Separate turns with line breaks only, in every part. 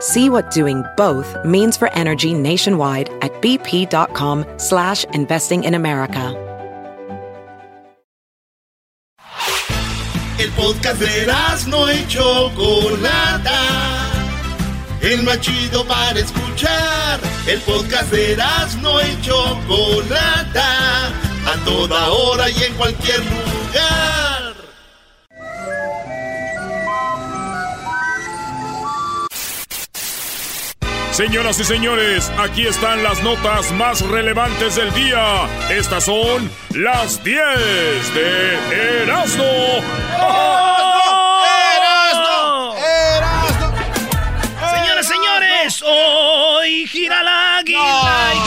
See what doing both means for energy nationwide at bp.com slash investing in America.
El podcast de no y Chocolata. El para escuchar. El podcast de no y Chocolata. A toda hora y en cualquier lugar.
Señoras y señores, aquí están las notas más relevantes del día. Estas son las 10 de Erasmo.
¡Erasmo! ¡Erasmo!
Señores, señores, hoy gira la águila y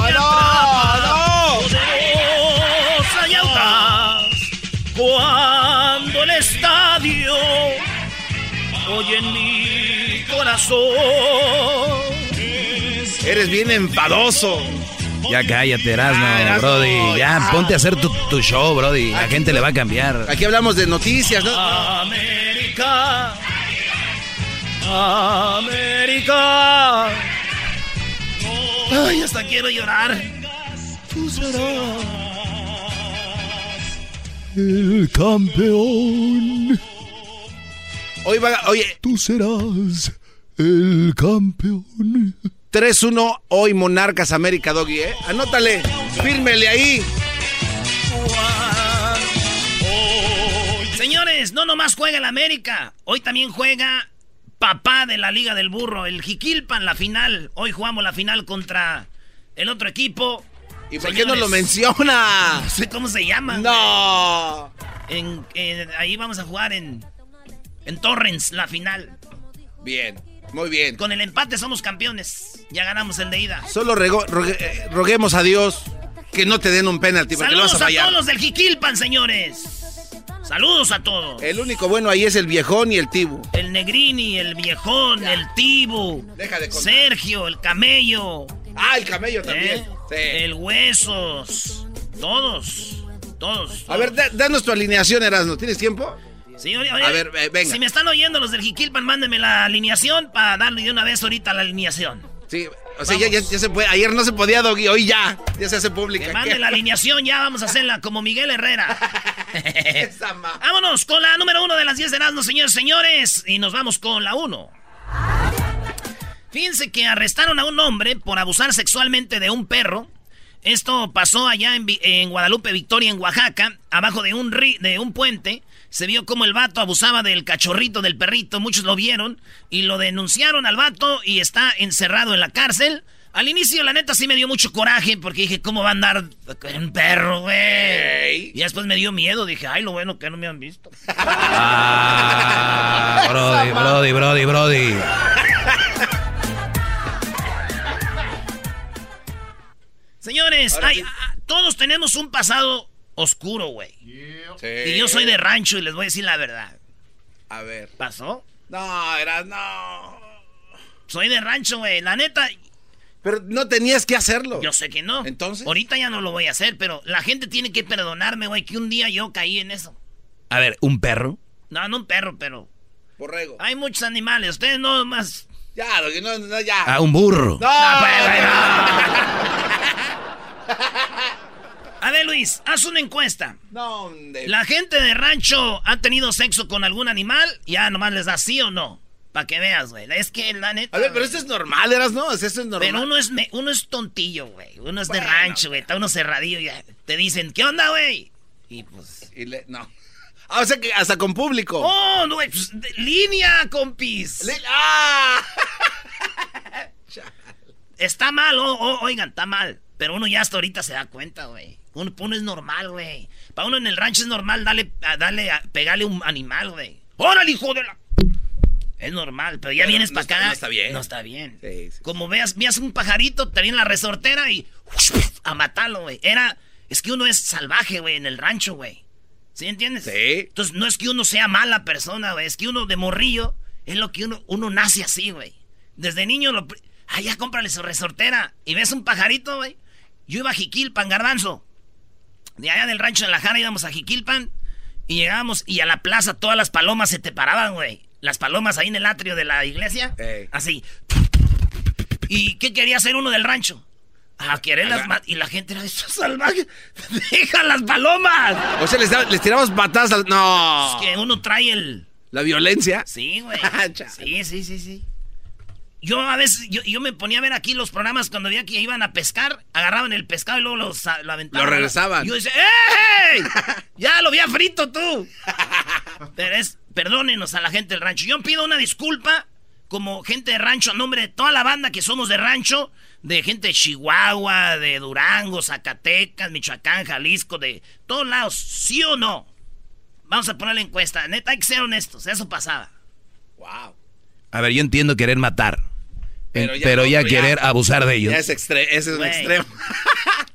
poderosa y audaz. Cuando el estadio oye en mi corazón
Eres bien enfadoso.
Ya cállate, Erasmo, Brody. Ya, ponte a hacer tu, tu, show, Brody. La gente le va a cambiar.
Aquí hablamos de noticias, ¿no?
América. América. Ay, hasta quiero llorar. Tú serás
el campeón.
Hoy va, oye.
Tú serás el campeón.
3-1 hoy Monarcas América Doggy, ¿eh? Anótale, fírmele ahí.
Señores, no nomás juega el América, hoy también juega papá de la Liga del Burro, el Jiquilpan, la final. Hoy jugamos la final contra el otro equipo.
¿Y por qué no lo menciona?
No sé cómo se llama.
No.
En, en, ahí vamos a jugar en, en Torrens, la final.
Bien. Muy bien.
Con el empate somos campeones. Ya ganamos el de ida.
Solo rego, rogue, eh, roguemos a Dios que no te den un penalti porque
Saludos
lo vas a fallar.
a todos los del Jiquilpan, señores. Saludos a todos.
El único bueno ahí es el viejón y el tibu.
El negrini, el viejón, ya. el tibu.
Deja de contar.
Sergio, el camello.
Ah, el camello también.
¿Eh? Sí. El huesos. Todos. Todos.
A ver, da, danos tu alineación, Erasmo. ¿Tienes tiempo?
Sí, oye, oye,
a ver, eh, venga.
Si me están oyendo los del Jiquilpan, mándenme la alineación para darle de una vez ahorita la alineación.
Sí, o sea, ya, ya, ya, se puede. Ayer no se podía, Doggy, hoy ya. Ya se hace pública.
Que mande la alineación, ya vamos a hacerla como Miguel Herrera. Vámonos con la número uno de las 10 de Erasmus, señores, señores. Y nos vamos con la uno. Fíjense que arrestaron a un hombre por abusar sexualmente de un perro. Esto pasó allá en, en Guadalupe, Victoria, en Oaxaca, abajo de un, ri, de un puente. Se vio como el vato abusaba del cachorrito, del perrito. Muchos lo vieron y lo denunciaron al vato y está encerrado en la cárcel. Al inicio, la neta, sí me dio mucho coraje porque dije, ¿cómo va a andar un perro, güey? Y después me dio miedo. Dije, ay, lo bueno que no me han visto.
Ah, brody, brody, brody, brody.
Señores, hay, todos tenemos un pasado oscuro, güey.
Sí.
Y yo soy de rancho y les voy a decir la verdad.
A ver.
¿Pasó?
No, eras no.
Soy de rancho, güey. La neta.
Pero no tenías que hacerlo.
Yo sé que no.
Entonces.
Ahorita ya no lo voy a hacer, pero la gente tiene que perdonarme, güey, que un día yo caí en eso.
A ver, ¿un perro?
No, no un perro, pero.
Borrego.
Hay muchos animales. Ustedes no más.
Ya, no, no, ya.
Ah, un burro.
No, no,
pues, A ver, Luis, haz una encuesta.
No, de...
¿La gente de rancho ha tenido sexo con algún animal? Ya nomás les da sí o no. Para que veas, güey. Es que la neta.
A ver, pero esto es normal, ¿eras no? Eso es normal.
Pero uno es, uno es tontillo, güey. Uno es de rancho, güey. Está uno cerradillo y te dicen, ¿qué onda, güey? Y pues.
Y le, no. Ah, o sea que hasta con público.
Oh, no, güey. Pues, línea, compis.
¡Ah!
está mal, oigan, está mal. Pero uno ya hasta ahorita se da cuenta, güey. Uno, uno, es normal, güey. Para uno en el rancho es normal darle, pegarle un animal, güey. ¡Órale, hijo de la! Es normal, pero ya vienes para acá.
No está bien.
No está bien. Como veas, veas un pajarito, te viene la resortera y a matarlo, güey. Era, es que uno es salvaje, güey, en el rancho, güey. ¿Sí entiendes?
Sí.
Entonces no es que uno sea mala persona, güey. Es que uno de morrillo es lo que uno, uno nace así, güey. Desde niño lo... Ah, ya cómprale su resortera. Y ves un pajarito, güey. Yo iba a Jiquilpan, garbanzo. De allá del rancho de la Jara íbamos a Jiquilpan. Y llegábamos y a la plaza todas las palomas se te paraban, güey. Las palomas ahí en el atrio de la iglesia. Así. ¿Y qué quería hacer uno del rancho? A quererlas Y la gente era eso salvaje. ¡Deja las palomas!
O sea, les, tiramos patadas No.
Es que uno trae el.
¿La violencia?
Sí, güey. sí, sí, sí, sí. Yo a veces, yo, me ponía a ver aquí los programas cuando veía que iban a pescar, agarraban el pescado y luego los, lo aventaban.
Lo regresaban.
yo decía, ¡Ey! ¡Ya lo había frito tú! Pero es, perdónenos a la gente del rancho. Yo pido una disculpa como gente de rancho a nombre de toda la banda que somos de rancho, de gente de Chihuahua, de Durango, Zacatecas, Michoacán, Jalisco, de todos lados, ¿sí o no? Vamos a poner la encuesta. Neta, hay que ser honestos, eso pasaba.
Wow.
A ver, yo entiendo querer matar. Pero ya, querer abusar de ellos.
ese es un extremo.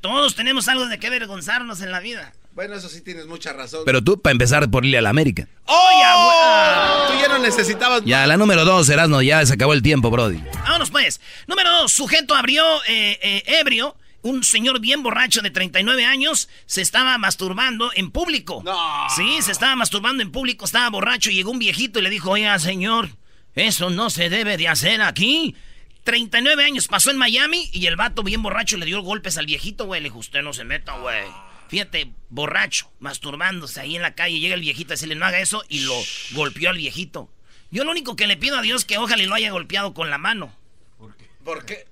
todos tenemos algo de que avergonzarnos en la vida.
Bueno, eso sí tienes mucha razón.
Pero tú, para empezar por irle a la América.
¡Oh! Tú ya no necesitabas.
Ya, la número dos, Erasmo, ya se acabó el tiempo, Brody.
Vámonos, pues. Número dos, sujeto abrió eh, eh, ebrio. Un señor bien borracho de 39 años se estaba masturbando en público.
No.
Sí, se estaba masturbando en público, estaba borracho y llegó un viejito y le dijo, oiga, señor, eso no se debe de hacer aquí. 39 años pasó en Miami y el vato bien borracho le dio golpes al viejito, güey. Le dijo, usted no se meta, güey. Fíjate, borracho, masturbándose ahí en la calle. Llega el viejito a decirle, no haga eso. Y lo golpeó al viejito. Yo lo único que le pido a Dios es que ojalá lo haya golpeado con la mano.
¿Por qué? ¿Por qué?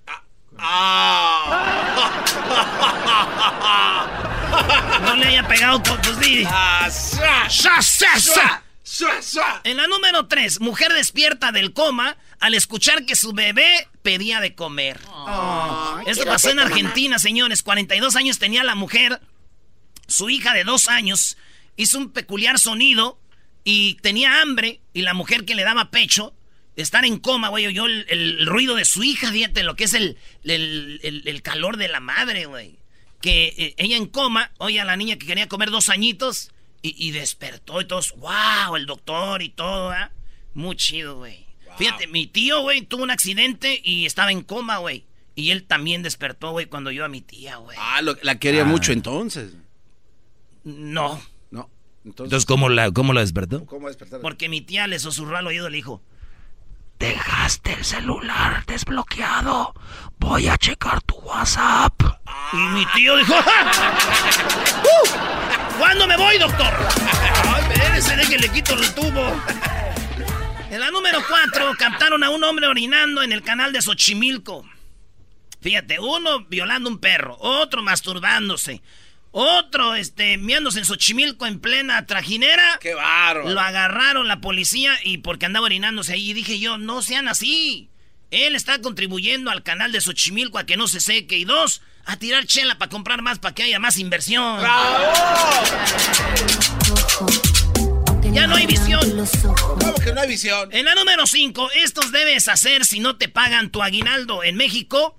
Ah.
no le haya pegado con tus
ah,
En la número 3, mujer despierta del coma al escuchar que su bebé pedía de comer. Esto pasó en Argentina, señores. 42 años tenía la mujer su hija de dos años hizo un peculiar sonido y tenía hambre y la mujer que le daba pecho, estar en coma, güey, oyó el, ruido de su hija, fíjate lo que es el, el, calor de la madre, güey. Que eh, ella en coma, oye a la niña que quería comer dos añitos y, despertó y todos, wow, el doctor y todo, ¿eh? Muy chido, güey. Fíjate, mi tío, güey, tuvo un accidente y estaba en coma, güey. Y él también despertó, güey, cuando yo a mi tía, güey.
Ah, la quería ah. mucho entonces.
No.
No.
Entonces, ¿cómo, la, ¿cómo la despertó?
¿Cómo despertó?
Porque mi tía le susurró al oído y le dijo... Dejaste el celular desbloqueado. Voy a checar tu WhatsApp. Y mi tío dijo... ¡Uh! ¿Cuándo me voy, doctor? Ay, de que le quito el tubo. En la número 4 captaron a un hombre orinando en el canal de Xochimilco. Fíjate, uno violando un perro, otro masturbándose, otro, este, miándose en Xochimilco en plena trajinera.
¡Qué barro!
Lo agarraron la policía y porque andaba orinándose ahí. Y dije yo, no sean así. Él está contribuyendo al canal de Xochimilco a que no se seque. Y dos, a tirar chela para comprar más, para que haya más inversión.
¡Bravo!
Ya no hay visión.
¿Cómo que no hay visión?
En la número 5, estos debes hacer si no te pagan tu aguinaldo. En México,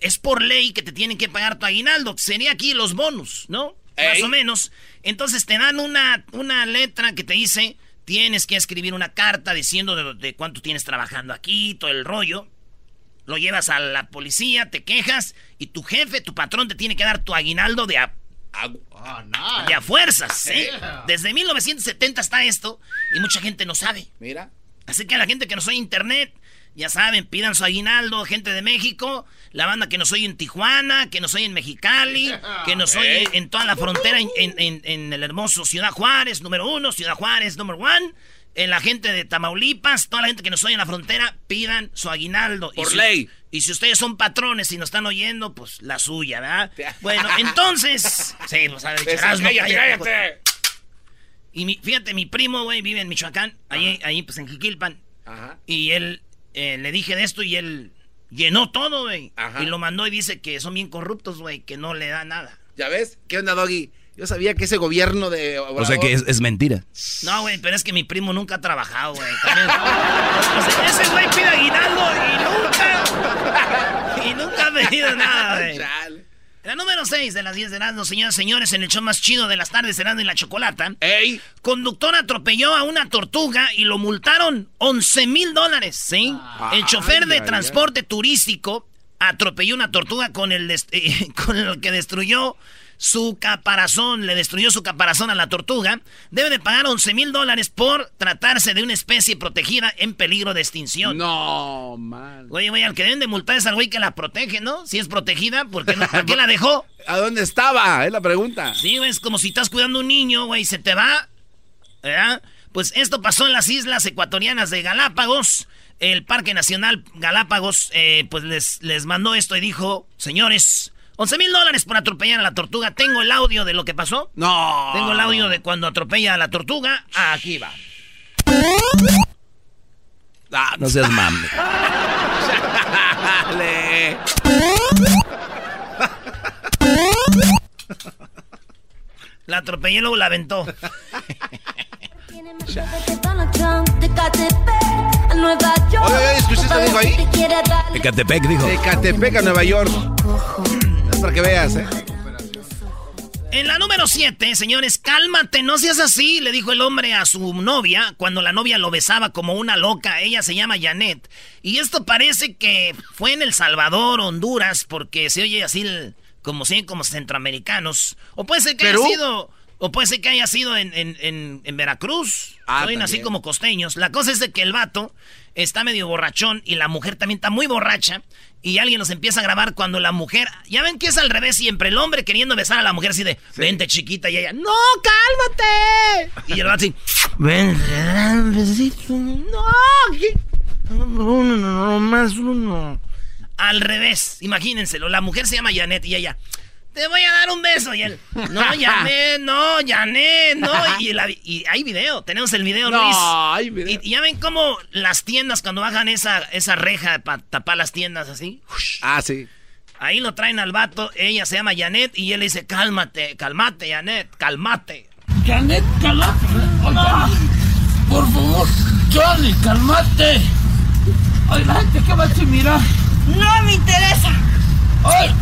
es por ley que te tienen que pagar tu aguinaldo. Sería aquí los bonus, ¿no? Más o menos. Entonces te dan una, una letra que te dice, tienes que escribir una carta diciendo de, cuánto tienes trabajando aquí, todo el rollo. Lo llevas a la policía, te quejas y tu jefe, tu patrón te tiene que dar tu aguinaldo de a, de a fuerzas. ¿eh? Desde 1970 está esto y mucha gente no sabe.
Mira.
Así que a la gente que no sabe internet, ya saben, pidan su aguinaldo, gente de México, la banda que nos oye en Tijuana, que nos oye en Mexicali, que nos oye en toda la frontera, en, el hermoso Ciudad Juárez, número uno, Ciudad Juárez, número one. la gente de Tamaulipas, toda la gente que nos oye en la frontera, pidan su aguinaldo.
Por ley.
Y si ustedes son patrones y nos están oyendo, pues la suya, ¿verdad? Bueno, entonces. sí, pues a ver, Erasmo,
cállate,
cállate,
cállate.
Y mi- fíjate, mi primo, güey, vive en Michoacán, ahí, ahí pues en Jiquilpan.
Ajá.
Y él, eh, le dije de esto y él llenó todo, güey.
Ajá.
Y lo mandó y dice que son bien corruptos, güey, que no le da nada.
¿Ya ves? ¿Qué onda, Doggy? Yo sabía que ese gobierno de...
O sea que es, es mentira.
No, güey, pero es que mi primo nunca ha trabajado, güey. También- O sea, ese güey pide aguinaldo y nunca... Y nunca ha pedido nada, güey. La número 6 de las 10 de Erasmo, señoras y señores, en el show más chido de las tardes, Erasmo y la Chocolata.
¡Ey!
Conductor atropelló a una tortuga y lo multaron 11 mil dólares, ¿sí? el chofer de transporte turístico atropelló una tortuga con el, eh, con el que destruyó su caparazón, le destruyó su caparazón a la tortuga. Debe de pagar 11 mil dólares por tratarse de una especie protegida en peligro de extinción.
No, man.
Oye, güey, al que deben de multar es al güey que la protege, ¿no? Si es protegida, ¿por qué, no, ¿por qué la dejó?
¿A dónde estaba? Es la pregunta.
Sí, güey, es como si estás cuidando un niño, güey, se te va. ¿Verdad? Pues esto pasó en las islas ecuatorianas de Galápagos. El Parque Nacional Galápagos, eh, pues les, les mandó esto y dijo, señores, 11 mil dólares por atropellar a la tortuga. Tengo el audio de lo que pasó.
No.
Tengo el audio de cuando atropella a la tortuga. Aquí va.
Ah,
No seas mame.
Dale.
La atropelló y luego la aventó.
Oye, oye, ¿escuchaste lo que dijo ahí?
Ecatepec dijo.
De Catepec a Nueva York. Para que veas, ¿eh?
En la número 7, señores, cálmate, no seas así, le dijo el hombre a su novia cuando la novia lo besaba como una loca. Ella se llama Janet. Y esto parece que fue en El Salvador, Honduras, porque se oye así el- como si como centroamericanos. O puede ser que
¿Perú?
haya sido. O puede ser que haya sido en, en- en- en Veracruz.
Ah,
Oyen así como costeños. La cosa es de que el vato está medio borrachón y la mujer también está muy borracha. Y alguien nos empieza a grabar cuando la mujer. Ya ven que es al revés siempre. El hombre queriendo besar a la mujer así de. Vente chiquita. Y ella. ¡No, cálmate! Y el vato así. Ven, besito. No, ¿qué? Uno, no, no, más uno. Al revés. Imagínenselo. La mujer se llama Janet y ella. Te voy a dar un beso. Y él. No, Janet, no, Janet, no. Y, la- y hay video. Tenemos el video,
No,
Luis.
hay video.
Y, y ya ven cómo las tiendas, cuando bajan esa, esa reja para tapar las tiendas así.
Ah, sí.
Ahí lo traen al vato. Ella se llama Janet y él le dice: Cálmate, cálmate, Janet, cálmate.
Janet, cálmate. Oiga, por favor, Johnny, cálmate. Ay, la gente que va a decir, mira.
No me interesa.
Ay,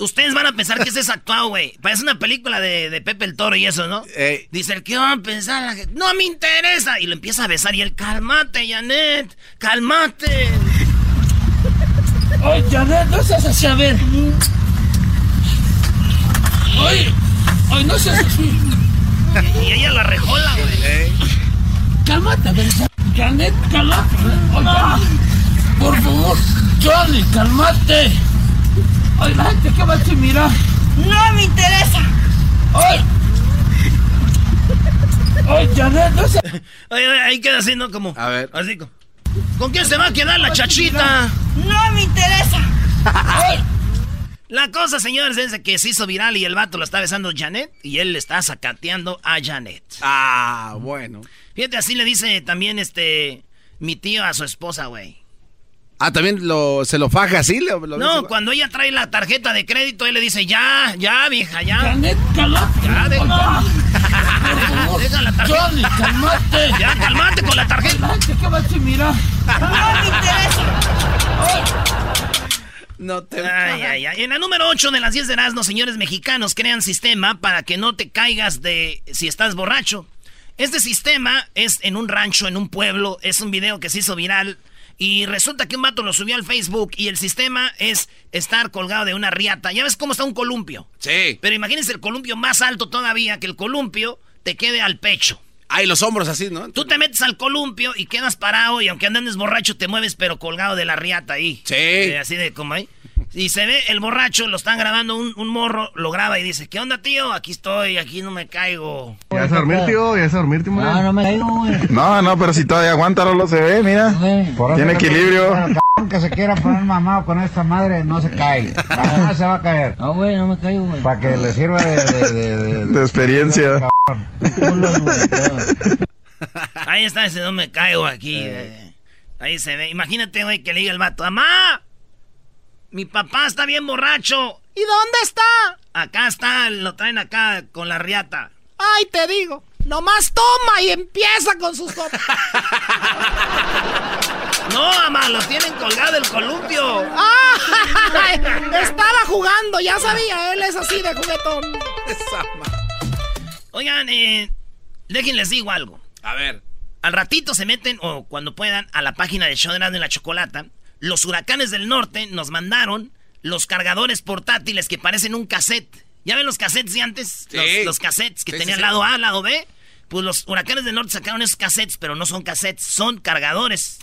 Ustedes van a pensar que ese es actuado, güey. Parece una película de, de Pepe el Toro y eso, ¿no?
Ey.
Dice, el que va a pensar? La gente? No me interesa. Y lo empieza a besar y él, cálmate, Janet, cálmate.
ay, Janet, no seas así, a ver. Ay, ay, no seas así.
Y ella la rejola, güey.
Cálmate, a ver. Janet, cálmate. Oiga, por favor, Johnny, cálmate. Ay, la gente que va a mira.
No me interesa.
Ay. Ay, Janet, no seas...
Oye, oye, ahí queda así, ¿no? Como.
A ver.
Así como. ¿Con quién se va a quedar la chachita?
No me interesa.
Ay.
La cosa, señores, es que se hizo viral y el vato lo está besando Janet y él le está sacateando a Janet.
Ah, bueno.
Fíjate, así le dice también este mi tío a su esposa, güey.
Ah, también lo, se lo faja así. Lo, lo
No,
dice?
cuando ella trae la tarjeta de crédito, él le dice, ya, ya, vieja, ya. Ya, deja.
Oiga, por favor,
Deja la tarjeta.
Johnny, cálmate.
Ya, calmate con la tarjeta.
La gente que va a decir, mira.
No me interesa.
No te...
Ay, ay, ay. En la número 8 de las 10 de Erasmo, señores mexicanos, crean sistema para que no te caigas de si estás borracho. Este sistema es en un rancho, en un pueblo, es un video que se hizo viral y resulta que un vato lo subió al Facebook y el sistema es estar colgado de una riata. Ya ves cómo está un columpio.
Sí.
Pero imagínense el columpio más alto todavía, que el columpio te quede al pecho.
Ay, los hombros así, ¿no?
Tú te metes al columpio y quedas parado y aunque andes borracho te mueves pero colgado de la riata ahí.
Sí.
Eh, así de como ahí. Y se ve el borracho, lo están grabando un, un morro, lo graba y dice, ¿qué onda, tío? Aquí estoy, aquí no me caigo.
Ya se dormir, tío, ya se dormir, tío.
No, no me caigo, güey.
No, no, pero si todavía aguanta, no lo se ve, mira. Tiene equilibrio.
El cabrón que se quiera poner mamado con esta madre no se cae. No se va a caer. No, güey, no me caigo, güey. Para que le sirva de... De, de, de-
De experiencia.
Ahí está ese, no me caigo aquí. eh. Ahí se ve. Imagínate, güey, que le diga el vato, ¡Mamá! Mi papá está bien borracho. ¿Y dónde está? Acá está, lo traen acá con la riata. Ay, te digo. Nomás toma y empieza con sus copas. no, mamá, lo tienen colgado el columpio. estaba jugando, ya sabía, él es así de juguetón. Oigan, eh, déjenles digo algo.
A ver.
Al ratito se meten, o cuando puedan, a la página de Show de la Chocolata. Los huracanes del norte nos mandaron los cargadores portátiles que parecen un cassette. ¿Ya ven los cassettes de antes?
Sí.
Los, los cassettes que
Sí,
tenían
sí,
lado A, lado B. Pues los huracanes del norte sacaron esos cassettes, pero no son cassettes, son cargadores.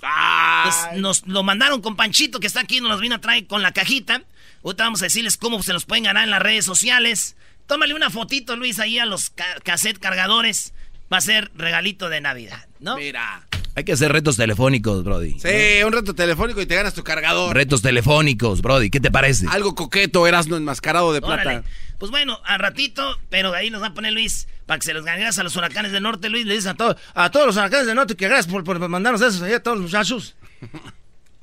Entonces, nos lo mandaron con Panchito, que está aquí, nos los vino a traer con la cajita. Ahorita vamos a decirles cómo se los pueden ganar en las redes sociales. Tómale una fotito, Luis, ahí a los ca- cassette cargadores. Va a ser regalito de Navidad, ¿no?
Mira.
Hay que hacer retos telefónicos, Brody.
Sí, un reto telefónico y te ganas tu cargador.
Retos telefónicos, Brody. ¿Qué te parece?
Algo coqueto, Erasmo enmascarado de plata.
Órale. Pues bueno, al ratito, pero ahí nos va a poner Luis para que se los ganes a los huracanes del norte. Luis le dice a, todos a todos los huracanes del norte que gracias por, por mandarnos esos ahí a todos los muchachos.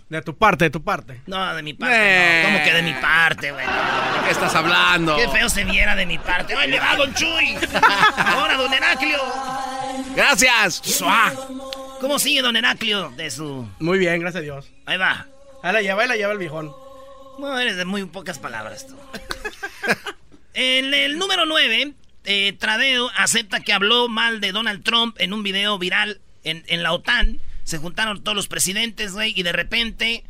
De tu parte, de tu parte.
No, de mi parte,
Eh.
no. ¿Cómo que de mi parte, güey?
¿De qué estás hablando?
Qué feo se viera de mi parte. ¡Ay, le va, don Chuy! ¡Ahora, don Heraclio!
Gracias.
¡Suá! ¿Cómo sigue don Heraclio de su...?
Muy bien, gracias a Dios.
Ahí va.
Ahí la lleva, ahí la lleva el viejón.
No, eres de muy pocas palabras tú. en el número 9, eh, Tradeo acepta que habló mal de Donald Trump en un video viral en, en la OTAN. Se juntaron todos los presidentes, güey, y de repente...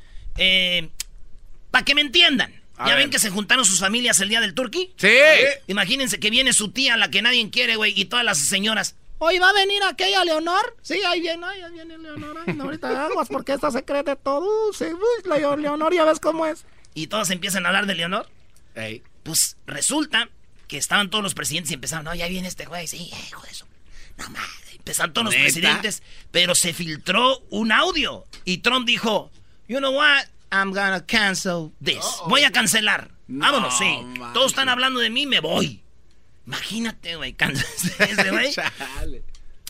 Para que me entiendan.
A
¿Ya
ver.
ven que se juntaron sus familias el día del turqui?
Sí.
Imagínense que viene su tía, la que nadie quiere, güey, y todas las señoras. Hoy va a venir aquella Leonor. Sí, ahí viene, ahí viene Leonor. Ay, no, ahorita aguas porque esta se cree de todo. Uh, sí, uy, la Leonor, ya ves cómo es. Y todos empiezan a hablar de Leonor.
Ey.
Pues resulta que estaban todos los presidentes y empezaron, no, ya viene este güey, sí, hijo de eso. No más. Empezaron todos los
¿Neta?
presidentes, pero se filtró un audio. Y Trump dijo, you know what, I'm gonna cancel this. Voy a cancelar. Vámonos, sí.
manches.
Todos están hablando de mí, me voy. Imagínate, güey, güey.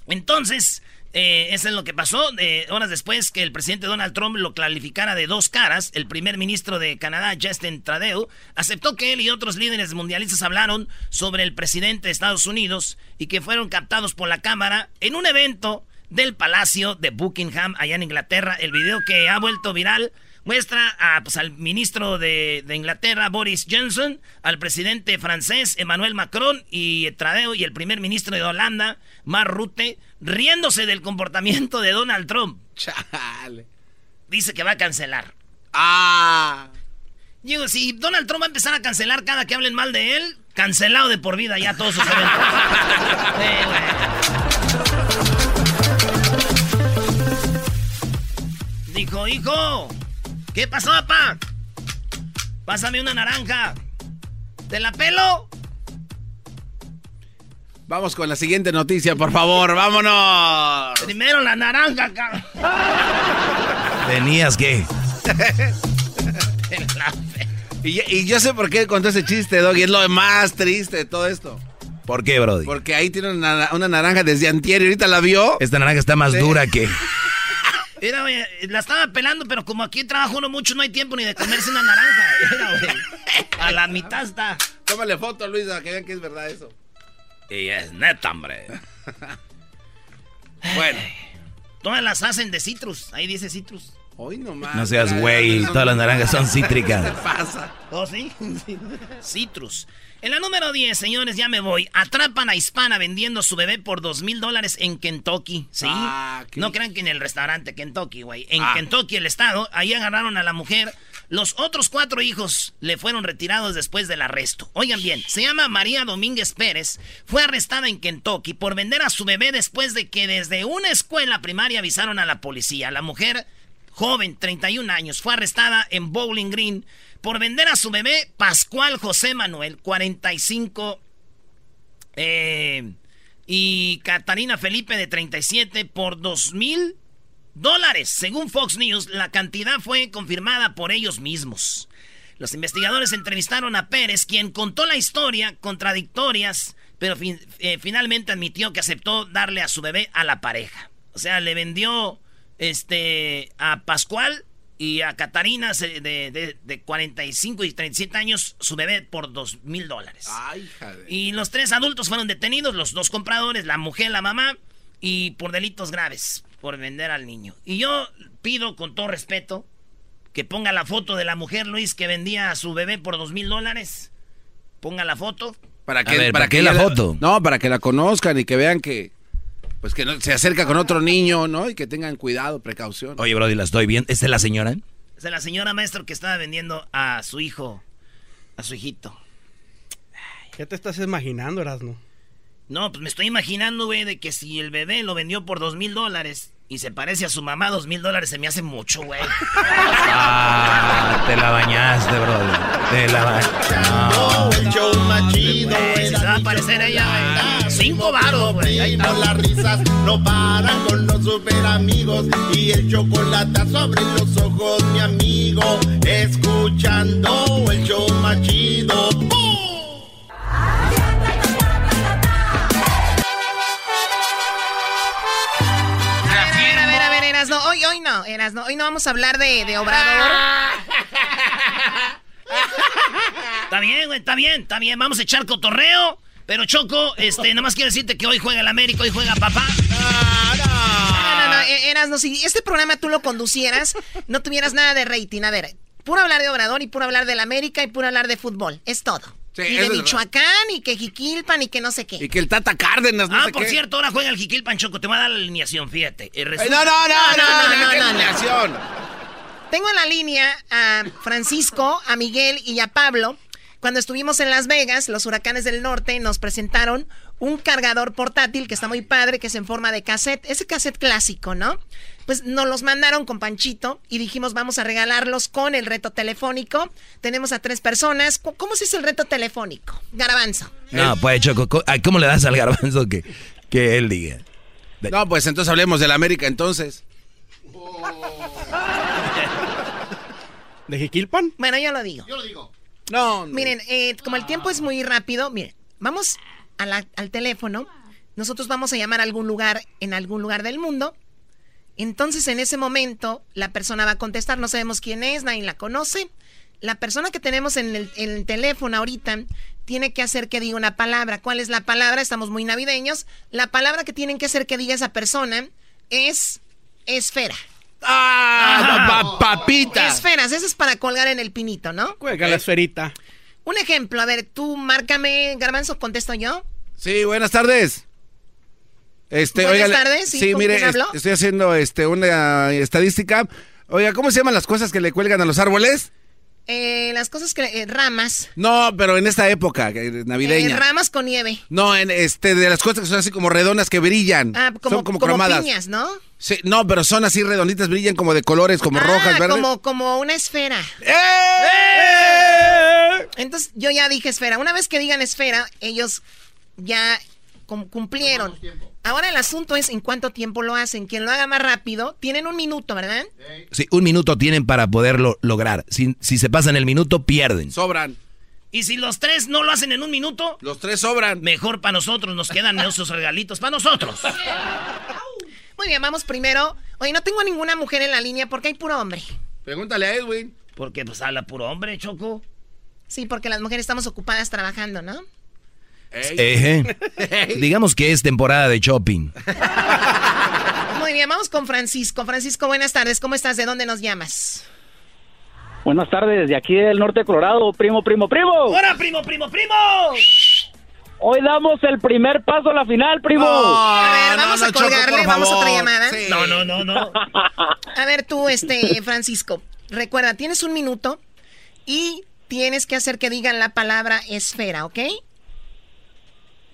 Entonces, eh, eso es lo que pasó. Eh, horas después que el presidente Donald Trump lo clarificara de dos caras, el primer ministro de Canadá, Justin Trudeau, aceptó que él y otros líderes mundialistas hablaron sobre el presidente de Estados Unidos y que fueron captados por la cámara en un evento del Palacio de Buckingham allá en Inglaterra. El video que ha vuelto viral muestra a, pues, al ministro de, de Inglaterra, Boris Johnson, al presidente francés, Emmanuel Macron, y Tradeo, y el primer ministro de Holanda, Mark Rutte, riéndose del comportamiento de Donald Trump.
Chale.
Dice que va a cancelar.
Ah.
Digo, si Donald Trump va a empezar a cancelar cada que hablen mal de él, cancelado de por vida ya todos sus eventos. Dijo, hijo, ¿qué pasó, papá? Pásame una naranja. ¿Te la pelo?
Vamos con la siguiente noticia, por favor. Vámonos.
Primero la naranja, cabrón.
Tenías que.
Te la pe-
Y, y yo sé por qué contó ese chiste, Doggy. Es lo más triste de todo esto.
¿Por qué, Brody?
Porque ahí tiene una, una naranja desde antier y ahorita la vio.
Esta naranja está más
Sí.
dura que.
Mira, güey, la estaba pelando, pero como aquí trabajo uno mucho, no hay tiempo ni de comerse una naranja. Mira, güey. A la mitad está.
Tómale foto, Luis, para que vean que es verdad eso.
Y es neta, hombre.
Bueno.
Todas las hacen de citrus. Ahí dice citrus.
Hoy nomás.
No seas güey, todas las naranjas son cítricas.
¿Qué pasa?
¿Oh, sí? Citrus. En la número 10, señores, ya me voy. Atrapan a hispana vendiendo su bebé por dos mil dólares en Kentucky. ¿Sí?
Ah,
no crean que en el restaurante Kentucky, güey. En
Ah.
Kentucky, el estado, ahí agarraron a la mujer. Los otros cuatro hijos le fueron retirados después del arresto. Oigan bien, se llama María Domínguez Pérez. Fue arrestada en Kentucky por vender a su bebé después de que desde una escuela primaria avisaron a la policía. La mujer joven, 31 años, fue arrestada en Bowling Green por vender a su bebé Pascual José Manuel, 45, eh, y Catarina Felipe de 37 por 2 mil dólares. Según Fox News, la cantidad fue confirmada por ellos mismos. Los investigadores entrevistaron a Pérez, quien contó la historia contradictorias, pero eh, finalmente admitió que aceptó darle a su bebé a la pareja. O sea, le vendió este a Pascual y a Catarina de, de, 45 y 37 años su bebé por 2 mil dólares. Y los tres adultos fueron detenidos, los dos compradores, la mujer, la mamá, y por delitos graves, por vender al niño. Y yo pido con todo respeto que ponga la foto de la mujer, Luis, que vendía a su bebé por dos mil dólares. Ponga la foto.
¿Para qué, ¿para qué la foto? No, para que la conozcan y que vean que pues que no, se acerca con otro niño, ¿no? Y que tengan cuidado, precaución.
Oye, Brody, la estoy viendo. ¿Esta es la señora?
Es la señora maestro que estaba vendiendo a su hijo, a su hijito.
¿Qué te estás imaginando, Erasmo?
No, pues me estoy imaginando, güey, de que si el bebé lo vendió por dos mil dólares y se parece a su mamá, dos mil dólares se me hace mucho, güey.
Ah, te la bañaste, bro. Te la bañaste. No.
El show más chido.
se va a parecer ella, güey. Cinco varos, güey.
Ahí las risas no paran con los super amigos. Y el chocolate sobre los ojos, mi amigo. Escuchando el show más chido.
Hoy, hoy no, no, hoy no vamos a hablar de, de Obrador.
está bien, güey, está bien, está bien, vamos a echar cotorreo. Pero Choco, este, nada más quiero decirte que hoy juega el América, hoy juega papá.
No, no, no, eras, no, si este programa tú lo conducieras, no tuvieras nada de rating. A ver, puro hablar de Obrador y puro hablar del América y puro hablar de fútbol. Es todo. Y de Michoacán, y que Jiquilpan, y que no sé qué.
Y que el Tata Cárdenas, no
Ah, por cierto, ahora juega el Jiquilpan, Choco. Te va a dar la alineación, fíjate.
no, no, no, no, no, alineación.
Tengo en la línea a Francisco, a Miguel y a Pablo. Cuando estuvimos en Las Vegas, los huracanes del norte nos presentaron un cargador portátil que está muy padre, que es en forma de cassette. Ese cassette clásico, ¿no? Pues nos los mandaron con Panchito y dijimos vamos a regalarlos con el reto telefónico. Tenemos a tres personas. ¿Cómo se hizo el reto telefónico? Garbanzo.
No, pues Choco, ¿cómo le das al garbanzo que, que él diga?
No, pues entonces hablemos del América entonces.
¿De Jiquilpan?
Bueno, yo lo digo.
Yo lo digo.
No. Miren, eh, como el tiempo es muy rápido, miren, vamos al teléfono. Nosotros vamos a llamar a algún lugar en algún lugar del mundo. Entonces, en ese momento, la persona va a contestar. No sabemos quién es, nadie la conoce. La persona que tenemos en el, en el teléfono ahorita tiene que hacer que diga una palabra. ¿Cuál es la palabra? Estamos muy navideños. La palabra que tienen que hacer que diga esa persona es esfera.
¡Ah! papita.
Esferas, eso es para colgar en el pinito, ¿no?
Cuelga la esferita.
Un ejemplo, a ver, tú márcame, Garbanzo, contesto yo.
Sí, buenas tardes.
Este, buenas tardes,
sí, mire, estoy haciendo este una estadística. Oiga, ¿cómo se llaman las cosas que le cuelgan a los árboles?
Eh, las cosas que eh, ramas.
No, pero en esta época navideña.
Eh, ramas con nieve.
No, en este de las cosas que son así como redondas que brillan.
Ah, como,
son como,
como
cromadas.
piñas, ¿no?
Sí, no, pero son así redonditas, brillan como de colores, como
ah,
rojas, verdes.
Como, como una esfera.
¡Eh!
Entonces yo ya dije esfera. Una vez que digan esfera, ellos ya cumplieron. Ahora el asunto es en cuánto tiempo lo hacen. Quien lo haga más rápido, tienen un minuto, ¿verdad?
Sí, un minuto tienen para poderlo lograr. Si, si se pasan el minuto, pierden.
Sobran.
Y si los tres no lo hacen en un minuto,
los tres sobran.
Mejor para nosotros, nos quedan esos regalitos para nosotros.
Muy bien, vamos primero. Oye, no tengo ninguna mujer en la línea porque hay puro hombre.
Pregúntale a Edwin.
Porque pues habla puro hombre, Choco.
Sí, porque las mujeres estamos ocupadas trabajando, ¿no?
Digamos que es temporada de shopping.
Muy bien, vamos con Francisco. Francisco, buenas tardes. ¿Cómo estás? ¿De dónde nos llamas?
Buenas tardes, de aquí del norte de Colorado, primo, primo, primo.
¡Hola, primo, primo, primo!
Hoy damos el primer paso a la final, primo.
a ver, vamos a colgarle, vamos a otra llamada.
No, no, no, no.
a ver, tú, este, Francisco, recuerda, tienes un minuto y tienes que hacer que digan la palabra esfera, ¿ok?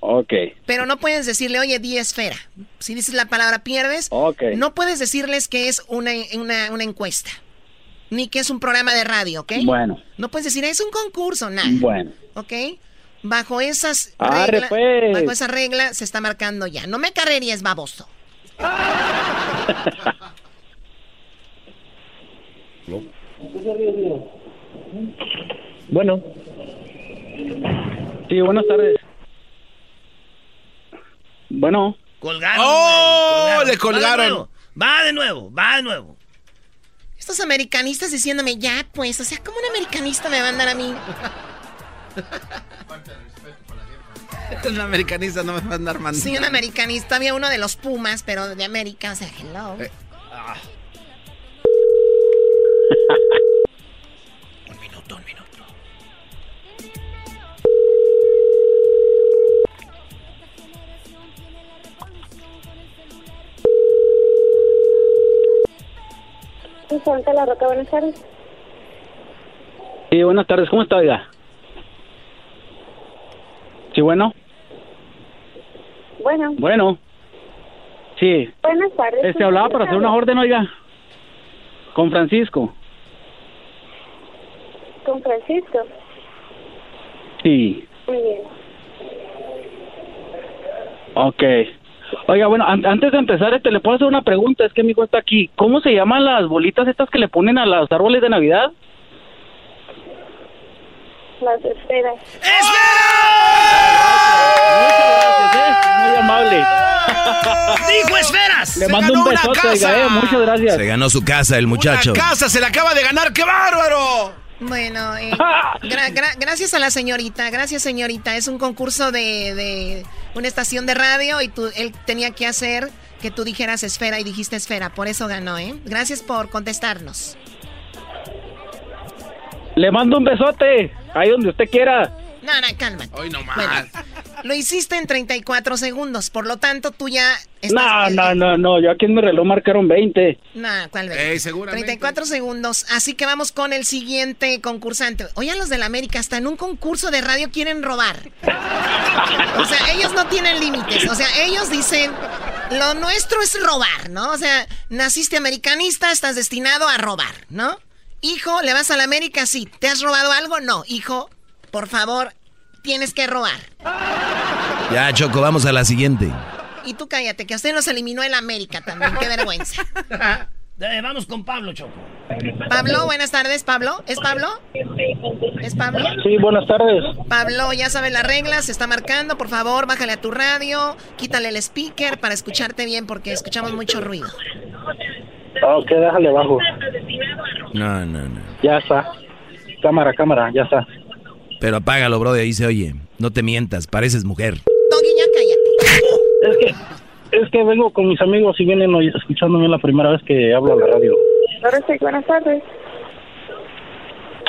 Ok.
Pero no puedes decirle, oye, di esfera. Si dices la palabra pierdes,
Ok.
no puedes decirles que es una, una, una encuesta. Ni que es un programa de radio, ¿ok?
Bueno.
No puedes decir, es un concurso, nada.
Bueno.
¿Ok? Bajo esas reglas,
pues.
bajo esa regla se está marcando ya. No me carrerías, baboso.
Bueno. Sí, buenas tardes. Bueno.
Colgaron.
¡Oh! le colgaron.
Va de nuevo, va de nuevo.
Estos americanistas diciéndome, ya pues, o sea, ¿cómo un americanista me va a andar a mí?
Un americanista no me va a andar mandando.
Sí, un americanista. Había uno de los Pumas, pero de América, o sea, hello.
Eh.
Restaurante La Roca, buenas tardes.
Sí, buenas tardes. ¿Cómo está, oiga? Sí, bueno.
Bueno,
Bueno. Sí.
buenas tardes.
Este hablaba para hacer una orden, oiga. Con Francisco.
Con Francisco.
Sí.
Muy bien.
Ok. Oiga, bueno, an- antes de empezar, este, le puedo hacer una pregunta. Es que mi hijo está aquí. ¿Cómo se llaman las bolitas estas que le ponen a los árboles de Navidad?
Las esferas.
Muchas gracias, ¿eh? Muy amable.
¡Dijo esferas!
Le
Se
mando un
ganó una
besote, oiga,
casa.
eh. Muchas gracias.
Se ganó su casa el muchacho.
Una casa se la acaba de ganar, ¡qué bárbaro!
Bueno, eh, gra- gra- gracias a la señorita, gracias señorita. Es un concurso de, de una estación de radio y tú, él tenía que hacer que tú dijeras esfera y dijiste esfera. Por eso ganó, ¿eh? Gracias por contestarnos.
Le mando un besote. Ahí donde usted quiera.
No, no, cálmate.
Hoy no más.
Bueno, lo hiciste en 34 segundos, por lo tanto tú ya estás...
No,
eh,
no, no, no. Yo aquí en mi reloj marcaron 20.
No, ¿cuál veinte?
Ey, seguramente.
34 segundos. Así que vamos con el siguiente concursante. Oye, los del América hasta en un concurso de radio quieren robar. O sea, ellos no tienen límites. O sea, ellos dicen, lo nuestro es robar, ¿no? O sea, naciste americanista, estás destinado a robar, ¿no? Hijo, ¿le vas a la América? Sí. ¿Te has robado algo? No. Hijo, por favor, tienes que robar.
Ya, Choco, vamos a la siguiente.
Y tú cállate, que a usted nos eliminó el América también. Qué vergüenza.
Eh, vamos con Pablo, Choco.
Pablo, buenas tardes, Pablo. ¿Es Pablo? ¿Es Pablo?
Sí, buenas tardes.
Pablo, ya sabes las reglas, se está marcando, por favor, bájale a tu radio, quítale el speaker para escucharte bien porque escuchamos mucho ruido.
Ok, déjale abajo.
No, no, no.
Ya está. Cámara, cámara, ya está.
Pero apágalo, bro, de ahí se oye. No te mientas, pareces mujer.
Doggy, ya cállate.
Es que, es que vengo con mis amigos y vienen hoy escuchándome la primera vez que hablo a la radio.
Ahora sí, buenas tardes.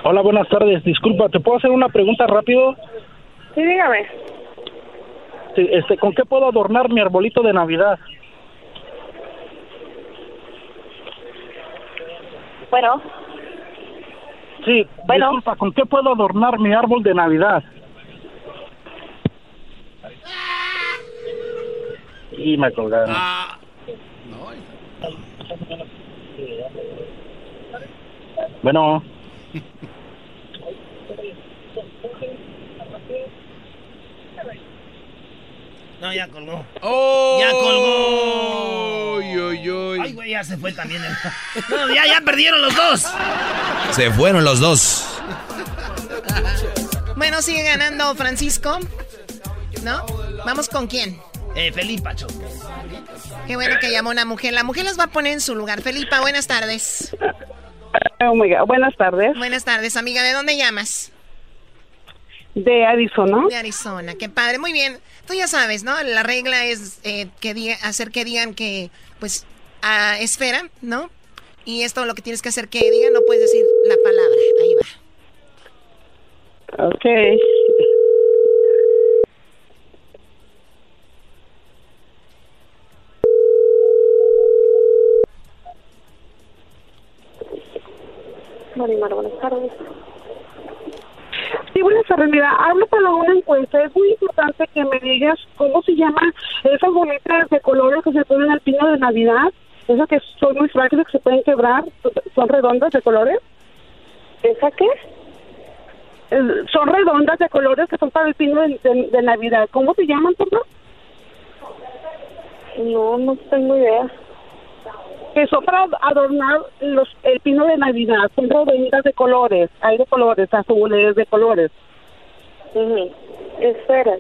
Hola, buenas tardes. Disculpa, ¿te puedo hacer una pregunta rápido?
Sí, dígame.
Sí, Este, ¿Con qué puedo adornar mi arbolito de Navidad?
Bueno,
Sí,
Bueno.
disculpa, ¿con qué puedo adornar mi árbol de Navidad? Y me colgaron. Bueno,
No, ya colgó.
¡Oh!
Ya colgó.
Uy, uy, uy.
Ay, güey, ya se fue también. el- No, ya, ya perdieron los dos.
Se fueron los dos.
Bueno, sigue ganando Francisco, ¿no? Vamos con quién.
Eh, Felipa, Choco.
Qué bueno que llamó una mujer. La mujer las va a poner en su lugar. Felipa, buenas tardes.
oh my God. buenas tardes.
Buenas tardes, amiga. ¿De dónde llamas?
De Arizona.
De Arizona. Qué padre. Muy bien. Tú ya sabes, ¿no? La regla es eh, que diga- hacer que digan que, pues, a esfera, ¿no? Y esto lo que tienes que hacer que digan, no puedes decir la palabra. Ahí va.
Ok. Marimar, buenas tardes. Sí, buenas tardes. Mira, hablo para una encuesta. Es muy importante que me digas cómo se llaman esas bolitas de colores que se ponen al pino de Navidad. Esas que son muy frágiles, que se pueden quebrar. ¿Son redondas de colores? ¿Esa qué? Son redondas de colores que son para el pino de, Navidad. ¿Cómo se llaman, favor? No, no tengo idea. Que son para adornar los, el pino de Navidad. Son redondas de colores. Hay de colores, azules, de colores. Esferas.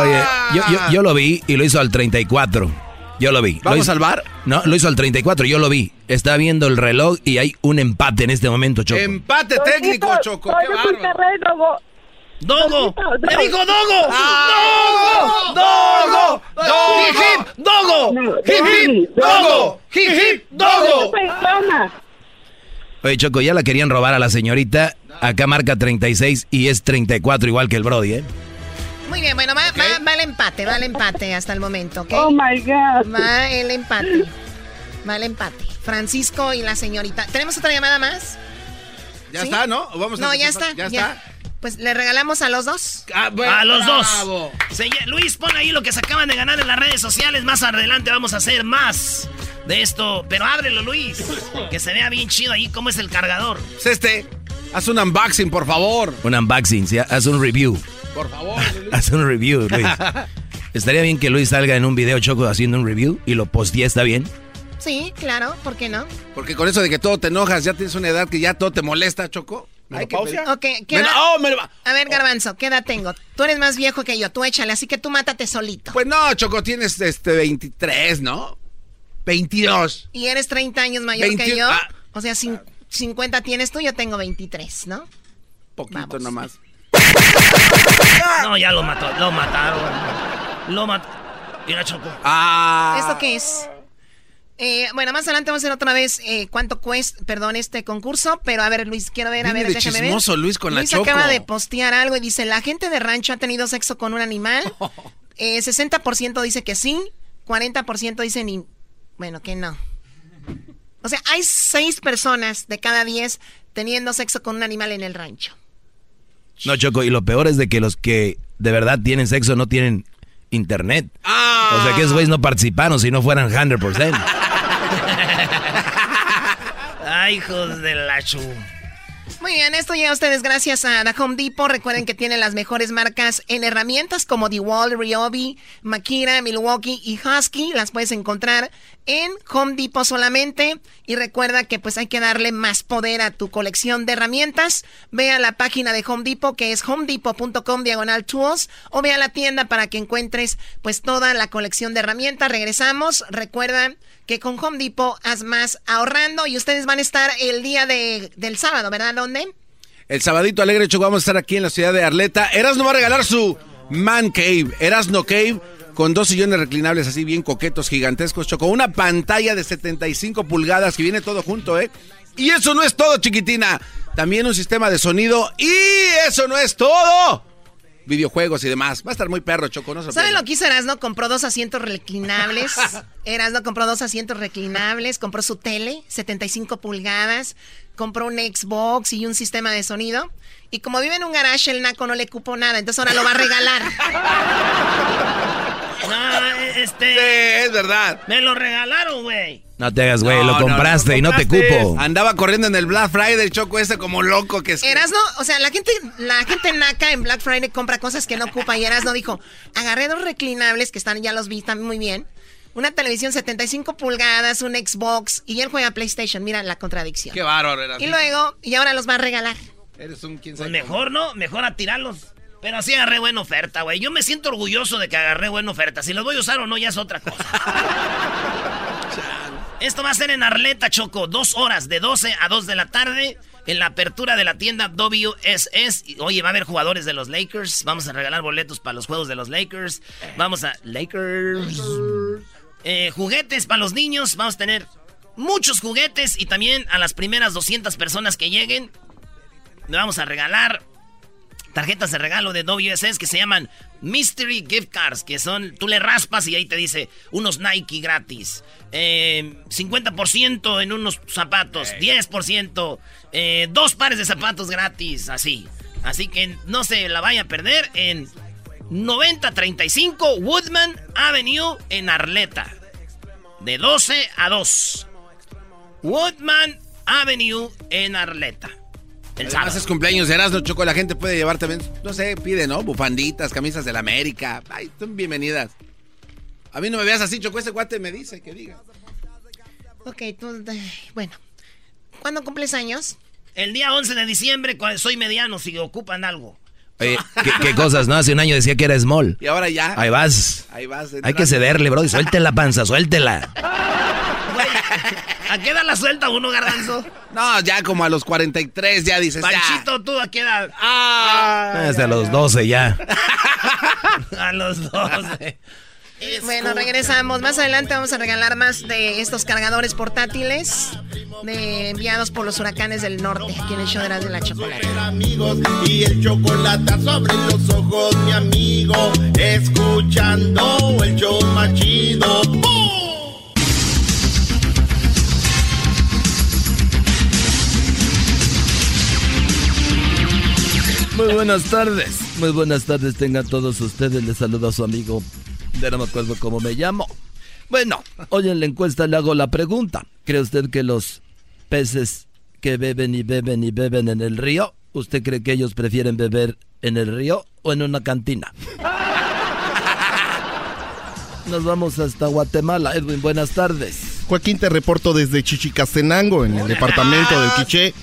Oye, yo, yo, yo lo vi y lo hizo al 34. Yo lo vi. Lo
¿Vamos
hizo-
al bar?
No, lo hizo al 34, yo lo vi. Está viendo el reloj y hay un empate en este momento, Choco.
Empate técnico, Choco. Qué bárbaro.
Dogo.
¡Dogo! ¡Me dijo Dogo!
¡Ah!
¡Dogo!
¡Dogo!
¡Hip, hip! ¡Dogo! ¡Hip, hip! ¡Dogo! ¡Hip, hip! ¡Dogo!
Oye, Choco, ya la querían robar a la señorita. Acá marca 36 y es 34 igual que el Brody, ¿eh?
Muy bien, bueno, va, va- va el empate, va el empate hasta el momento, ¿ok?
Oh my God.
Va el empate. Va el empate. Francisco y la señorita. ¿Tenemos otra llamada más?
Ya
¿Sí?
está, ¿no? ¿O Vamos a
No, ya está.
Ya
ya.
está.
Pues le regalamos a los dos.
Ah, bueno,
A los
bravo.
dos. Se Luis, pon ahí lo que se acaban de ganar en las redes sociales. Más adelante vamos a hacer más de esto. Pero ábrelo, Luis. Que se vea bien chido ahí cómo es el cargador.
Es este. Haz un unboxing, por favor.
Un unboxing, ¿sí? haz un review.
Por favor.
Haz un review, Luis. Estaría bien que Luis salga en un video Choco haciendo un review y lo postee, ¿está bien?
Sí, claro, ¿por qué no?
Porque con eso de que todo te enojas, ya tienes una edad que ya todo te molesta, Choco. Hay que pedir-
Ok, ¿qué
Me
edad-
lo- oh, me lo va-
A ver, Garbanzo, ¿qué edad tengo? Tú eres más viejo que yo, tú échale, así que tú mátate solito.
Pues no, Choco, tienes este 23, ¿no? 22.
Y eres 30 años mayor que
21,
yo.
ah.
O sea, cin- 50 tienes tú, yo tengo 23, ¿no?
Poquito nomás.
No, ya lo mató. Lo mataron. Lo mató. Mira, Choco.
Ah.
¿Esto qué es? Eh, bueno, más adelante vamos a hacer otra vez eh, cuánto cuesta, perdón, este concurso. Pero a ver, Luis, quiero ver, a
Viene
ver,
de
déjame
chismoso,
ver.
Luis, con la
Luis
Choco.
acaba de postear algo y dice, la gente de rancho ha tenido sexo con un animal. Eh, 60% dice que sí, 40% dicen, ni- bueno, que no. O sea, hay seis personas de cada 10 teniendo sexo con un animal en el rancho.
No, Choco, y lo peor es de que los que de verdad tienen sexo no tienen internet. O sea que esos güeyes no participaron si no fueran 100%.
Hijos de la chu.
Muy bien, esto llega a ustedes gracias a The Home Depot. Recuerden que tienen las mejores marcas en herramientas como DeWalt, Ryobi, Makita, Milwaukee y Husky. Las puedes encontrar en Home Depot solamente. Y recuerda que pues hay que darle más poder a tu colección de herramientas. Ve a la página de Home Depot que es homedepot.com diagonal tools o ve a la tienda para que encuentres pues toda la colección de herramientas. Regresamos. Recuerda que con Home Depot haz más ahorrando y ustedes van a estar el día de, del sábado, ¿verdad?
El sabadito alegre, Choco, vamos a estar aquí en la ciudad de Arleta. Erasno va a regalar su Man Cave. Erasno Cave con dos sillones reclinables así bien coquetos, gigantescos, Choco. Una pantalla de 75 pulgadas que viene todo junto, ¿eh? Y eso no es todo, chiquitina. También un sistema de sonido. Y eso no es todo. Videojuegos y demás. Va a estar muy perro, Choco. No
¿Saben lo que hizo Erasno? Compró dos asientos reclinables. Erasno compró dos asientos reclinables, compró su tele, 75 pulgadas, compró un Xbox y un sistema de sonido. Y como vive en un garage, el naco no le cupo nada, entonces ahora lo va a regalar.
No, este.
Sí, es verdad.
Me lo regalaron, güey.
No te hagas, güey,
No,
lo
no,
compraste y no te cupo.
Andaba corriendo en el Black Friday, Choco, ese como loco que es.
Erasno, o sea, la gente, la gente naca en Black Friday compra cosas que no ocupa y Erasno dijo, agarré dos reclinables que están, ya los vi, están muy bien. Una televisión 75 pulgadas, un Xbox y él juega PlayStation. Mira la contradicción.
Qué bárbaro, Erasno.
Y luego, y ahora los va a regalar.
Eres un
Pues
sabe
mejor, ¿no? Mejor a tirarlos. Pero así agarré buena oferta, güey. Yo me siento orgulloso de que agarré buena oferta. Si los voy a usar o no, ya es otra cosa. Esto va a ser en Arleta, Choco. Dos horas, de 12 a 2 de la tarde. En la apertura de la tienda WSS. Oye, va a haber jugadores de los Lakers. Vamos a regalar boletos para los juegos de los Lakers. Vamos a... Lakers. Eh, juguetes para los niños. Vamos a tener muchos juguetes. Y también a las primeras 200 personas que lleguen. Le vamos a regalar tarjetas de regalo de WSS que se llaman Mystery Gift Cards, que son, tú le raspas y ahí te dice unos Nike gratis, 50% eh, en unos zapatos, 10%, eh, dos pares de zapatos gratis, así. Así que no se la vaya a perder en 9035 Woodman Avenue en Arleta. De 12 a 2. Woodman Avenue en Arleta.
El Además es cumpleaños de Erasmo Choco, la gente puede llevar también, no sé, pide, ¿no? Bufanditas, camisas de la América. Ay, son bienvenidas. A mí no me veas así, Choco, ese cuate me dice que diga.
Ok, tú, bueno. ¿Cuándo cumples años?
El día 11 de diciembre, cuando soy mediano, si ocupan algo.
Oye, ¿qué, cosas, ¿no? Hace un año decía que era small.
Y ahora ya.
Ahí vas. Ahí vas. Hay que cederle, bro. Y suelte la panza, suéltela.
¿A qué edad la suelta uno, garbanzo?
No, ya como a los 43 ya dices
Panchito, ¿tú a qué edad?
Ah, Hasta los 12 ya.
a los 12.
Bueno, regresamos. Más adelante vamos a regalar más de estos cargadores portátiles de, enviados por los huracanes del norte, aquí en el show de las de la chocolate.
Amigos, y el chocolate sobre los ojos, mi amigo, escuchando el show machido.
Muy buenas tardes, muy buenas tardes tengan todos ustedes. Les saludo a su amigo ya no me acuerdo cómo me llamo. Bueno, hoy en la encuesta le hago la pregunta. ¿Cree usted que los peces que beben y beben y beben en el río, usted cree que ellos prefieren beber en el río o en una cantina? Nos vamos hasta Guatemala. Edwin, buenas tardes.
Joaquín, te reporto desde Chichicastenango, en el departamento del Quiché.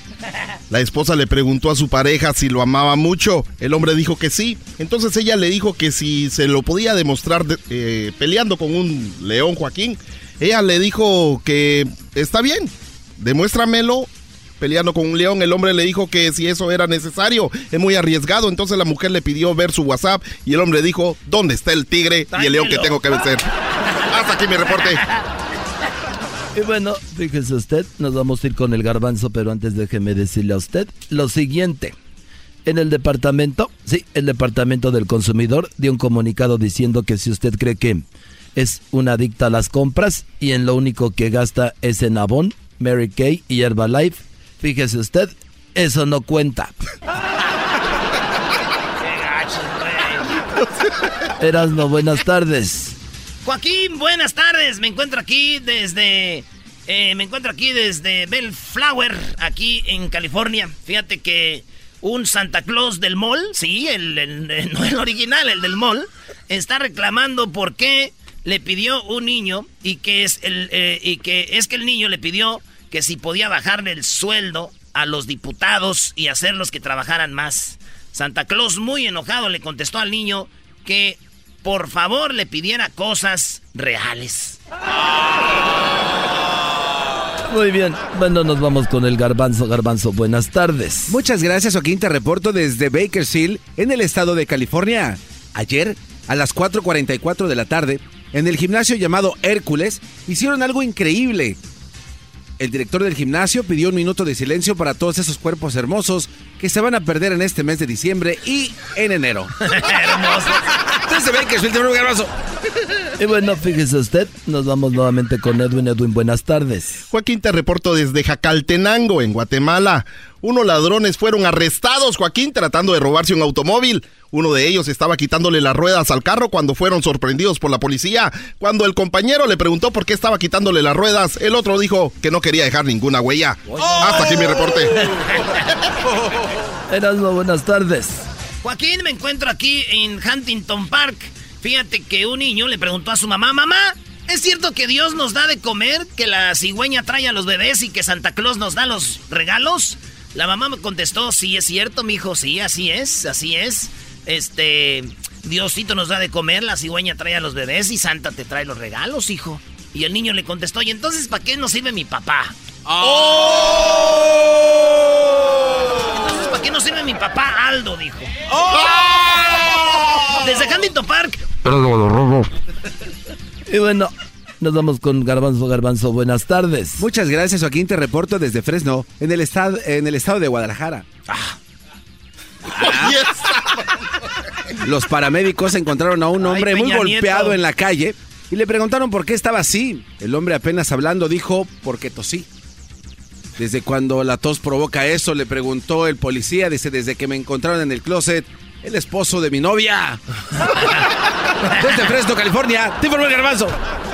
La esposa le preguntó a su pareja si lo amaba mucho. El hombre dijo que sí. Entonces ella le dijo que si se lo podía demostrar eh, peleando con un león, Joaquín. Ella le dijo que está bien, demuéstramelo peleando con un león. El hombre le dijo que si eso era necesario, es muy arriesgado. Entonces la mujer le pidió ver su WhatsApp y el hombre dijo, ¿dónde está el tigre y el león que tengo que vencer? Hasta aquí mi reporte.
Y bueno, fíjese usted, nos vamos a ir con el garbanzo, pero antes déjeme decirle a usted lo siguiente. En el departamento, sí, el departamento del consumidor dio un comunicado diciendo que si usted cree que es una adicta a las compras y en lo único que gasta es en Avon, Mary Kay y Herbalife, fíjese usted, eso no cuenta. Erasno, buenas tardes.
Joaquín, buenas tardes. Me encuentro aquí desde. Eh, me encuentro aquí desde Bellflower, aquí en California. Fíjate que un Santa Claus del mall, sí, el, no el original, el del mall, está reclamando por qué le pidió un niño y que es el eh, y que es que el niño le pidió que si podía bajarle el sueldo a los diputados y hacerlos que trabajaran más. Santa Claus muy enojado le contestó al niño que por favor le pidiera cosas reales.
Muy bien, bueno, nos vamos con el garbanzo. Garbanzo, buenas tardes.
Muchas gracias, Joaquín. Te reporto desde Bakersfield, en el estado de California. Ayer, a las 4.44 de la tarde, en el gimnasio llamado Hércules, hicieron algo increíble. El director del gimnasio pidió un minuto de silencio para todos esos cuerpos hermosos que se van a perder en este mes de diciembre y en enero. Hermoso. Entonces ve que es el hermoso.
Y bueno, fíjese usted, nos vamos nuevamente con Edwin. Edwin, buenas tardes.
Joaquín, te reporto desde Jacaltenango, en Guatemala. Unos ladrones fueron arrestados, Joaquín, tratando de robarse un automóvil. Uno de ellos estaba quitándole las ruedas al carro cuando fueron sorprendidos por la policía. Cuando el compañero le preguntó por qué estaba quitándole las ruedas, el otro dijo que no quería dejar ninguna huella. Hasta aquí mi reporte.
Erasmo, buenas tardes.
Joaquín, me encuentro aquí en Huntington Park. Fíjate que un niño le preguntó a su mamá, mamá, ¿es cierto que Dios nos da de comer, que la cigüeña trae a los bebés y que Santa Claus nos da los regalos? La mamá me contestó, sí, es cierto, mi hijo, sí, así es, así es. Este, Diosito nos da de comer, la cigüeña trae a los bebés y Santa te trae los regalos, hijo. Y el niño le contestó, ¿y entonces para qué nos sirve mi papá? ¡Oh! Entonces, ¿para qué nos sirve mi papá Aldo? Dijo. ¡Oh! Desde Huntington Park.
Y bueno, nos vamos con Garbanzo Garbanzo. Buenas tardes.
Muchas gracias, Joaquín. Te reporto desde Fresno, en el, estado, en el estado de Guadalajara. Ah. Los paramédicos encontraron a un hombre muy golpeado
Nieto.
en la calle y le preguntaron por qué estaba así. El hombre apenas hablando dijo, porque tosí. Desde cuando la tos provoca eso, le preguntó el policía, dice, desde que me encontraron en el closet, el esposo de mi novia. Desde Fresno, California, te informó el garbanzo.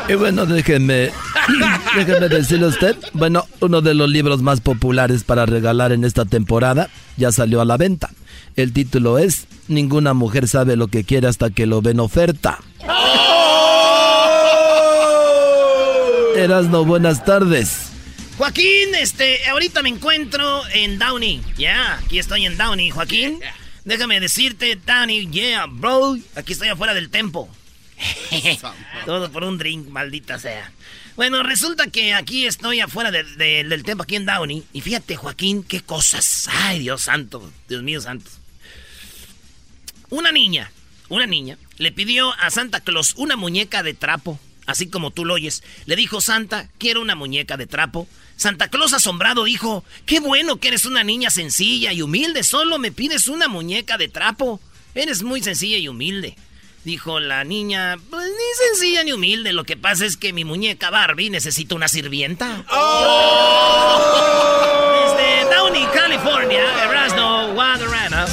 Y bueno, déjenme, déjenme decirle a usted, bueno, uno de los libros más populares para regalar en esta temporada ya salió a la venta. El título es Ninguna mujer sabe lo que quiere hasta que lo ve en oferta. Erasno, buenas tardes.
Joaquín, este, ahorita me encuentro en Downey. Ya, aquí estoy en Downey, Joaquín. Déjame decirte, Downey, yeah, bro. Aquí estoy afuera del tempo. Todo por un drink, maldita sea. Bueno, resulta que aquí estoy afuera de- de- del tempo, aquí en Downey. Y fíjate, Joaquín, qué cosas. Ay, Dios santo, Dios mío santo. Una niña, una niña, le pidió a Santa Claus una muñeca de trapo, así como tú lo oyes. Le dijo Santa, quiero una muñeca de trapo. Santa Claus asombrado dijo, qué bueno que eres una niña sencilla y humilde, solo me pides una muñeca de trapo. Eres muy sencilla y humilde. Dijo la niña, pues ni sencilla ni humilde, lo que pasa es que mi muñeca Barbie necesita una sirvienta. Desde Downey, California, Erasmo Guadarrama.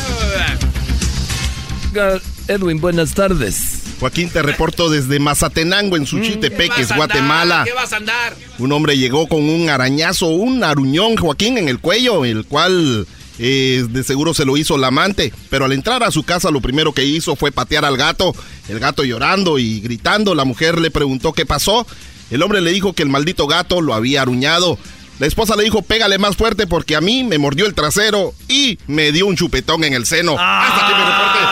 Edwin, buenas tardes.
Joaquín, te reporto desde Mazatenango, en Suchitepeques, Guatemala.
¿Qué vas a andar?
Un hombre llegó con un arañazo, un aruñón, Joaquín, en el cuello, el cual eh, de seguro se lo hizo la amante. Pero al entrar a su casa, lo primero que hizo fue patear al gato. El gato llorando y gritando. La mujer le preguntó qué pasó. El hombre le dijo que el maldito gato lo había aruñado. La esposa le dijo, pégale más fuerte porque a mí me mordió el trasero y me dio un chupetón en el seno. Hasta que me reporte.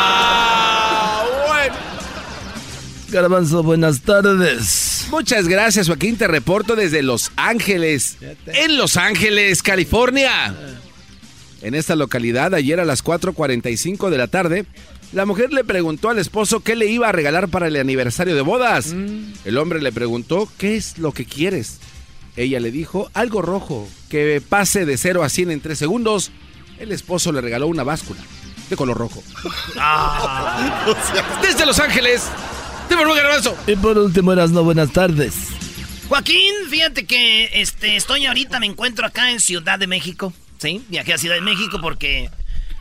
Garbanzo, buenas tardes.
Muchas gracias, Joaquín. Te reporto desde Los Ángeles. En Los Ángeles, California. En esta localidad, ayer a las 4.45 de la tarde, la mujer le preguntó al esposo qué le iba a regalar para el aniversario de bodas. El hombre le preguntó, ¿qué es lo que quieres? Ella le dijo, algo rojo, que pase de 0 a 100 en 3 segundos. El esposo le regaló una báscula de color rojo. Desde Los Ángeles, te informó Garbanzo.
Y por último, Erasno, buenas tardes.
Joaquín, fíjate que este, estoy ahorita, me encuentro acá en Ciudad de México. Sí, viajé a Ciudad de México porque...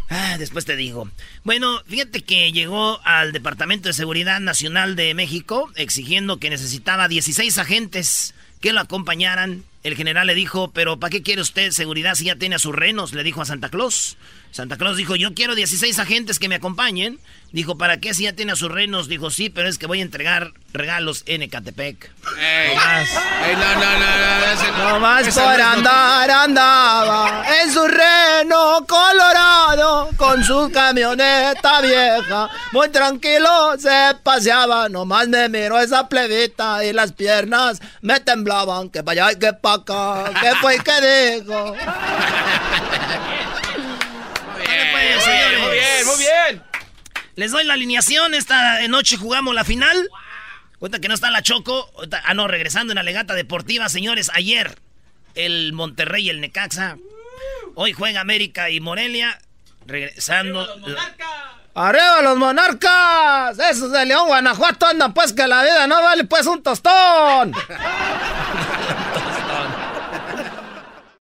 Ah, después te digo. Bueno, fíjate que llegó al Departamento de Seguridad Nacional de México exigiendo que necesitaba 16 agentes que lo acompañaran. El general le dijo, pero ¿para qué quiere usted seguridad si ya tiene a sus renos? Le dijo a Santa Claus. Santa Claus dijo, yo quiero 16 agentes que me acompañen. Dijo, ¿para qué si ya tiene a sus renos? Dijo, sí, pero es que voy a entregar regalos en Ecatepec.
Ey, ey, no, no, no, no, ese-
No más por andar andaba en su reno colorado con su camioneta vieja. Muy tranquilo se paseaba, nomás me miró esa plebita y las piernas me temblaban. Que para allá y que para acá, ¿qué fue y qué dijo?
señores.
Muy bien, muy bien.
Les doy la alineación. Esta noche jugamos la final. Cuenta que no está la Choco. ah, no, regresando en la legata deportiva, señores. Ayer, el Monterrey y el Necaxa. Hoy juega América y Morelia. Regresando.
¡Arriba los monarcas! Esos de León, Guanajuato andan pues que la vida no vale pues un tostón.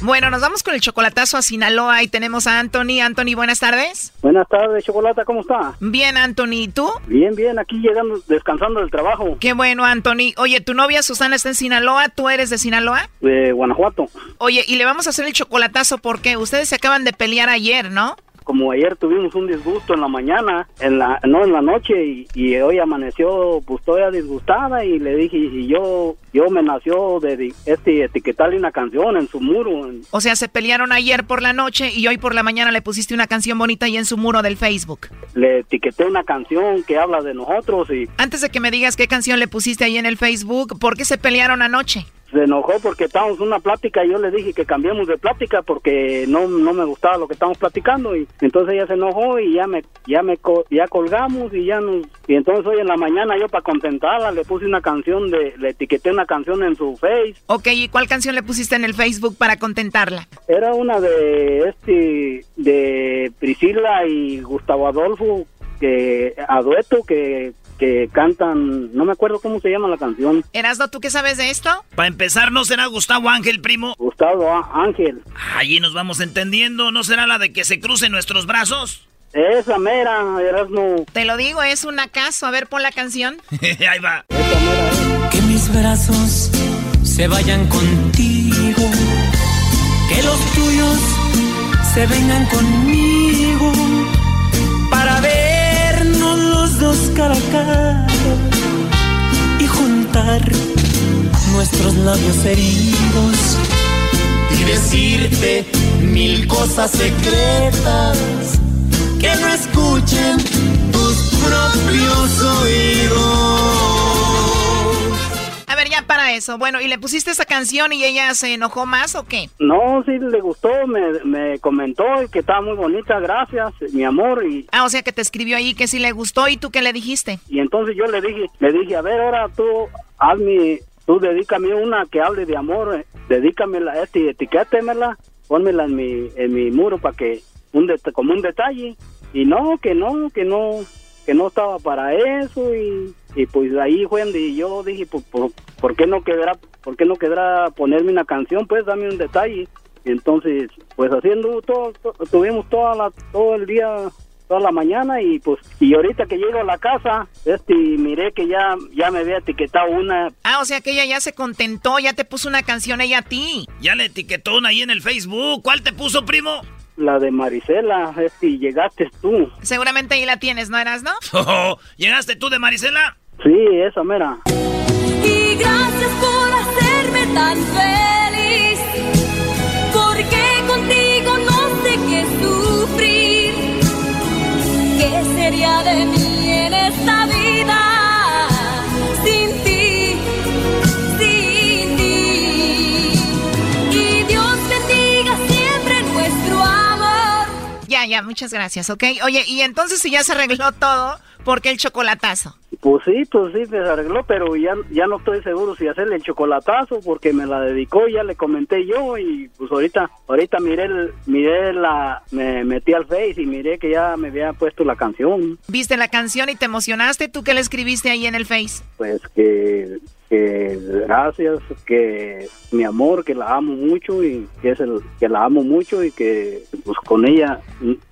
Bueno, nos vamos con el chocolatazo a Sinaloa y tenemos a Anthony. Anthony, buenas tardes.
Buenas tardes, Chocolata, ¿cómo está?
Bien, Anthony, ¿y tú?
Bien, bien, aquí llegando, descansando del trabajo,
Qué bueno, Anthony. Oye, tu novia Susana está en Sinaloa, ¿tú eres de Sinaloa?
de Guanajuato.
Oye, y le vamos a hacer el chocolatazo porque ustedes se acaban de pelear ayer, ¿no?
Como ayer tuvimos un disgusto en la mañana, en la no en la noche y, y hoy amaneció pues todavía disgustada y le dije y yo yo me nació de este etiquetarle una canción en su muro.
O sea, se pelearon ayer por la noche y hoy por la mañana le pusiste una canción bonita ahí en su muro del Facebook.
le etiqueté una canción que habla de nosotros y
Antes de que me digas qué canción le pusiste ahí en el Facebook, ¿por qué se pelearon anoche?
Se enojó porque estábamos en una plática y yo le dije que cambiemos de plática porque no, no me gustaba lo que estábamos platicando y entonces ella se enojó y ya me ya me ya colgamos y ya nos y entonces hoy en la mañana yo para contentarla le puse una canción de le etiqueté una canción en su face
Ok, ¿y cuál canción le pusiste en el Facebook para contentarla?
era una de este de Priscila y Gustavo Adolfo que a dueto que que cantan no me acuerdo cómo se llama la canción
Erasno, ¿tú qué sabes de esto?
Para empezar, ¿no será Gustavo Ángel, primo?
Gustavo Ángel.
Allí nos vamos entendiendo. ¿No será la de que se crucen nuestros brazos?
esa mera Erasmo
Te lo digo, es un acaso. A ver, pon la canción.
Ahí va.
Que mis brazos se vayan contigo, que los tuyos se vengan conmigo dos cara y juntar nuestros labios heridos y decirte mil cosas secretas que no escuchen tus propios oídos.
A para eso. Bueno, ¿y le pusiste esa canción y ella se enojó más o qué?
No, sí le gustó, me, me comentó y que estaba muy bonita, gracias, mi amor. Y,
Ah, o sea que te escribió ahí que sí le gustó y tú qué le dijiste.
y entonces yo le dije, le dije, a ver, ahora tú hazme, tú dedícame una que hable de amor, eh, dedícamela, este, etiquétemela, pónmela en mi, en mi muro para que, un det- como un detalle. Y no, que no, que no, que no estaba para eso y, y pues ahí fue donde yo dije, pues, por, ¿por qué no quedará, por qué no quedará ponerme una canción? Pues dame un detalle. Entonces, pues haciendo todo, to- tuvimos toda la, todo el día, toda la mañana y pues, y ahorita que llego a la casa, este, miré que ya, ya me había etiquetado una,
Ah, o sea que ella ya se contentó, ya te puso una canción ella a ti.
Ya le etiquetó una ahí en el Facebook. ¿Cuál te puso, primo?
la de Marisela, este, y llegaste tú.
Seguramente ahí la tienes, ¿no eras, no?
¿Llegaste tú de Marisela?
Sí, esa mera.
Y gracias por hacerme tan feliz, porque contigo no sé qué sufrir. ¿Qué sería de mí en esta vida sin ti, sin ti? Y Dios bendiga siempre nuestro amor.
Ya, ya, muchas gracias, ¿ok? Oye, y entonces si ya se arregló todo, ¿por qué el chocolatazo?
Pues sí, pues sí, se arregló, pero ya, ya no estoy seguro si hacerle el chocolatazo porque me la dedicó, ya le comenté yo y pues ahorita, ahorita miré, el, miré la, me metí al Face y miré que ya me había puesto la canción,
¿Viste la canción y te emocionaste? ¿Tú qué le escribiste ahí en el Face?
pues que, que gracias, que mi amor, que la amo mucho y que es el, que la amo mucho y que pues con ella,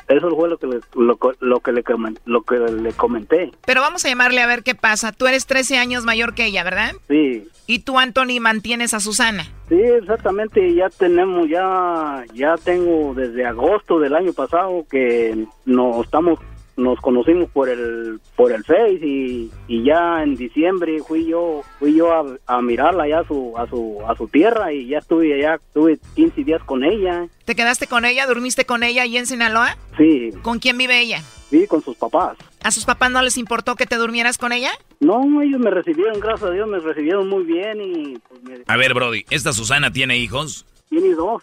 eso fue lo que le, lo, lo que le, lo que le comenté,
Pero vamos a llamarle a ver qué pasa. Tú eres 13 años mayor que ella, ¿verdad?
sí.
Y tú, Anthony, mantienes a Susana.
Sí, exactamente, ya tenemos, ya, ya tengo desde agosto del año pasado que nos estamos, nos conocimos por el, por el Face y, y ya en diciembre fui yo, fui yo a, a mirarla allá a su, a su, a su tierra y ya estuve allá, estuve 15 días con ella,
¿Te quedaste con ella? ¿Durmiste con ella ahí en Sinaloa?
sí,
¿Con quién vive ella?
sí, con sus papás.
¿A sus papás no les importó que te durmieras con ella?
No, ellos me recibieron, gracias a Dios, me recibieron muy bien y pues me
A ver, Brody, ¿esta Susana tiene hijos?
tiene dos.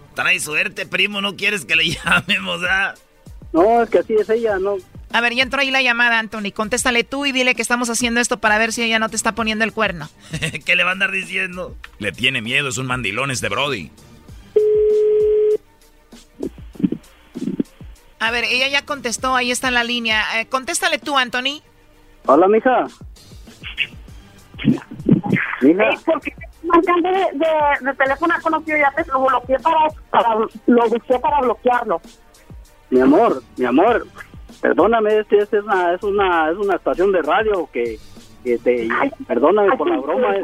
Trae suerte, primo, no quieres que le llamemos, ¿ah?
No, es que así es ella, no.
A ver, ya entró ahí la llamada, Anthony. Contéstale tú y dile que estamos haciendo esto para ver si ella no te está poniendo el cuerno.
¿Qué le va a andar diciendo?
Le tiene miedo, es un mandilón este Brody.
A ver, ella ya contestó, ahí está en la línea. Eh, contéstale tú, Anthony.
Hola, mija. Mija.
Porque marcando de, de, de teléfono conocido ya te lo bloqueé para, para lo busqué para bloquearlo.
Mi amor, mi amor, perdóname, este, este es una, es una, es una estación de radio que, que te, perdóname por la broma. es-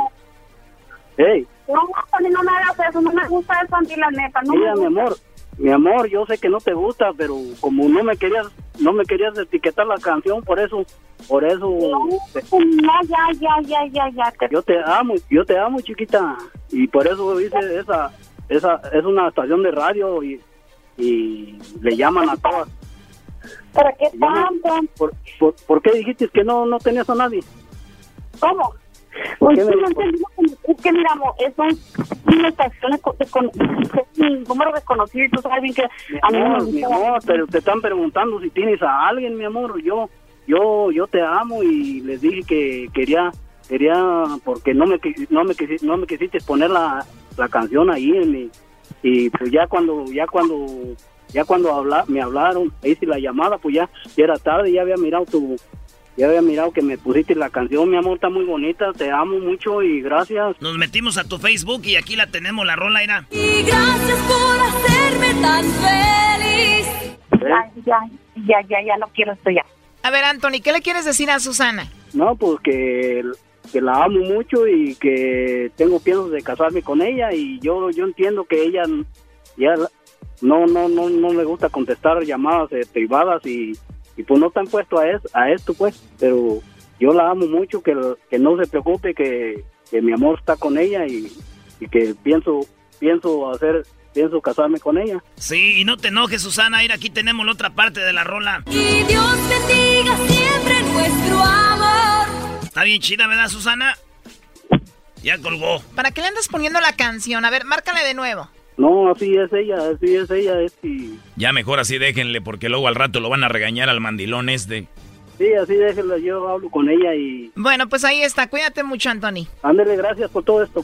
Hey,
No, Anthony, no me hagas eso, no me gusta eso, la neta. No
mira,
me
mi amor, mi amor, yo sé que no te gusta, pero como no me querías, no me querías etiquetar la canción, por eso, por eso,
No, ya, ya, ya, ya, ya. Te...
yo te amo, yo te amo, chiquita, y por eso hice esa, esa, es una estación de radio y, y le llaman a todas.
¿Para qué tanto?
¿Por, por, por qué dijiste que no, no tenías a nadie?
¿Cómo?
¿Por
Pues sí, no me- es que mira, un, una estación de, número desconocido y tú sabes bien que a mí no me
mi amor, pero te están preguntando si tienes a alguien, mi amor. Yo, yo, yo te amo y les dije que quería, quería, porque no me, no me, quisi- no me quisiste poner la, la canción ahí en mi, y pues ya cuando, ya cuando, ya cuando habla, me hablaron, hice la llamada, pues ya, ya era tarde, ya había mirado tu, ya había mirado que me pusiste la canción, mi amor, está muy bonita, te amo mucho y gracias.
Nos metimos a tu Facebook y aquí la tenemos, la rola era.
Y gracias por hacerme tan feliz.
Ya, ya, ya, ya, ya no quiero esto ya.
A ver, Anthony, ¿qué le quieres decir a Susana?
No, pues que, la amo mucho y que tengo piensos de casarme con ella y yo yo entiendo que ella ya no no no no me gusta contestar llamadas eh, privadas y, y pues no están puesto a, es, a esto pues, pero yo la amo mucho, que, que no se preocupe que, que mi amor está con ella y, y que pienso pienso hacer pienso casarme con ella.
Sí, y no te enojes, Susana. Mira, aquí tenemos la otra parte de la rola.
Y Dios bendiga siempre nuestro amor.
Está bien chida, ¿verdad, Susana? Ya colgó.
¿Para qué le andas poniendo la canción? A ver, márcale de nuevo.
No, así es ella, así es ella, es y
Ya mejor así déjenle, porque luego al rato lo van a regañar al mandilón este.
sí, así déjela, yo hablo con ella y
Bueno, pues ahí está. Cuídate mucho, Anthony.
ándele, gracias por todo esto.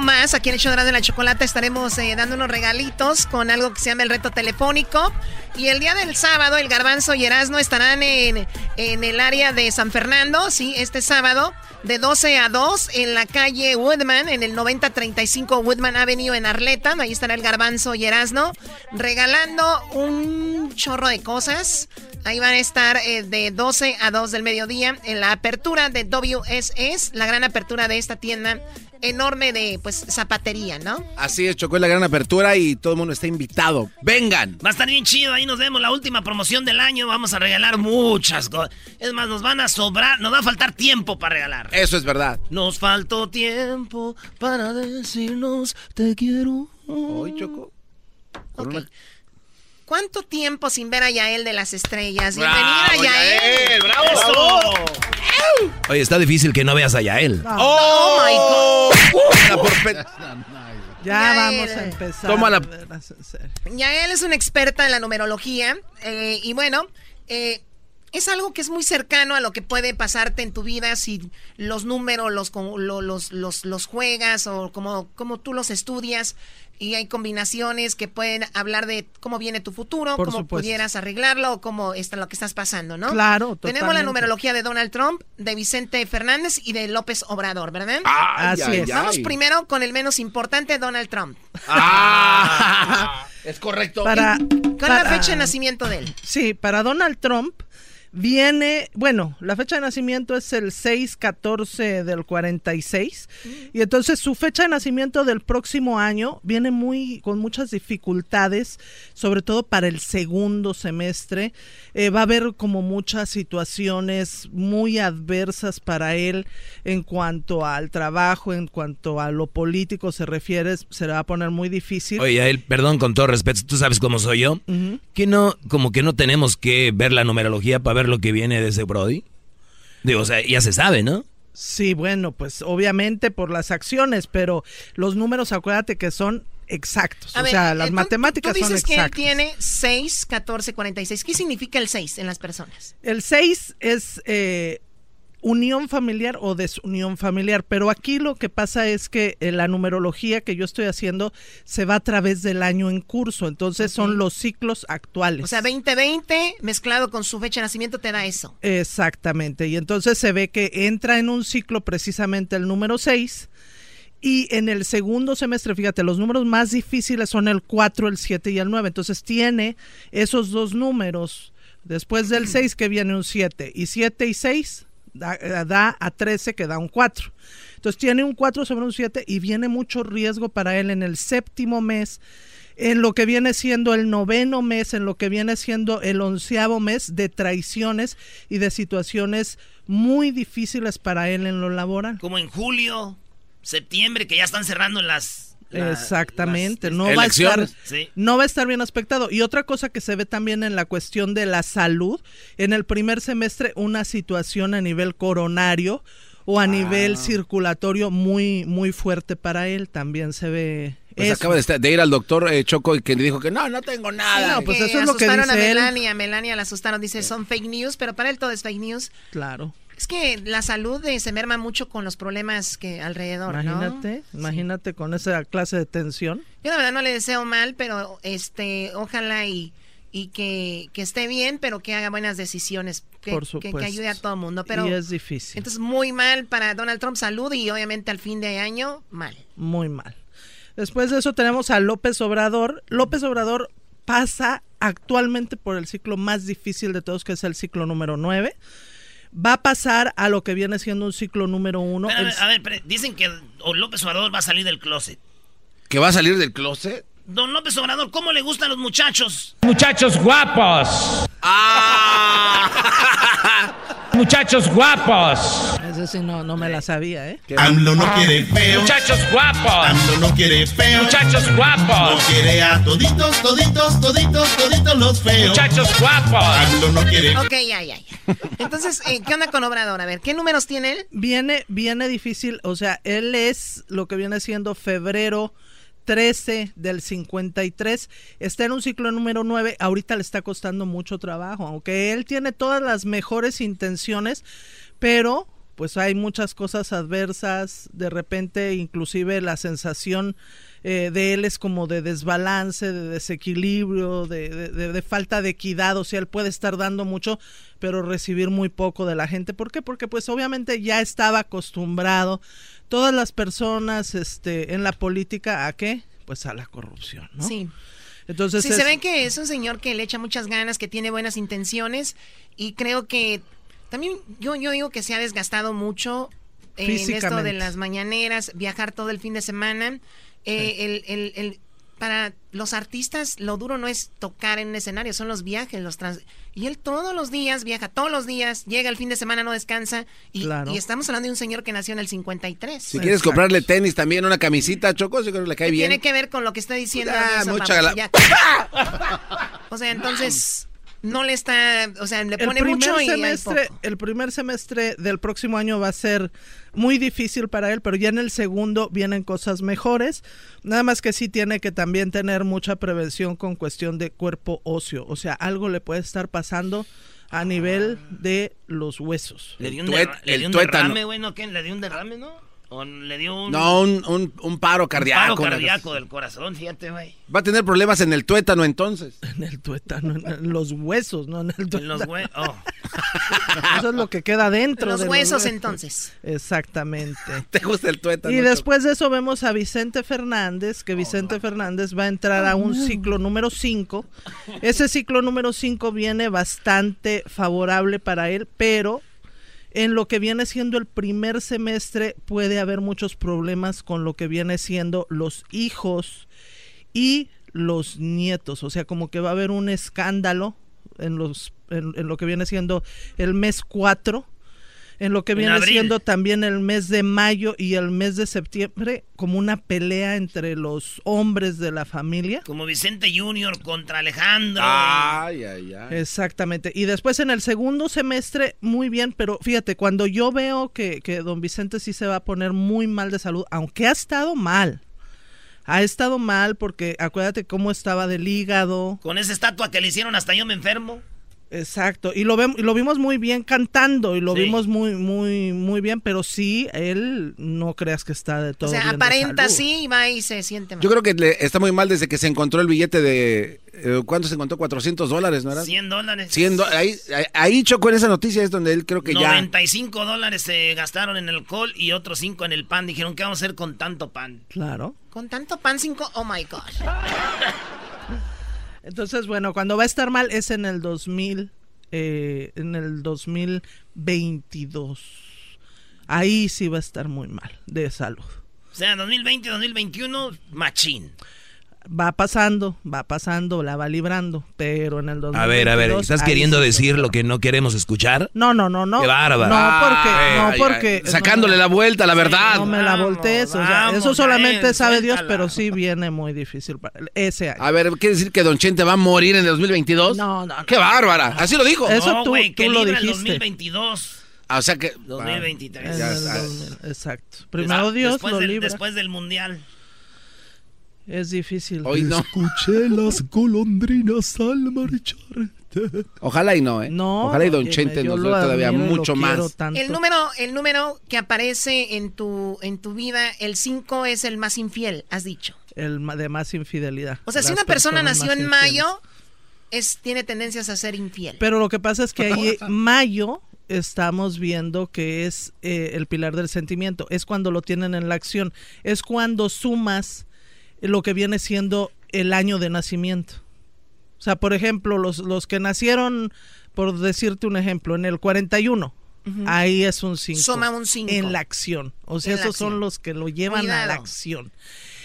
más, aquí en el show de la chocolate estaremos eh, dando unos regalitos con algo que se llama el reto telefónico. Y el día del sábado, el Garbanzo y Erasmo estarán en, en el área de San Fernando, sí, este sábado, de 12 a 2, en la calle Woodman, en el 9035 Woodman Avenue en Arleta. Ahí estará el Garbanzo y Erasmo regalando un chorro de cosas. Ahí van a estar eh, de 12 a 2 del mediodía en la apertura de WSS, la gran apertura de esta tienda enorme de pues zapatería, ¿no?
Así es, Chocó es la gran apertura y todo el mundo está invitado. ¡Vengan!
Va a estar bien chido, ahí nos vemos la última promoción del año, vamos a regalar muchas cosas. Es más, nos van a sobrar, nos va a faltar tiempo para regalar.
Eso es verdad.
Nos faltó tiempo para decirnos te quiero.
Hoy, Choco.
Ok. ¿Cuánto tiempo sin ver a Yael de las estrellas?
¡Bravo,
Bienvenida, Yael.
Yael! ¡Bravo!
Eso.
Oye, está difícil que no veas a Yael.
Oh, my God.
Ya
Yael.
vamos a empezar.
Toma la-
de veras, en serio.
Yael es una experta en la numerología eh, y bueno, eh, es algo que es muy cercano a lo que puede pasarte en tu vida si los números los, los, los, los juegas o como, como tú los estudias y hay combinaciones que pueden hablar de cómo viene tu futuro,
Por
cómo
supuesto.
pudieras arreglarlo o cómo está lo que estás pasando, ¿no?
Claro,
Tenemos la
totalmente.
numerología de Donald Trump, de Vicente Fernández y de López Obrador, ¿verdad?
Así ay, es.
Vamos primero con el menos importante, Donald Trump.
es correcto.
Para,
¿Cuál es la fecha de nacimiento de él?
Sí, para Donald Trump, Viene, bueno, la fecha de nacimiento es el 6-14 del 46 y entonces su fecha de nacimiento del próximo año viene muy con muchas dificultades, sobre todo para el segundo semestre. Eh, va a haber como muchas situaciones muy adversas para él en cuanto al trabajo, en cuanto a lo político se refiere, se le va a poner muy difícil.
Oye, a él, perdón, con todo respeto, tú sabes cómo soy yo. Que no, como que no tenemos que ver la numerología para ver lo que viene de ese Brody. Digo, o sea, ya se sabe, ¿no?
Sí, bueno, pues obviamente por las acciones, pero los números, acuérdate que son exactos.
A
o
ver,
sea,
eh,
las
tú-
matemáticas
tú
son
dices que él
exactas.
tiene 6, 14, 46. ¿Qué significa el 6 en las personas?
El 6 es eh, unión familiar o desunión familiar, pero aquí lo que pasa es que eh, la numerología que yo estoy haciendo se va a través del año en curso, entonces son los ciclos actuales.
O sea, 2020 mezclado con su fecha de nacimiento te da eso.
Exactamente, y entonces se ve que entra en un ciclo precisamente el número 6 y en el segundo semestre, fíjate, los números más difíciles son el 4, el 7 y el 9, entonces tiene esos dos números, después del 6 que viene un 7 y 7 y 6 da, eh, da a 13 que da un 4. Entonces tiene un 4 sobre un 7 y viene mucho riesgo para él en el séptimo mes en lo que viene siendo el noveno mes, en lo que viene siendo el onceavo mes de traiciones y de situaciones muy difíciles para él en lo laboral.
Como en julio, septiembre, que ya están cerrando las... la-
Exactamente,
las-
no va a estar.
Sí.
no va a estar bien aspectado. Y otra cosa que se ve también en la cuestión de la salud, en el primer semestre una situación a nivel coronario o a nivel circulatorio muy muy fuerte para él, también se ve
Pues
eso.
acaba de, estar- de ir al doctor eh, Choco y que le dijo que no, no tengo nada.
no, pues
Que
eso es lo que
asustaron a
dice él.
Melania, Melania la asustaron, dice son fake news, pero para él todo es fake news.
Claro.
Es que la salud eh, se merma mucho con los problemas que alrededor, ¿no?
Imagínate, imagínate con esa clase de tensión.
Yo la verdad no le deseo mal, pero este, ojalá y, y que, que esté bien, pero que haga buenas decisiones, que,
Por
que- que,
supuesto.
ayude a todo el mundo. Pero
y es difícil,
entonces muy mal para Donald Trump, salud y obviamente al fin de año mal.
muy mal. Después de eso tenemos a López Obrador. López Obrador pasa actualmente por el ciclo más difícil de todos, que es el ciclo número 9. Va a pasar a lo que viene siendo un ciclo número 1.
Espérame, a ver, dicen que don López Obrador va a salir del closet.
¿Que va a salir del closet?
Don López Obrador, ¿cómo le gustan los muchachos?
Muchachos guapos. Muchachos guapos.
Ese sí no, no me la sabía, ¿eh?
AMLO no quiere feo.
Muchachos guapos.
AMLO no quiere feo.
Muchachos guapos.
No quiere a toditos, toditos, toditos, toditos los feos.
Muchachos guapos.
AMLO no quiere
Ok, ya, ya, ya. Entonces, eh, ¿qué onda con Obrador? A ver, ¿qué números tiene él?
Viene, viene difícil, o sea, él es lo que viene siendo febrero 13 del 53, está en un ciclo número 9, ahorita le está costando mucho trabajo, aunque él tiene todas las mejores intenciones, pero pues hay muchas cosas adversas, de repente inclusive la sensación eh, de él es como de desbalance, de desequilibrio, de, de- falta de equidad, o sea, él puede estar dando mucho, pero recibir muy poco de la gente. ¿Por qué? Porque pues obviamente ya estaba acostumbrado todas las personas este, en la política a qué? Pues a la corrupción, ¿no?
Sí.
Entonces
Sí,
es-
se ve que es un señor que le echa muchas ganas, que tiene buenas intenciones y creo que también yo, yo digo que se ha desgastado mucho en esto de las mañaneras, viajar todo el fin de semana. Eh, el, el- el- para los artistas lo duro no es tocar en un escenario, son los viajes, los trans... Y él todos los días viaja, todos los días, llega el fin de semana, no descansa. Y,
Claro.
y estamos hablando de un señor que nació en el 53.
Si quieres comprarle tenis también, una camisita, Choco, yo creo que le cae bien.
Tiene que ver con lo que está diciendo.
Ah, mucha.
O sea, entonces no le está, o sea, le pone mucho y hay
semestre,
poco.
el primer semestre del próximo año va a ser muy difícil para él, pero ya en el segundo vienen cosas mejores. Nada más que sí tiene que también tener mucha prevención con cuestión de cuerpo óseo, o sea, algo le puede estar pasando a nivel de los huesos.
Le dio un,
tuet-
derra- le dio un derrame, güey, ¿no? ¿Qué? ¿Le dio un derrame, no? O le dio un,
No, un, un, un paro
un
cardíaco.
paro cardíaco del corazón, fíjate, güey.
Va a tener problemas en el tuétano entonces.
En el tuétano, en los huesos, no en el tuétano.
En los hue- oh.
Eso es lo que queda dentro.
Los
de
huesos, entonces.
Exactamente.
¿Te gusta el tuétano?
Y después de eso vemos a Vicente Fernández, que Vicente Fernández va a entrar a un ciclo número 5. Ese ciclo número 5 viene bastante favorable para él, pero en lo que viene siendo el primer semestre puede haber muchos problemas con lo que viene siendo los hijos y los nietos. O sea, como que va a haber un escándalo en, los, en, lo que viene siendo el mes 4 en lo que
En
viene
abril.
siendo también el mes de mayo y el mes de septiembre, como una pelea entre los hombres de la familia.
Como Vicente Junior contra Alejandro.
Ay, ay, ay.
Exactamente. Y después en el segundo semestre, muy bien, pero fíjate, cuando yo veo que, que don Vicente sí se va a poner muy mal de salud, aunque ha estado mal. Ha estado mal porque acuérdate cómo estaba del hígado.
Con esa estatua que le hicieron hasta yo me enfermo.
Exacto, y lo, vemos, y lo vimos muy bien cantando y lo
Sí.
vimos muy, muy, muy bien, pero sí, él no creas que está de todo
O sea,
bien de
aparenta
salud.
así y va y se siente mal.
Yo creo que le- está muy mal desde que se encontró el billete de... eh, ¿Cuánto se encontró? 400 dólares, ¿no era?
100 dólares.
100 do- ahí, ahí, chocó en esa noticia, es donde él creo que ya...
95 dólares se gastaron en el alcohol y otros 5 en el pan. Dijeron, ¿qué vamos a hacer con tanto pan?
Claro.
Con tanto pan cinco, oh my God.
Entonces, bueno, cuando va a estar mal es en el 2000, eh, en el 2022. Ahí sí va a estar muy mal de salud.
O sea, 2020, 2021, machín.
Va pasando, va pasando, la va librando, pero en el 2022...
A ver, a ver, ¿estás queriendo decir lo que no queremos escuchar?
No, no, no, no.
Qué bárbaro.
No, porque,
Ay,
no,
ay,
porque...
ay, sacándole la vuelta, la verdad.
No me la voltees, o sea,
vamos,
eso solamente sabe Dios, pero sí viene muy difícil para ese año.
A ver, ¿quiere decir que Don Chente va a morir en el 2022?
No, no, no.
¡Qué bárbara! Así lo dijo.
Eso
no,
tú-
güey,
tú
que
lo
libra el
dijiste.
2022.
Ah, o sea que...
2023.
En
Ya
el
está.
2000, Exacto. Primero Dios
después
lo
del,
libra.
Después del mundial.
Es difícil.
Hoy no.
Escuché las golondrinas al marcharte.
Ojalá y no, ¿eh?
No,
Ojalá y Don Chente nos
lo
dé todavía mucho
quiero
más.
tanto.
El número, el número que aparece en tu, en tu vida, el 5 es el más infiel, has dicho.
El de más infidelidad.
O sea, si una persona nació en mayo, es, tiene tendencias a ser infiel.
Pero lo que pasa es que ahí mayo estamos viendo que es eh, el pilar del sentimiento. Es cuando lo tienen en la acción. Es cuando sumas lo que viene siendo el año de nacimiento. O sea, por ejemplo, los, los que nacieron, por decirte un ejemplo, en el 41.
Ujú.
Ahí es un 5.
Suma un cinco.
En la acción. O sea,
En
esos son los que lo llevan a la acción.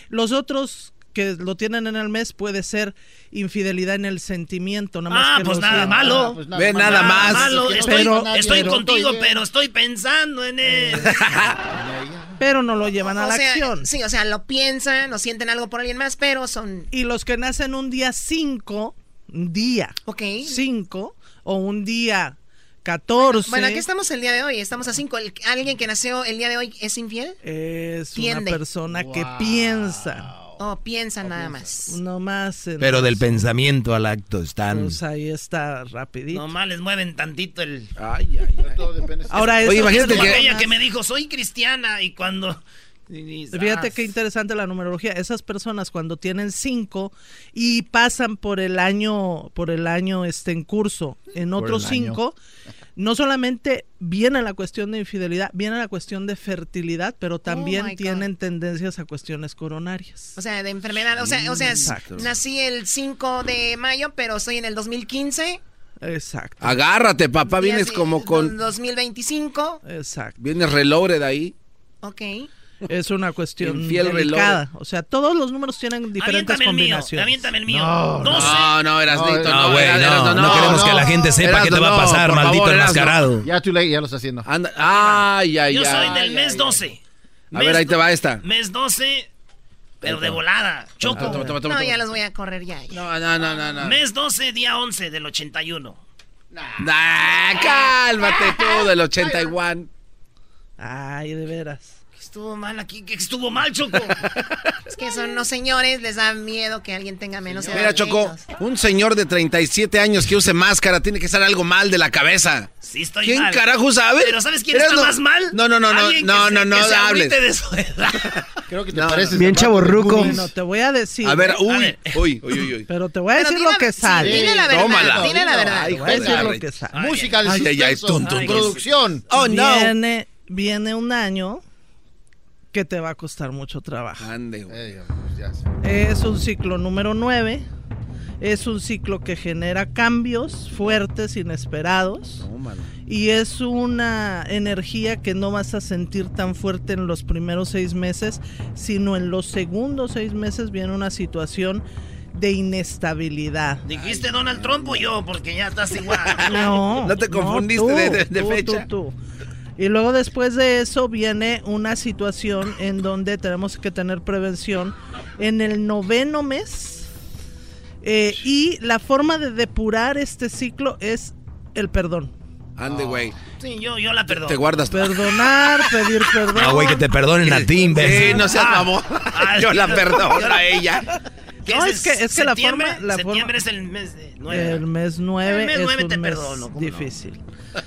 Los otros que lo tienen en el mes puede ser infidelidad en el sentimiento. Nada más
Ah,
que
pues
lo
nada
sientan.
malo.
Ve nada más.
malo.
Pero-
Estoy, estoy
pero-
contigo, pero estoy pensando en él.
Pero no lo llevan a la
sea,
acción.
Sí, o sea, lo piensan, o sienten algo por alguien más, pero son...
Y los que nacen un día 5, un día
Ok.
5 o un día 14
Bueno, aquí estamos el día de hoy, estamos a 5. ¿Alguien que nació el día de hoy es infiel?
es
Tiende.
una persona que piensa,
O piensa nada más.
no más. en
Pero del pensamiento al acto están...
Pues ahí está rapidito.
Nomás les mueven tantito el...
Ay, ay, ay.
Ahora
Oye,
eso-
imagínate
Como
que-
aquella que me dijo, soy cristiana, y cuando...
Fíjate
ah,
qué interesante la numerología. Esas personas cuando tienen cinco y pasan por el año, por el año este en curso, en otros
año.
No solamente viene la cuestión de infidelidad, viene la cuestión de fertilidad, pero también
Oh God.
tienen tendencias a cuestiones coronarias.
O sea, de enfermedad. O sea, o sea
Exacto.
nací el 5 de mayo, pero estoy en el 2015.
Exacto.
Agárrate, papá, vienes como con...
2025.
Exacto.
Vienes reloaded ahí.
Ok.
Es una cuestión
Infiel
delicada. O sea, todos los números tienen diferentes
Aviéntame
combinaciones.
aviéntame el mío.
No,
12.
No, no, Erasnito,
No,
no,
güey, no,
Erasno,
no queremos que la gente sepa qué te va a pasar, maldito
favor,
enmascarado.
Ya tú ya lo estás haciendo.
Anda, ay, ay,
Yo soy
ay.
del mes 12.
A ver, ahí te va esta.
Mes 12, pero de volada. Choco.
Toma, toma, toma,
No,
toma.
ya los voy a correr ya.
No, no, no, no, no.
Mes 12, día 11 del 81.
Nah, cálmate tú del 81.
Ay, de veras.
Estuvo mal aquí, que estuvo mal, Choco.
Es que son los señores, les da miedo que alguien tenga menos edad.
Mira, Choco,
ellos.
un señor de 37 años que use máscara tiene que estar algo mal de la cabeza.
Sí, estoy
¿Quién
mal.
carajo sabe?
Pero ¿sabes quién está
no-
más mal?
No, no, no, no,
que
no,
se-
no, no,
que se
hables.
de su edad.
Creo que
te pareces
Bien.
Goonies.
Bueno, te voy a decir.
A ver,
¿eh?
uy, uy, uy, uy, uy.
Pero te voy a decir lo que sale.
dile la verdad,
Tómala.
dile la verdad.
Te voy a decir lo que sale.
Música de
Ay,
producción.
Oh, no.
Viene, viene un año que te va a costar mucho trabajo.
Ande, güey.
Pues.
Es un ciclo número 9. Es un ciclo que genera cambios fuertes, inesperados.
Tómala.
Y es una energía que no vas a sentir tan fuerte en los primeros seis meses, sino en los segundos seis meses viene una situación de inestabilidad.
¿Dijiste Donald Trump o yo? Porque ya estás igual.
No,
No te confundiste
tú,
de- de- de
tú,
fecha.
tú, tú. Y luego después de eso viene una situación en donde tenemos que tener prevención en el noveno mes. Eh, y la forma de depurar este ciclo es el perdón.
Ande, güey.
Sí, yo, yo la perdono.
Te guardas.
Perdonar, pedir perdón.
Ah, güey, que te perdonen a ti, imbécil.
Sí, no seas mamón. Yo la perdono a ella.
¿Qué
No,
es,
es que- es que la forma- la
septiembre
forma-
es el mes de nueve.
El mes 9
El mes
es
nueve
un
te
mes
perdono,
difícil.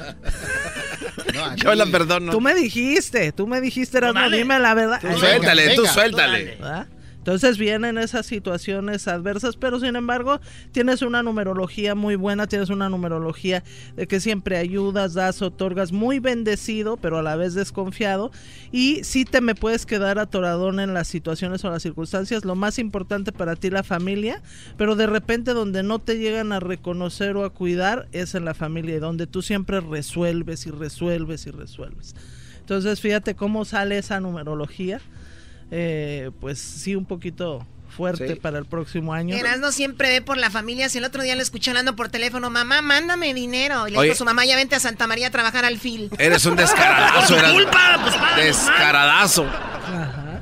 No,
Yo la perdono.
Tú me dijiste, tú me dijiste, Erasmo, dime la verdad.
Tú suéltale, tú suéltale.
¿verdad? Entonces vienen esas situaciones adversas, pero sin embargo tienes una numerología muy buena, tienes una numerología de que siempre ayudas, das, otorgas, muy bendecido, pero a la vez desconfiado. Y sí te me puedes quedar atoradón en las situaciones o las circunstancias, lo más importante para ti la familia, pero de repente donde no te llegan a reconocer o a cuidar es en la familia donde tú siempre resuelves y resuelves y resuelves. Entonces fíjate cómo sale esa numerología eh, pues sí, un poquito fuerte
Sí.
para el próximo año.
Erasmo siempre ve por la familia. Si el otro día lo escuché hablando por teléfono, mamá, mándame dinero. Y le
Oye.
dijo a su mamá, ya vente a Santa María a trabajar al fil.
Eres un descaradazo, eras.
culpa, pues mal.
Descaradazo.
Ajá.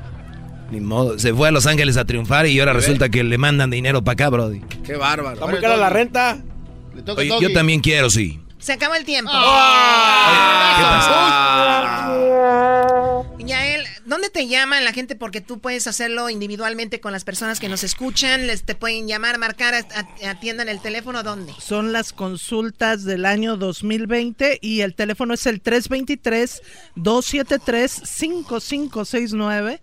Ni modo. Se fue a Los Ángeles a triunfar y ahora resulta que le mandan dinero para acá, Brody.
Qué bárbaro.
Está muy cara la renta.
Le toca
Oye, yo también quiero, sí.
Se acabó el tiempo.
Ah.
¿Qué
Yael, ¿dónde te llaman la gente? Porque tú puedes hacerlo individualmente con las personas que nos escuchan. Les te pueden llamar, marcar, atiendan el teléfono. ¿Dónde?
Son las consultas del año 2020 y el teléfono es el 323-273-5569.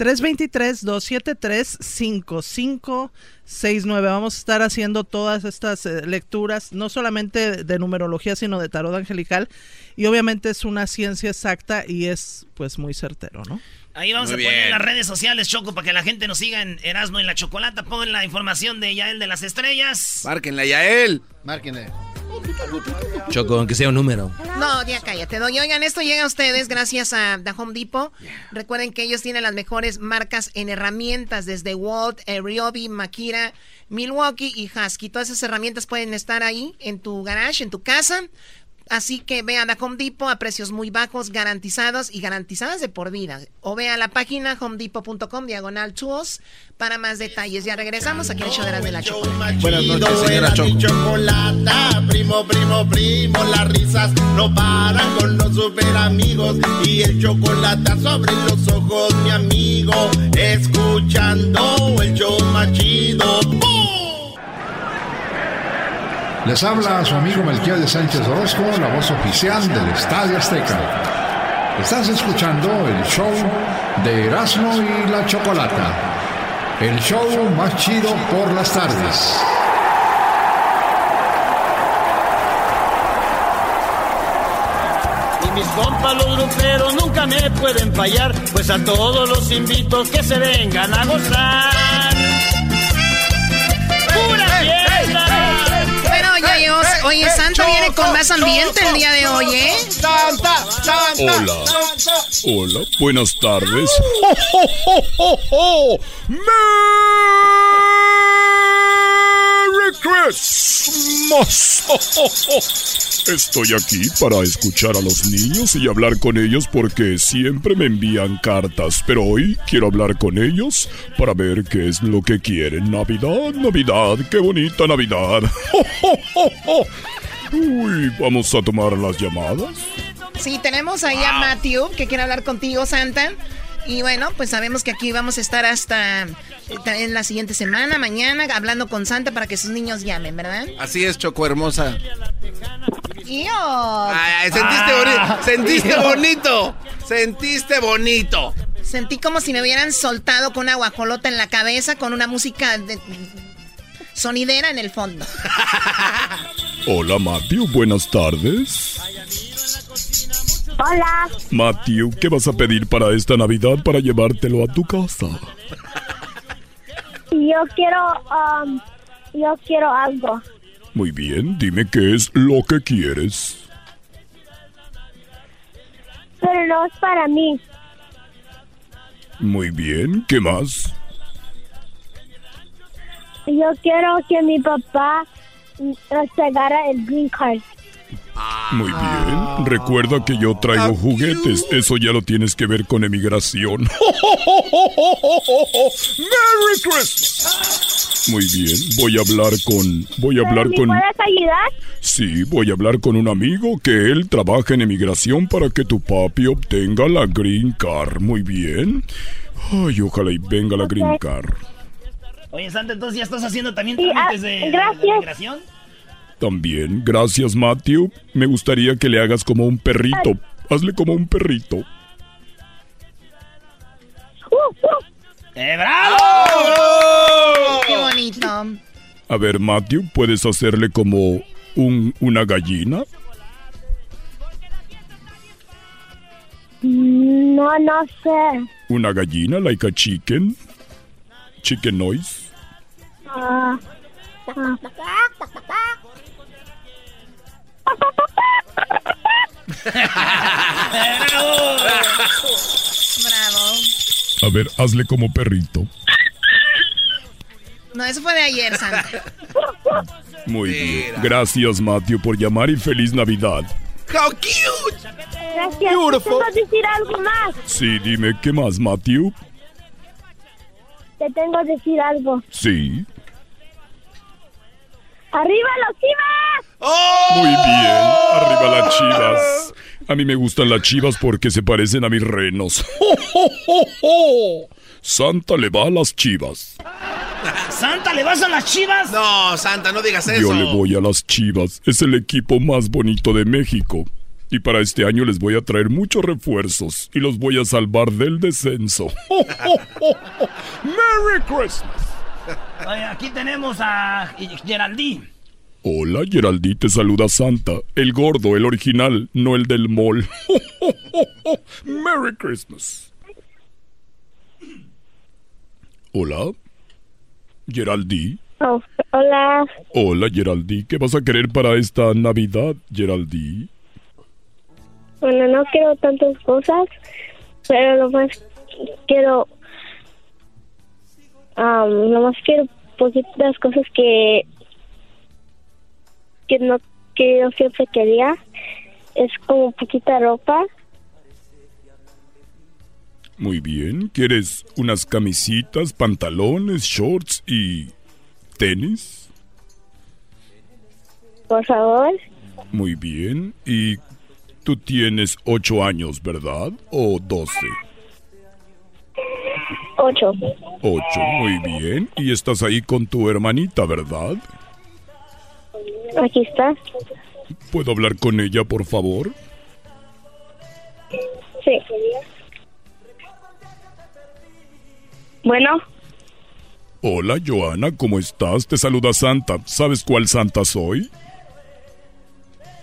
323-273-5569. Vamos a estar haciendo todas estas eh, lecturas, no solamente de numerología, sino de tarot angelical. Y obviamente es una ciencia exacta y es pues muy certero, ¿no?
Ahí vamos
Muy
a poner
bien.
en las redes sociales, Choco, para que la gente nos siga en Erasmo y la Chocolata. Pon la información de Yael de las Estrellas.
Márquenla, Yael.
Márquenle.
Choco, aunque sea un número.
No, ya cállate, doy. Oigan, esto llega a ustedes gracias a The Home Depot. Recuerden que ellos tienen las mejores marcas en herramientas, desde Walt, eh, Ryobi, Makira, Milwaukee y Husky. Todas esas herramientas pueden estar ahí en tu garage, en tu casa. Así que ve a Home Depot a precios muy bajos, garantizados y garantizadas de por vida. O ve a la página homedepot.com, diagonal tools, para más detalles. Ya regresamos aquí en el show de la, de la Chocolata.
Buenas noches, señora Choco.
chocolata, primo, primo, primo, las risas no paran con los super amigos y el chocolate sobre los ojos, mi amigo, escuchando el show más chido. ¡Bum!
Les habla su amigo Melquiade Sánchez Orozco, la voz oficial del Estadio Azteca. Estás escuchando el show de Erasmo y la Chocolata. El show más chido por las tardes.
Y mis compas los gruperos nunca me pueden fallar, pues a todos los invito que se vengan a gozar. ¡Pura
Oye, Santa viene con más ambiente el día de hoy, ¿eh?
Santa, Santa.
Hola. Hola, buenas tardes. ¡Merry Christmas! Estoy aquí para escuchar a los niños y hablar con ellos porque siempre me envían cartas, pero hoy quiero hablar con ellos para ver qué es lo que quieren. Navidad, Navidad, qué bonita Navidad. Uy, vamos a tomar las llamadas.
Sí, tenemos ahí a Matthew que quiere hablar contigo, Santa. Y bueno, pues sabemos que aquí vamos a estar hasta en la siguiente semana, mañana, hablando con Santa para que sus niños llamen, ¿verdad?
Así es, Choco hermosa.
¡Yo!
Ay, sentiste, bonito, sentiste bonito. Sentiste bonito.
Sentí como si me hubieran soltado con una guajolota en la cabeza con una música de sonidera en el fondo.
Hola, Matthew. Buenas tardes.
Hola.
Matthew, ¿qué vas a pedir para esta Navidad para llevártelo a tu casa?
Yo quiero, um, yo quiero algo.
Muy bien, dime qué es lo que quieres.
Pero no es para mí.
Muy bien, ¿qué más?
Yo quiero que mi papá mm, se agarre el green card.
Muy bien, recuerda que yo traigo juguetes, eso ya lo tienes que ver con emigración. ¡Merry Christmas! Muy bien, voy a hablar con... Voy a hablar
¿Me
con...
puedes ayudar?
Sí, voy a hablar con un amigo que él trabaja en emigración para que tu papi obtenga la green card. Muy bien. Ay, ojalá y venga la green card.
Oye, Santa, entonces ya estás haciendo también
ah,
trámites de, de- de
gracias.
migración.
También, gracias Matthew. Me gustaría que le hagas como un perrito. Hazle como un perrito.
¡Eh, bravo!
¡Qué bonito!
A ver, Matthew, ¿puedes hacerle como un, una gallina?
No, no sé.
¿Una gallina, like a chicken? Chicken noise.
Ah, ah.
¡Bravo!
A ver, hazle como perrito.
No, eso fue de ayer, Santa.
Muy bien. Gracias, Matthew, por llamar y feliz Navidad.
How cute.
Gracias. Te tengo que decir algo más.
Sí, dime, ¿qué más, Matthew?
Te tengo que decir algo.
Sí.
¡Arriba los chivas!
Muy bien. Arriba las chivas. A mí me gustan las chivas porque se parecen a mis renos. Santa le va a las chivas.
¿Santa, le vas a las chivas?
No, Santa, no digas eso.
Yo le voy a las chivas. Es el equipo más bonito de México. Y para este año les voy a traer muchos refuerzos y los voy a salvar del descenso. ¡Merry Christmas!
Oye, aquí tenemos a Geraldine.
Hola, Geraldine, te saluda Santa. El gordo, el original, no el del mall. ¡Merry Christmas! Hola. Geraldine.
Oh, hola.
Hola, Geraldine. ¿Qué vas a querer para esta Navidad, Geraldine?
Bueno, no quiero tantas cosas, pero lo más quiero... Um, lo más quiero poquitas cosas que... Que no... Que yo siempre quería. Es como poquita ropa.
Muy bien. ¿Quieres unas camisitas, pantalones, shorts y tenis?
Por favor.
Muy bien. ¿Y tú tienes ocho años, verdad? ¿O doce?
Ocho.
Ocho, muy bien. Y estás ahí con tu hermanita, ¿verdad?
Aquí está.
¿Puedo hablar con ella, por favor?
Sí. Bueno,
Hola, Joana, ¿cómo estás? Te saluda Santa. ¿Sabes cuál Santa soy?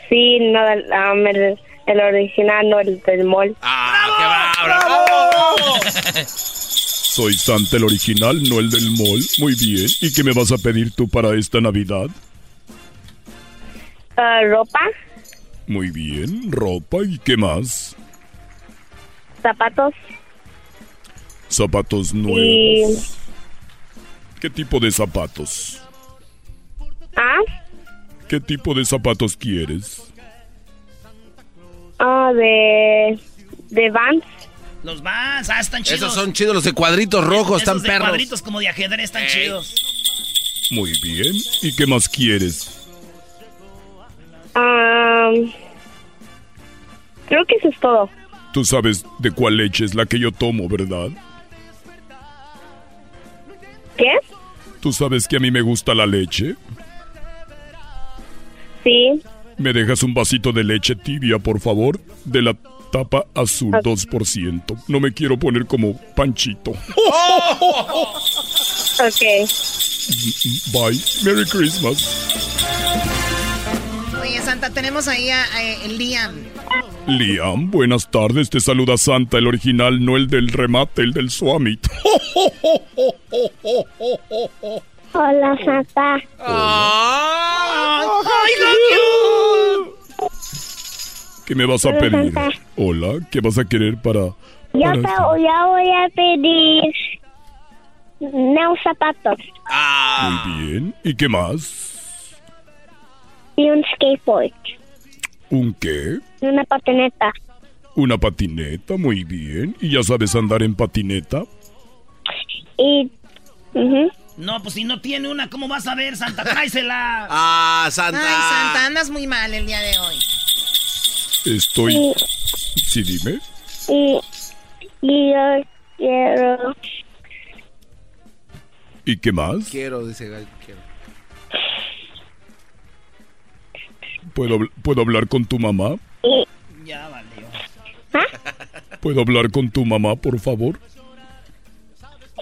sí, no, el, um, el, el original, no el del mall.
Soy Santa el original, no el del mall. Muy bien. ¿Y qué me vas a pedir tú para esta Navidad?
Ah, ropa,
Muy bien. Ropa y qué más?
zapatos
Zapatos
y...
nuevos. ¿Qué tipo de zapatos?
Ah,
¿Qué tipo de zapatos quieres?
ah, de... De Vans.
Los Vans, ah, están chidos.
Esos son chidos, los de cuadritos rojos,
Esos
están
de
perros.
cuadritos como de ajedrez están chidos.
Muy bien. ¿Y qué más quieres?
Um, Creo que eso es todo.
Tú sabes de cuál leche es la que yo tomo, ¿verdad?
¿Qué?
Tú sabes que a mí me gusta la leche.
Sí.
¿Me dejas un vasito de leche tibia, por favor? De la tapa azul,
Ok.
2%. No me quiero poner como panchito.
Ok.
Bye. Merry Christmas.
Oye, Santa, tenemos ahí a, a, Liam.
Liam, buenas tardes. Te saluda Santa, el original, no el del remate, el del Swamit.
Hola, Santa.
¡Ay,
¿Qué me vas a
Hola,
pedir?
Santa.
Hola, ¿qué vas a querer para...?
Yo
para
te voy a, pedir unos zapatos
Muy bien. ¿Y qué más?
y un skateboard
¿Un qué?
y una patineta.
Una patineta, muy bien. ¿Y ya sabes andar en patineta?
Y...
No, pues si no tiene una, ¿cómo vas a ver, Santa? Tráesela.
Ah, Santa.
Ay, Santa, andas muy mal el día de hoy.
Estoy... Sí, dime.
Y, y yo quiero...
¿Y qué más?
Quiero, dice Gal, quiero.
¿Puedo, ¿Puedo hablar con tu mamá?
Ya valió.
¿Puedo hablar con tu mamá, por favor?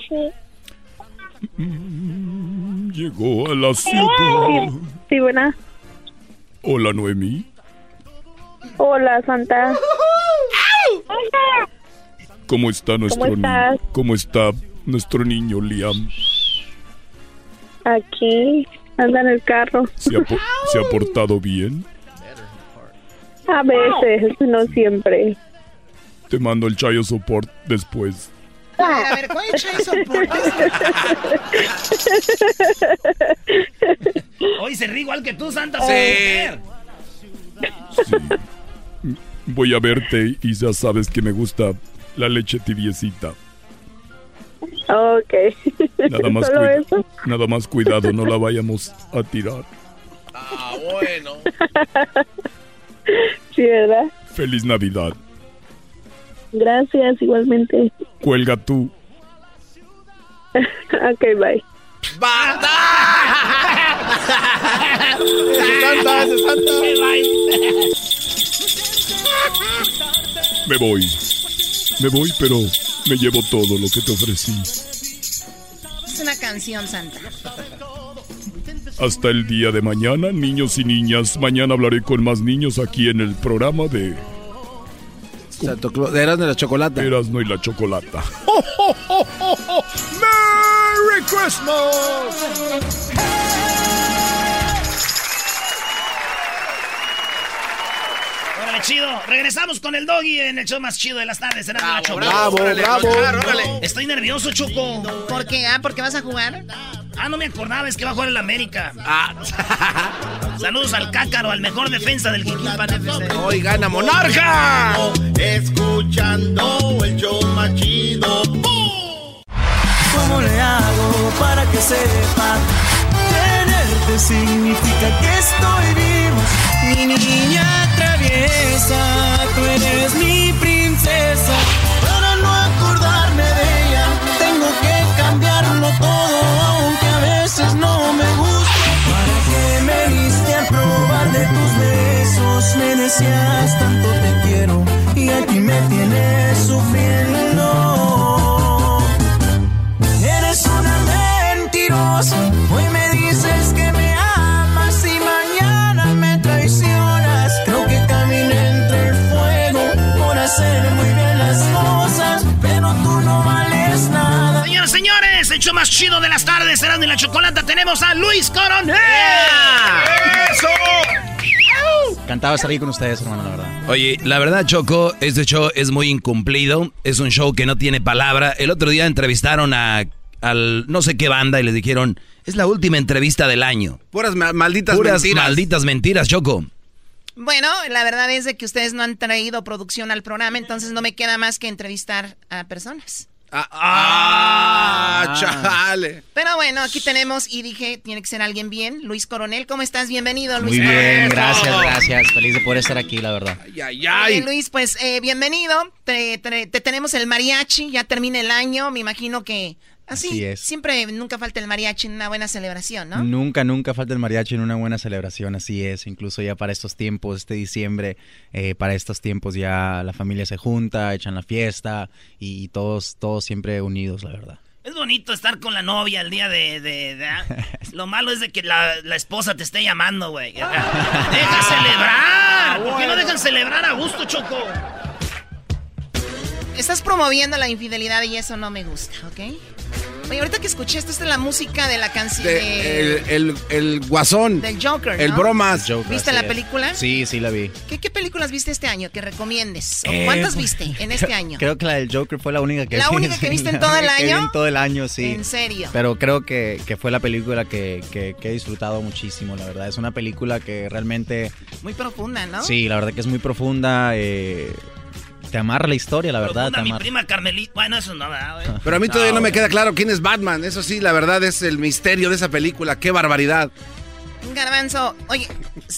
Sí.
Mm, Llegó a la ciudad.
Sí, buena.
Hola, Noemí.
Hola, Santa.
¿Cómo está nuestro niño?
estás?
¿Cómo está nuestro niño, Liam?
Aquí, anda en el carro.
¿Se ha, po- se ha portado bien?
A veces, no siempre.
Te mando el chayo support después.
A ver, ¿cuál es eso?
Hoy se ríe igual que tú, Santa.
Sí.
mujer.
Voy a verte y ya sabes que me gusta la leche tibiecita.
Ok.
Nada más,
¿Solo
cuida-
eso?
nada más cuidado, no la vayamos a tirar.
Ah, bueno.
Sí, ¿verdad?
Feliz Navidad.
Gracias, igualmente.
Cuelga tú.
ok, bye.
Santa, ese Santa.
Me voy. Me voy, pero me llevo todo lo que te ofrecí.
Es una canción, Santa.
Hasta el día de mañana, niños y niñas. Mañana hablaré con más niños aquí en el programa de
Santo Claus, de Erasmo y la Chocolata.
Erasmo y la Chocolata.
¡Merry Christmas!
Chido. Regresamos con el doggy en el show más chido de las tardes. Será
bravo, Órale, bravo. órale.
Estoy nervioso, Choco.
¿Por qué? Ah, ¿porque vas a jugar?
Ah, no me acordaba, es que va a jugar el América. Saludos al Cácaro, al mejor defensa del Jiquilpan FC.
Hoy gana Monarca.
Escuchando el show más chido.
¿Cómo le hago para que sepa? Tenerte significa que estoy vivo. Mi niña tú eres mi princesa. Para no acordarme de ella, tengo que cambiarlo todo, aunque a veces no me gusta. ¿Para qué me diste a probar de tus besos? Me decías tanto te quiero y aquí me tienes sufriendo.
Más chido de las tardes, Serán de la Chocolata. Tenemos a Luis Coronel.
¡Eso!
Encantado de estar aquí con ustedes, hermano, la verdad.
Oye, la verdad, Choco, este show es muy incumplido. Es un show que no tiene palabra. El otro día entrevistaron a al no sé qué banda y les dijeron, es la última entrevista del año.
Puras ma- malditas
Puras
mentiras.
malditas mentiras, Choco.
Bueno, la verdad es de que ustedes no han traído producción al programa, entonces no me queda más que entrevistar a personas.
Ah, chale.
Pero bueno, aquí tenemos y dije, tiene que ser alguien bien. Luis Coronel, ¿cómo estás? Bienvenido, Luis.
Muy bien,
Coronel.
gracias, gracias. Feliz de poder estar aquí, la verdad.
Ay,
Oye, Luis, pues eh, bienvenido. Te, te- te tenemos el mariachi, ya termina el año. Me imagino que así,
Así es.
siempre nunca falta el mariachi en una buena celebración, ¿no?
Nunca, nunca falta el mariachi en una buena celebración, así es. Incluso ya para estos tiempos, este diciembre, eh, para estos tiempos ya la familia se junta, echan la fiesta y todos, todos siempre unidos, la verdad.
Es bonito estar con la novia el día de... de- de- ah. Lo malo es de que la, la esposa te esté llamando, güey. ¡Deja celebrar! ¿Por qué no dejan celebrar a gusto, Choco?
Estás promoviendo la infidelidad y eso no me gusta, ¿ok? Oye, ahorita que escuché esto, esta es la música de la canción
De- el, el- el guasón.
del Joker,
El bromas.
¿Viste la película?
Sí, sí la vi.
¿Qué, qué películas viste este año que recomiendes? ¿O
Eh,
¿Cuántas
pues,
viste en este año?
Creo que la del Joker fue la única que
¿La
vi.
única que viste en
la
todo el
única que vi
año?
En todo el año, sí.
¿En serio?
Pero creo que, que fue la película que, que- que he disfrutado muchísimo, la verdad. Es una película que realmente...
Muy profunda, ¿no?
Sí, la verdad que es muy profunda. eh, te amarra la historia, la verdad. Te
mi prima Carmelita. Bueno, eso no, ¿verdad, güey?
Pero a mí todavía no, me queda claro quién es Batman. Eso sí, la verdad es el misterio de esa película. ¡Qué barbaridad!
Garbanzo, oye,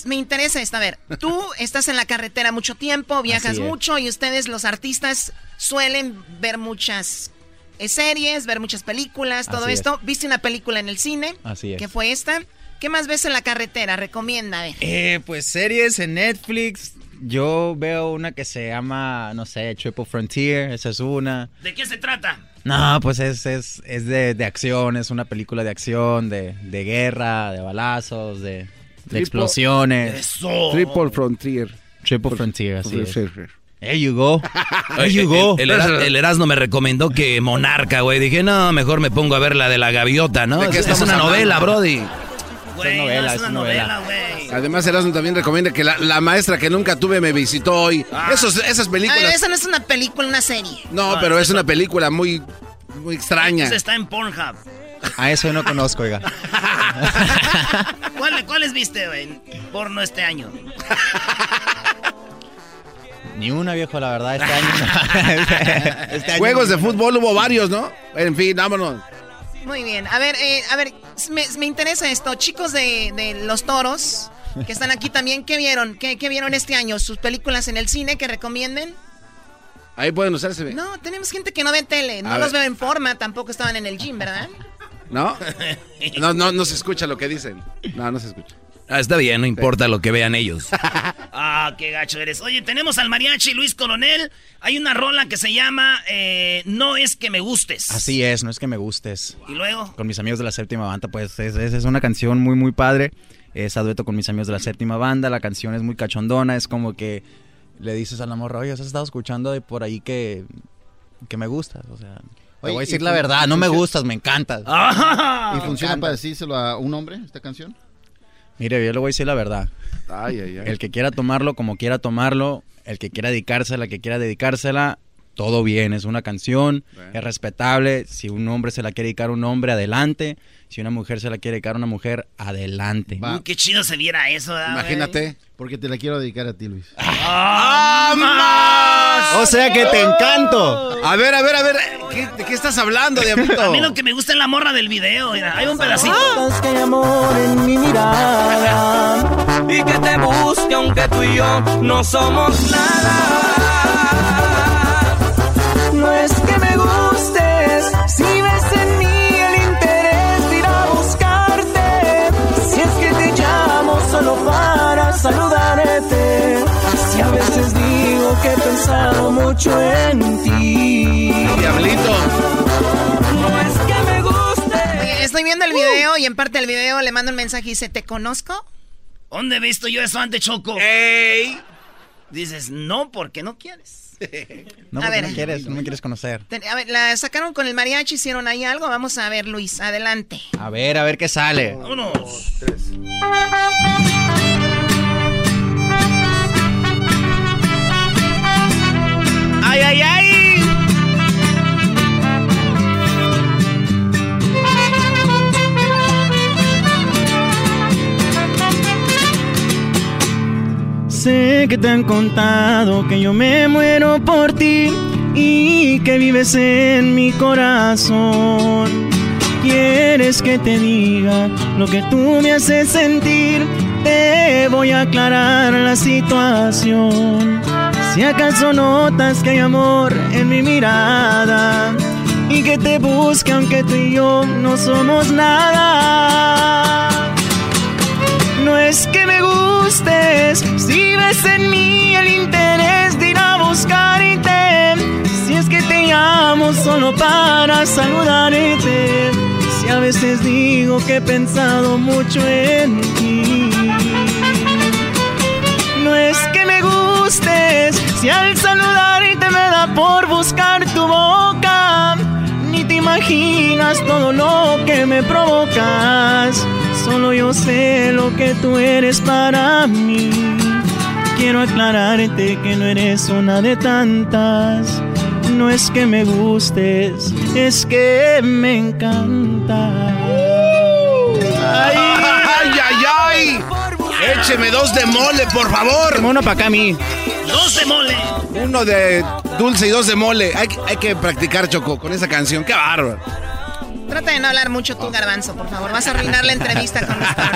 me interesa esta. A ver, tú estás en la carretera mucho tiempo, viajas mucho y ustedes, los artistas, suelen ver muchas eh, series, ver muchas películas, todo
Así es.
esto. ¿Viste una película en el cine?
Así es.
¿Qué fue esta? ¿Qué más ves en la carretera? Recomienda.
Eh, pues series en Netflix. Yo veo una que se llama, no sé, Triple Frontier. Esa es una.
¿De qué se trata?
No, pues es, es, es de, de acción, es una película de acción, de, de guerra, de balazos, de, de
Triple-
explosiones.
Triple Frontier.
Triple Frontier, así es. There you go. There you go.
El, el Eras- el Erasmo me recomendó que Monarca, güey. Dije, no, mejor me pongo a ver la de la gaviota, ¿no?
¿De qué
Es,
estamos
una
hablando?
novela, Brody.
Güey,
novela,
no,
es
una
novela.
güey.
Además, Erasmo también recomienda que la, la maestra que nunca tuve me visitó hoy. Esos, esas películas.
ver, esa no es una película, una serie.
No, pero es una película muy, muy extraña.
Ese está en Pornhub.
A eso yo no conozco, oiga.
¿Cuál- ¿Cuáles viste, güey? Porno este año.
Ni una, viejo, la verdad, este año. Este año
Juegos de fútbol hubo varios, ¿no? En fin, vámonos.
Muy bien. A ver, eh, a ver, me, me interesa esto. Chicos de, de los toros que están aquí también, ¿qué vieron? ¿Qué, qué vieron este año? ¿Sus películas en el cine que recomienden?
Ahí pueden usarse.
No, tenemos gente que no ve tele. No
A
los
ver.
veo en forma, tampoco estaban en el gym, ¿verdad?
¿No? No, no, no se escucha lo que dicen. No, no se escucha.
Ah, está bien, no importa lo que vean ellos.
Ah, qué gacho eres. Oye, tenemos al mariachi Luis Coronel. Hay una rola que se llama eh, No es que me gustes.
Así es, no es que me gustes.
Y luego,
Con mis amigos de la séptima banda, pues es, es- es una canción muy, muy padre. Es a dueto con mis amigos de la séptima banda. La canción es muy cachondona. Es como que le dices a la morra, oye, has estado escuchando de por ahí que, que me gustas. O sea, te
Oye,
voy a decir la verdad, no me gustas, me encantas.
¿Y funciona para decírselo a un hombre esta canción?
Mire, yo le voy a decir la verdad.
Ay, ay, ay.
El que quiera tomarlo como quiera tomarlo, el que quiera dedicársela, que quiera dedicársela, todo bien, es una canción, es respetable. Si un hombre se la quiere dedicar a un hombre, adelante. Si una mujer se la quiere dedicar a una mujer, adelante.
uy, qué chido se viera eso, ¿verdad, güey?
Porque te la quiero dedicar a ti, Luis.
¡Ah,
O sea que te encanto.
A ver, a ver, a ver. ¿qué- ¿De qué estás hablando, Diablito?
A mí lo que me gusta es la morra del video. Mira, hay un pedacito.
Notas que hay amor en mi mirada y que te busque aunque tú y yo no somos nada. No es que pensado mucho en ti.
Diablito.
No es que me guste.
Oye, estoy viendo el video y en parte del video le mando un mensaje y dice, ¿te conozco?
¿Dónde he visto yo eso antes, Choco?
¡Ey!
Dices, no, porque no quieres.
No,
A
porque
ver.
no quieres, no me quieres conocer.
A ver, la sacaron con el mariachi, hicieron ahí algo. Vamos a ver, Luis, adelante.
A ver, a ver qué sale.
Vámonos.
¡Ay, ay, ay! Sé que te han contado que yo me muero por ti y que vives en mi corazón. ¿Quieres que te diga lo que tú me haces sentir? Te voy a aclarar la situación. Si acaso notas que hay amor en mi mirada y que te busque aunque tú y yo no somos nada. No es que me gustes, si ves en mí el interés de ir a buscarte. Si es que te llamo solo para saludarte. Si a veces digo que he pensado mucho en ti. Si al saludarte me da por buscar tu boca. Ni te imaginas todo lo que me provocas. Solo yo sé lo que tú eres para mí. Quiero aclararte que no eres una de tantas. No es que me gustes, es que me encanta.
¡Ay, ay, ay! Écheme dos de mole, por favor.
Uno para acá a mí.
Dos de mole.
Uno de dulce y dos de mole. Hay, que- hay que practicar, Choco, con esa canción. ¡Qué bárbaro!
Trata de no hablar mucho tú, Garbanzo, por favor. Vas a arruinar la entrevista con nosotros.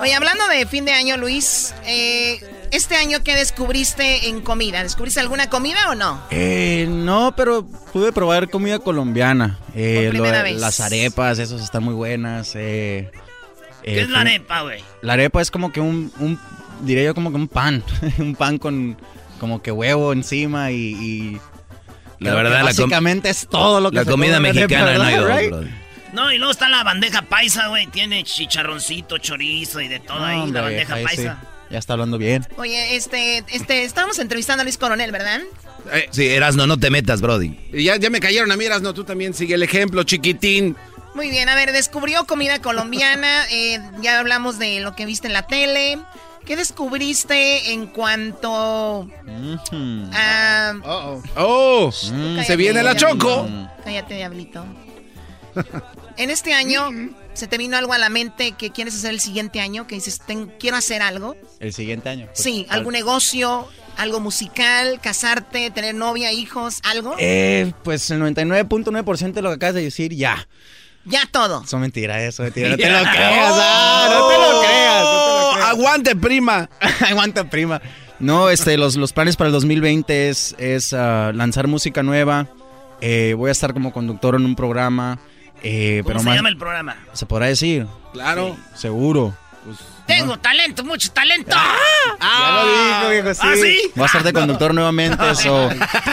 Oye, hablando de fin de año, Luis, eh, este año, ¿qué descubriste en comida? ¿Descubriste alguna comida o no?
Eh, no, pero pude probar comida colombiana. Eh,
Por primera
lo-
vez.
Las arepas, esas están muy buenas. eh,
¿Qué es la arepa, güey?
La arepa es como que un, un diría yo como que un pan, un pan con como que huevo encima y... y
La verdad, la
básicamente es todo lo que
La
se
comida mexicana no hay dos,
Right?
brother.
No, y luego está la bandeja paisa, güey. Tiene chicharroncito, chorizo y de todo ahí,
Hombre,
la bandeja
ahí sí.
paisa.
Ya está hablando bien.
Oye, este, este, estábamos entrevistando a Luis Coronel, ¿verdad?
Sí, Erasno, no te metas, Brody.
Y ya, ya me cayeron a mí, no, tú también sigue el ejemplo, chiquitín.
Muy bien, a ver, descubrió comida colombiana, eh, ya hablamos de lo que viste en la tele. ¿Qué descubriste en cuanto a...
¡Oh!
Cállate,
se viene la
diablito.
Choco.
Cállate, diablito. En este año, ¿se te vino algo a la mente que quieres hacer el siguiente año? Que dices, "Ten- quiero hacer algo.
El siguiente año. pues,
Sí,
al-
algún negocio, algo musical, casarte, tener novia, hijos, algo.
Eh, pues el 99.9% de lo que acabas de decir, ya.
Ya todo.
Eso es mentira, eso es mentira. No te lo creas, ah, no te lo creas. no te lo creas.
Aguante, prima.
Aguanta, prima. No, este, los, los planes para el 2020 es, es ah, lanzar música nueva. Eh, voy a estar como conductor en un programa. eh,
¿Cómo
pero
se
más,
llama el programa?
¿Se podrá decir?
Claro.
Seguro. Pues,
Tengo talento, mucho talento.
Ya lo dijo, viejo, sí.
¿Ah, sí?
Voy a estar de conductor nuevamente, so,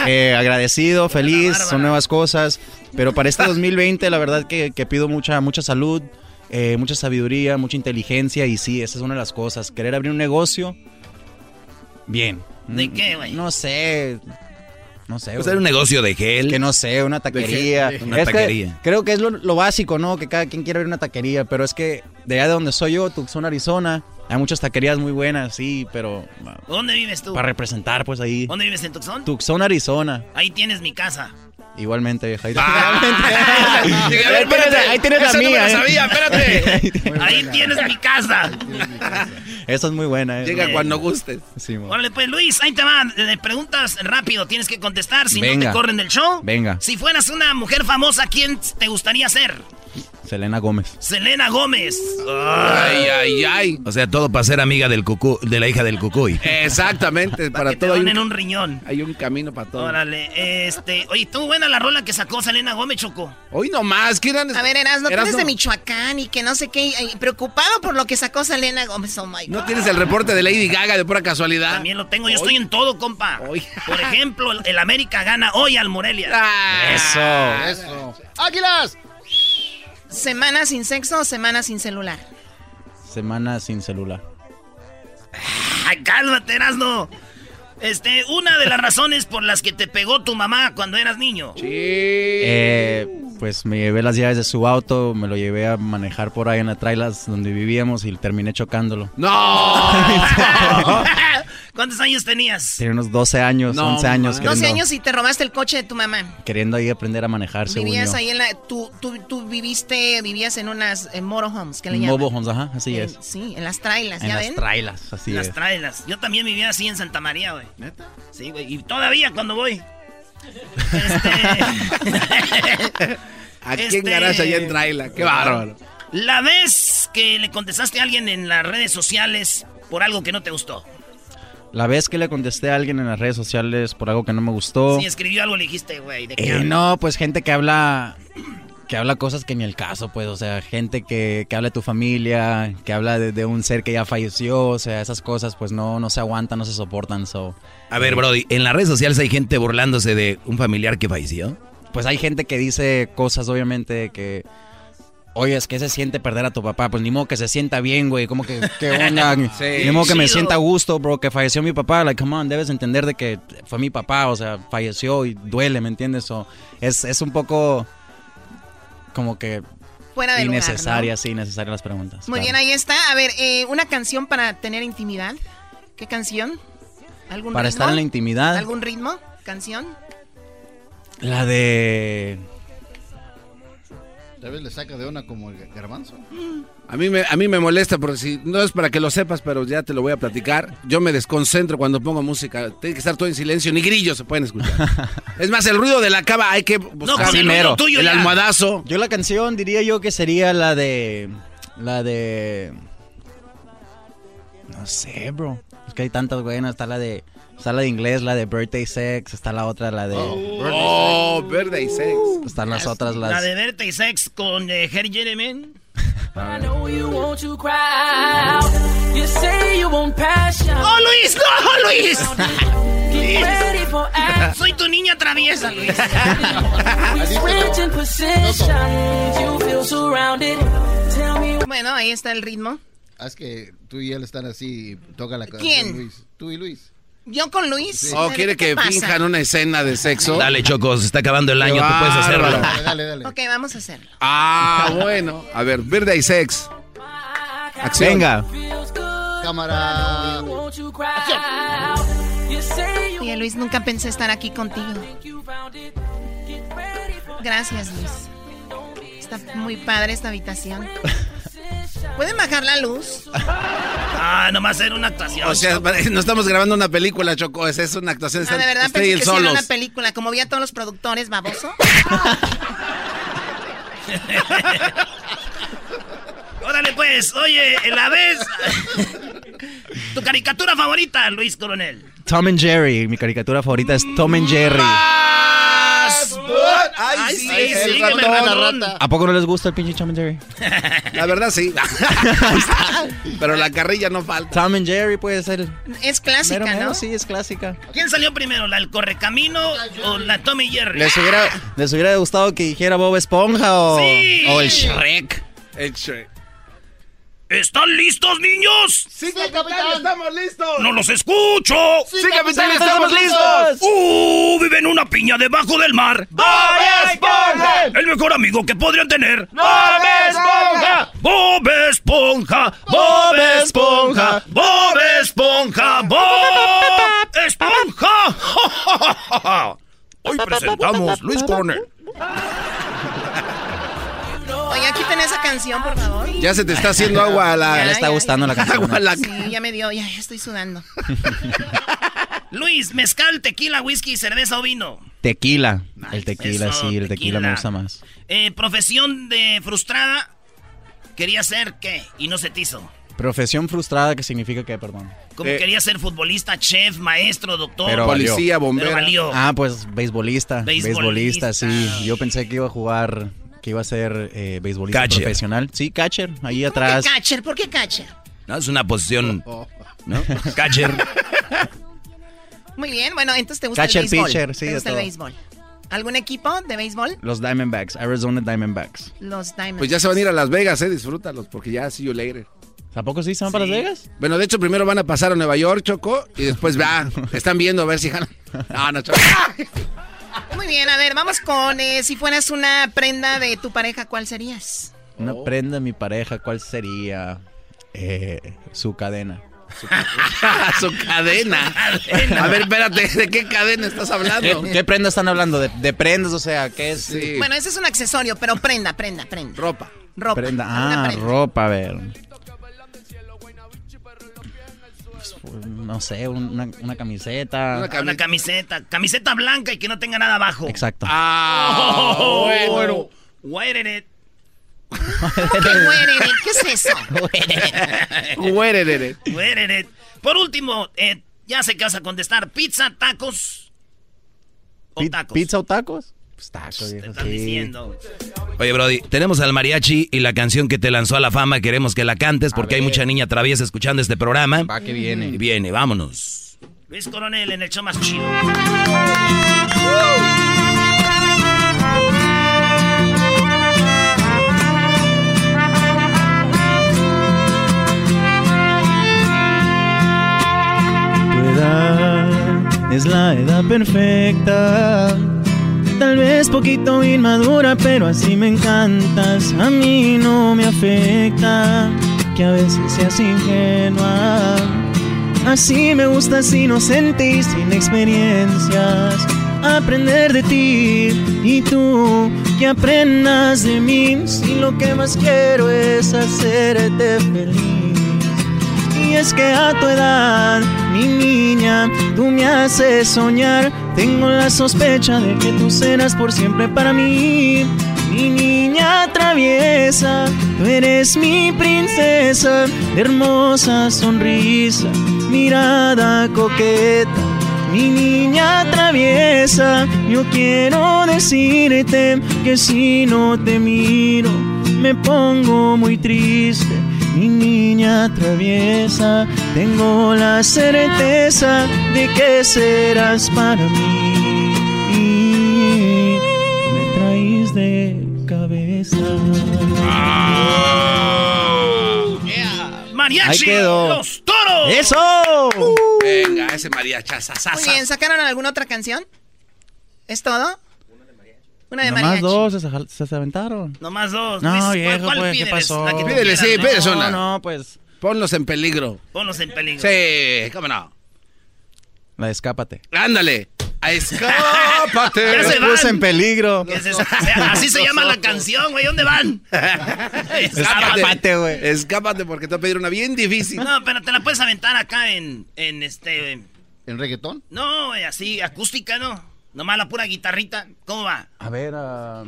eh, agradecido, feliz, son nuevas cosas. Pero para este 2020, la verdad que, que pido mucha, mucha salud, eh, mucha sabiduría, mucha inteligencia. Y sí, esa es una de las cosas. Querer abrir un negocio, bien.
¿De
Mm,
qué, güey?
No sé. No sé.
Pues era un negocio de gel.
Que no sé, una taquería.
gel, una
Es que
taquería.
creo que es lo, lo básico, ¿no? Que cada quien quiere abrir una taquería. Pero es que de allá de donde soy yo, Tucson, Arizona, hay muchas taquerías muy buenas, sí, pero
¿Dónde vives tú?
para representar, pues ahí.
¿Dónde vives en Tucson?
Tucson, Arizona.
Ahí tienes mi casa.
Igualmente, vieja. Ahí,
Dije, a ver,
ahí tienes,
espérate,
ahí tienes la
esa no me
mía.
la
¿eh?
sabía, espérate. Ahí tienes mi casa.
Esa es muy buena. ¿eh?
Llega cuando gustes.
Sí.
Órale, pues Luis, ahí te va. Le preguntas rápido, tienes que contestar. Si no te corren del show.
Venga.
Si fueras una mujer famosa, ¿quién te gustaría ser?
Selena Gómez.
Selena Gómez.
Ay, ay, ay.
O sea, todo para ser amiga del cucú, de la hija del cucuy.
Exactamente, para
que te
todo hay
donen
un,
un riñón.
hay un camino para todo.
Órale, este. Oye, estuvo buena la rola que sacó Selena Gómez, Choco.
Hoy nomás, ¿qué eran?
A ver, Erasno, tú eres de Michoacán y que no sé qué, y preocupado por lo que sacó Selena Gómez, oh my God.
¿No tienes el reporte de Lady Gaga de pura casualidad?
También lo tengo, yo estoy en todo, compa. Por ejemplo, el, el América gana hoy al Morelia.
Ah.
Eso.
Eso. ¡Águilas!
¿Semana sin sexo o semana sin celular?
Semana sin celular.
Ay, cálmate, Erasno. Este, una de las razones por las que te pegó tu mamá cuando eras niño.
Eh, pues me llevé las llaves de su auto, me lo llevé a manejar por ahí en la trailas donde vivíamos y terminé chocándolo.
¡No!
¿Cuántos años tenías?
Tenía unos 12 años,
No,
11 años.
12
queriendo-
años y te robaste el coche de tu mamá.
Queriendo ahí aprender a manejar, según
Vivías
yo.
ahí en la... Tú, tú, tú viviste, vivías en unas en motorhomes, ¿qué le llaman?
Mobile homes, ajá, así
En-
es.
Sí, en las trailas,
En
¿ya
las
ven?
trailas, así
Las
es.
trailas. Yo también vivía así en Santa María, güey. ¿Neta? Sí, güey. Y todavía cuando voy.
Aquí
Este-
en Garage, allá en Traila. Qué bárbaro.
La vez que le contestaste a alguien en las redes sociales por algo que no te gustó.
La vez que le contesté a alguien en las redes sociales por algo que no me gustó.
Si escribió algo, le dijiste, güey, ¿de qué
Eh, no, pues gente que habla que habla cosas que ni el caso, pues, o sea, gente que, que habla de tu familia, que habla de, de un ser que ya falleció, o sea, esas cosas pues no, no se aguantan, no se soportan, so.
A ver, Brody, en las redes sociales hay gente burlándose de un familiar que falleció.
Pues hay gente que dice cosas, obviamente, que... Oye, es que se siente perder a tu papá. Pues ni modo que se sienta bien, güey. Como que, ¿qué onda?
Sí.
Ni modo que me sienta a gusto, bro, que falleció mi papá. Like, come on, debes entender de que fue mi papá, o sea, falleció y duele, ¿me entiendes? O es, es un poco como que
Fuera de lugar,
innecesaria, sí, innecesaria las preguntas.
Muy
claro.
bien, ahí está. A ver, eh, una canción para tener intimidad. ¿Qué canción? ¿Algún
Para
ritmo?
estar en la intimidad.
¿Algún ritmo? ¿Canción?
La de...
Tal vez le saca de una como el garbanzo.
A mí, me, a mí me molesta porque si no es para que lo sepas, pero ya te lo voy a platicar. Yo me desconcentro cuando pongo música. Tiene que estar todo en silencio, ni grillos se pueden escuchar. es más, el ruido de la cava hay que buscar
Sí, mero.
el almohadazo.
Yo la canción diría yo que sería la de... La de... No sé, bro. Es que hay tantas buenas. Está la de... Está la de inglés, la de Birthday Sex. Está la otra, la de...
Oh, verde y sex.
Están las otras,
La
las...
de verte y sex con eh, Harry Jeremen.
I know you want to cry out. You say you want passion.
¡Oh, Luis! ¡No, Luis!
Ready for action.
Soy tu niña traviesa, Luis.
Bueno, ahí está el ritmo.
Ah, es que tú y él están así, toca la canción,
¿Quién?
Luis. Tú y Luis.
¿Yo con Luis?
Oh,
¿Qué
quiere que
pasa?
finjan una escena de sexo.
Dale, Choco, se está acabando el año, tú puedes hacerlo.
Dale, dale, dale.
Ok, vamos a hacerlo.
Ah, bueno. A ver, verde y sex. Acción.
Venga.
Cámara.
Oye, Luis, nunca pensé estar aquí contigo. Gracias, Luis. Está muy padre esta habitación. ¿Pueden bajar la luz?
Ah, nomás era una actuación.
O sea, no estamos grabando una película, Choco. Es, es una actuación.
Ah, de verdad pensé que sí era
solos.
una película. Como vi a todos los productores, baboso.
Órale, pues, oye, la vez. tu caricatura favorita, Luis Coronel.
Tom and Jerry. Mi caricatura favorita es Tom and Jerry.
Ay, sí,
el
sígueme,
ratón.
ratón.
¿A poco no les gusta el pinche Tom and Jerry?
La verdad, sí. Pero la carrilla no falta.
Tom and Jerry puede ser...
Es clásica,
Mero, mero,
¿no?
Sí, es clásica.
¿Quién salió primero, la del Correcamino o la Tommy Jerry?
¿Les hubiera, ¿Les hubiera gustado que dijera Bob Esponja o,
Sí.
o el Shrek?
El Shrek.
¿Están listos, niños?
Sí, capitán, estamos listos.
¡No los escucho!
Sí, capitán, estamos listos.
¡Uh! Vive en una piña debajo del mar.
¡Bob Esponja!
El mejor amigo que podrían tener.
¡Bob Esponja!
¡Bob Esponja! ¡Bob Esponja! ¡Bob Esponja! ¡Bob Esponja! Hoy presentamos Luis Coronel.
Oye, quiten esa canción, por favor.
Ya se te está haciendo agua a la.
Ya le está gustando la canción.
Agua a la.
Sí, ya me dio, ya, ya estoy sudando.
Luis, mezcal, tequila, whisky, cerveza o vino.
Tequila. El tequila,
Eso,
sí, el tequila me gusta más.
Eh, profesión de frustrada. Quería ser qué y no se te hizo.
Profesión frustrada, ¿qué significa qué, perdón?
Como
Eh.
quería ser futbolista, chef, maestro, doctor.
Pero.
Policía,
Pero
bombero.
valió.
Ah, pues beisbolista.
Beisbolista.
Beisbolista, sí. Yo pensé que iba a jugar, que iba a ser eh, beisbolista
Catcher.
profesional. Sí, catcher, ahí
¿Por qué
atrás.
catcher? ¿Por qué catcher?
No, es una posición, ¿no? Catcher.
Muy bien, bueno, entonces te gusta
Catcher,
el béisbol.
pitcher, sí,
¿Te
de
gusta el béisbol? ¿Algún equipo de béisbol?
Los Diamondbacks, Arizona Diamondbacks.
Los Diamonds.
Pues ya se van a ir a Las Vegas, eh. Disfrútalos, porque ya see you later.
¿Tampoco sí se van para Las Vegas?
Bueno, de hecho, primero van a pasar a Nueva York, Choco, y después va. Están viendo a ver si jalan. No, no, Choco.
Muy bien, a ver, vamos con eh, si fueras una prenda de tu pareja, ¿cuál serías?
Una
Oh.
prenda de mi pareja, ¿cuál sería? Eh, su cadena.
Su cadena. A ver, espérate, ¿de qué cadena estás hablando?
¿Qué, qué prenda están hablando? ¿De, de prendas? O sea, ¿qué es?
Sí.
Bueno, ese es un accesorio, pero prenda, prenda, prenda.
Ropa.
Ropa.
Prenda. Ah,
prenda.
ropa, a ver. No sé, una, una camiseta.
Una, una camiseta. Camiseta blanca y que no tenga nada abajo.
Exacto.
Ah,
Oh,
bueno.
A it.
¿Qué es eso?
A it. Por último, eh, ya sé que vas a contestar. Pizza, tacos o
Pi-
tacos.
¿Pizza o tacos? Pues viejo, sí.
diciendo.
Oye, Brody, tenemos al mariachi y la canción que te lanzó a la fama. Queremos que la cantes porque hay mucha niña traviesa escuchando este programa.
Va que viene.
Y viene, vámonos.
Luis Coronel en el show más chido.
Tu edad es la edad perfecta. Tal vez poquito inmadura, pero así me encantas. A mí no me afecta que a veces seas ingenua. Así me gustas inocente y sin experiencias. Aprender de ti y tú que aprendas de mí. Si lo que más quiero es hacerte feliz. Es que a tu edad, mi niña, tú me haces soñar. Tengo la sospecha de que tú serás por siempre para mí. Mi niña traviesa, tú eres mi princesa, hermosa sonrisa, mirada coqueta. Mi niña traviesa, yo quiero decirte que si no te miro, me pongo muy triste. Mi niña traviesa, tengo la certeza de que serás para mí. Me traes de cabeza.
Mariachi,
Ahí quedó.
los toros.
¡Eso!
Venga, ese mariachaza.
Muy bien, ¿sacaron alguna otra canción? ¿Es todo? Una de
Nomás
mariachi.
dos se, se- se aventaron.
Nomás dos.
No,
Luis, ¿cuál-
viejo,
cuál
pues, ¿qué pasó?
La que
Pídele,
quieras,
sí,
¿no?
pídele una.
No, no, pues
Ponlos en peligro.
Ponlos en peligro.
Sí, cómo no.
la de escápate.
Ándale. A escápate.
Ya se
Los puse
van.
en peligro.
Así se llama la canción, güey. ¿Dónde van?
Escápate, güey.
Escápate porque te voy a pedir una bien difícil.
No, pero te la puedes aventar acá en, en este...
¿En reggaetón?
No, güey, así, acústica, ¿no? Nomás la pura guitarrita. ¿Cómo va?
A ver, ah,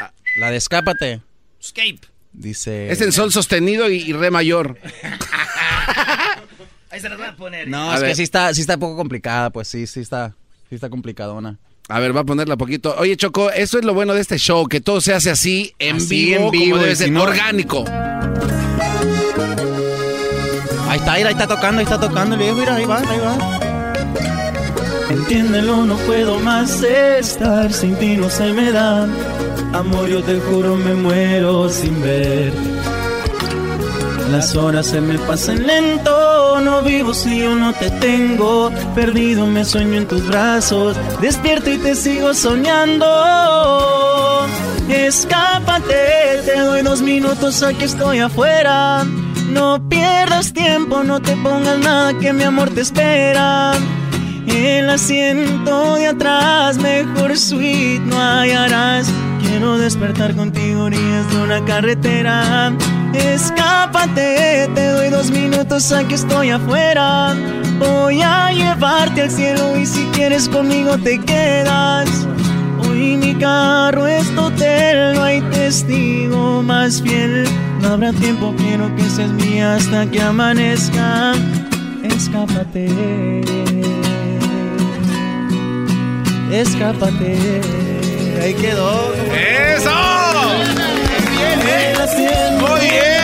ah, la de escápate.
Escape.
Dice.
Es en sol sostenido y, y re mayor.
Ahí se las voy a poner.
No,
A
es
ver.
que sí está, sí está poco complicada, pues sí, sí está, sí está complicadona.
A ver, va a ponerla poquito. Oye, Choco, eso es lo bueno de este show, que todo se hace así, en
Así,
vivo,
en vivo,
como debe ser,
no-
orgánico.
Ahí está, mira, ahí está tocando, ahí está tocando el viejo, mira, ahí va, ahí va.
Entiéndelo, no puedo más estar sin ti, no se me da. Amor, yo te juro, me muero sin ver. Las horas se me pasan lento, no vivo si yo no te tengo. Perdido me sueño en tus brazos, despierto y te sigo soñando. Escápate, te doy dos minutos, aquí estoy afuera. No pierdas tiempo, no te pongas nada que mi amor te espera. El asiento de atrás, mejor suite no hallarás. Quiero despertar contigo orillas de una carretera. Escápate, te doy dos minutos, aquí estoy afuera. Voy a llevarte al cielo y si quieres conmigo te quedas. Hoy mi carro es hotel, no hay testigo más fiel. No habrá tiempo, quiero que seas mía hasta que amanezca. Escápate. Escápate. Ahí quedó.
¡Eso!
Muy
Oye,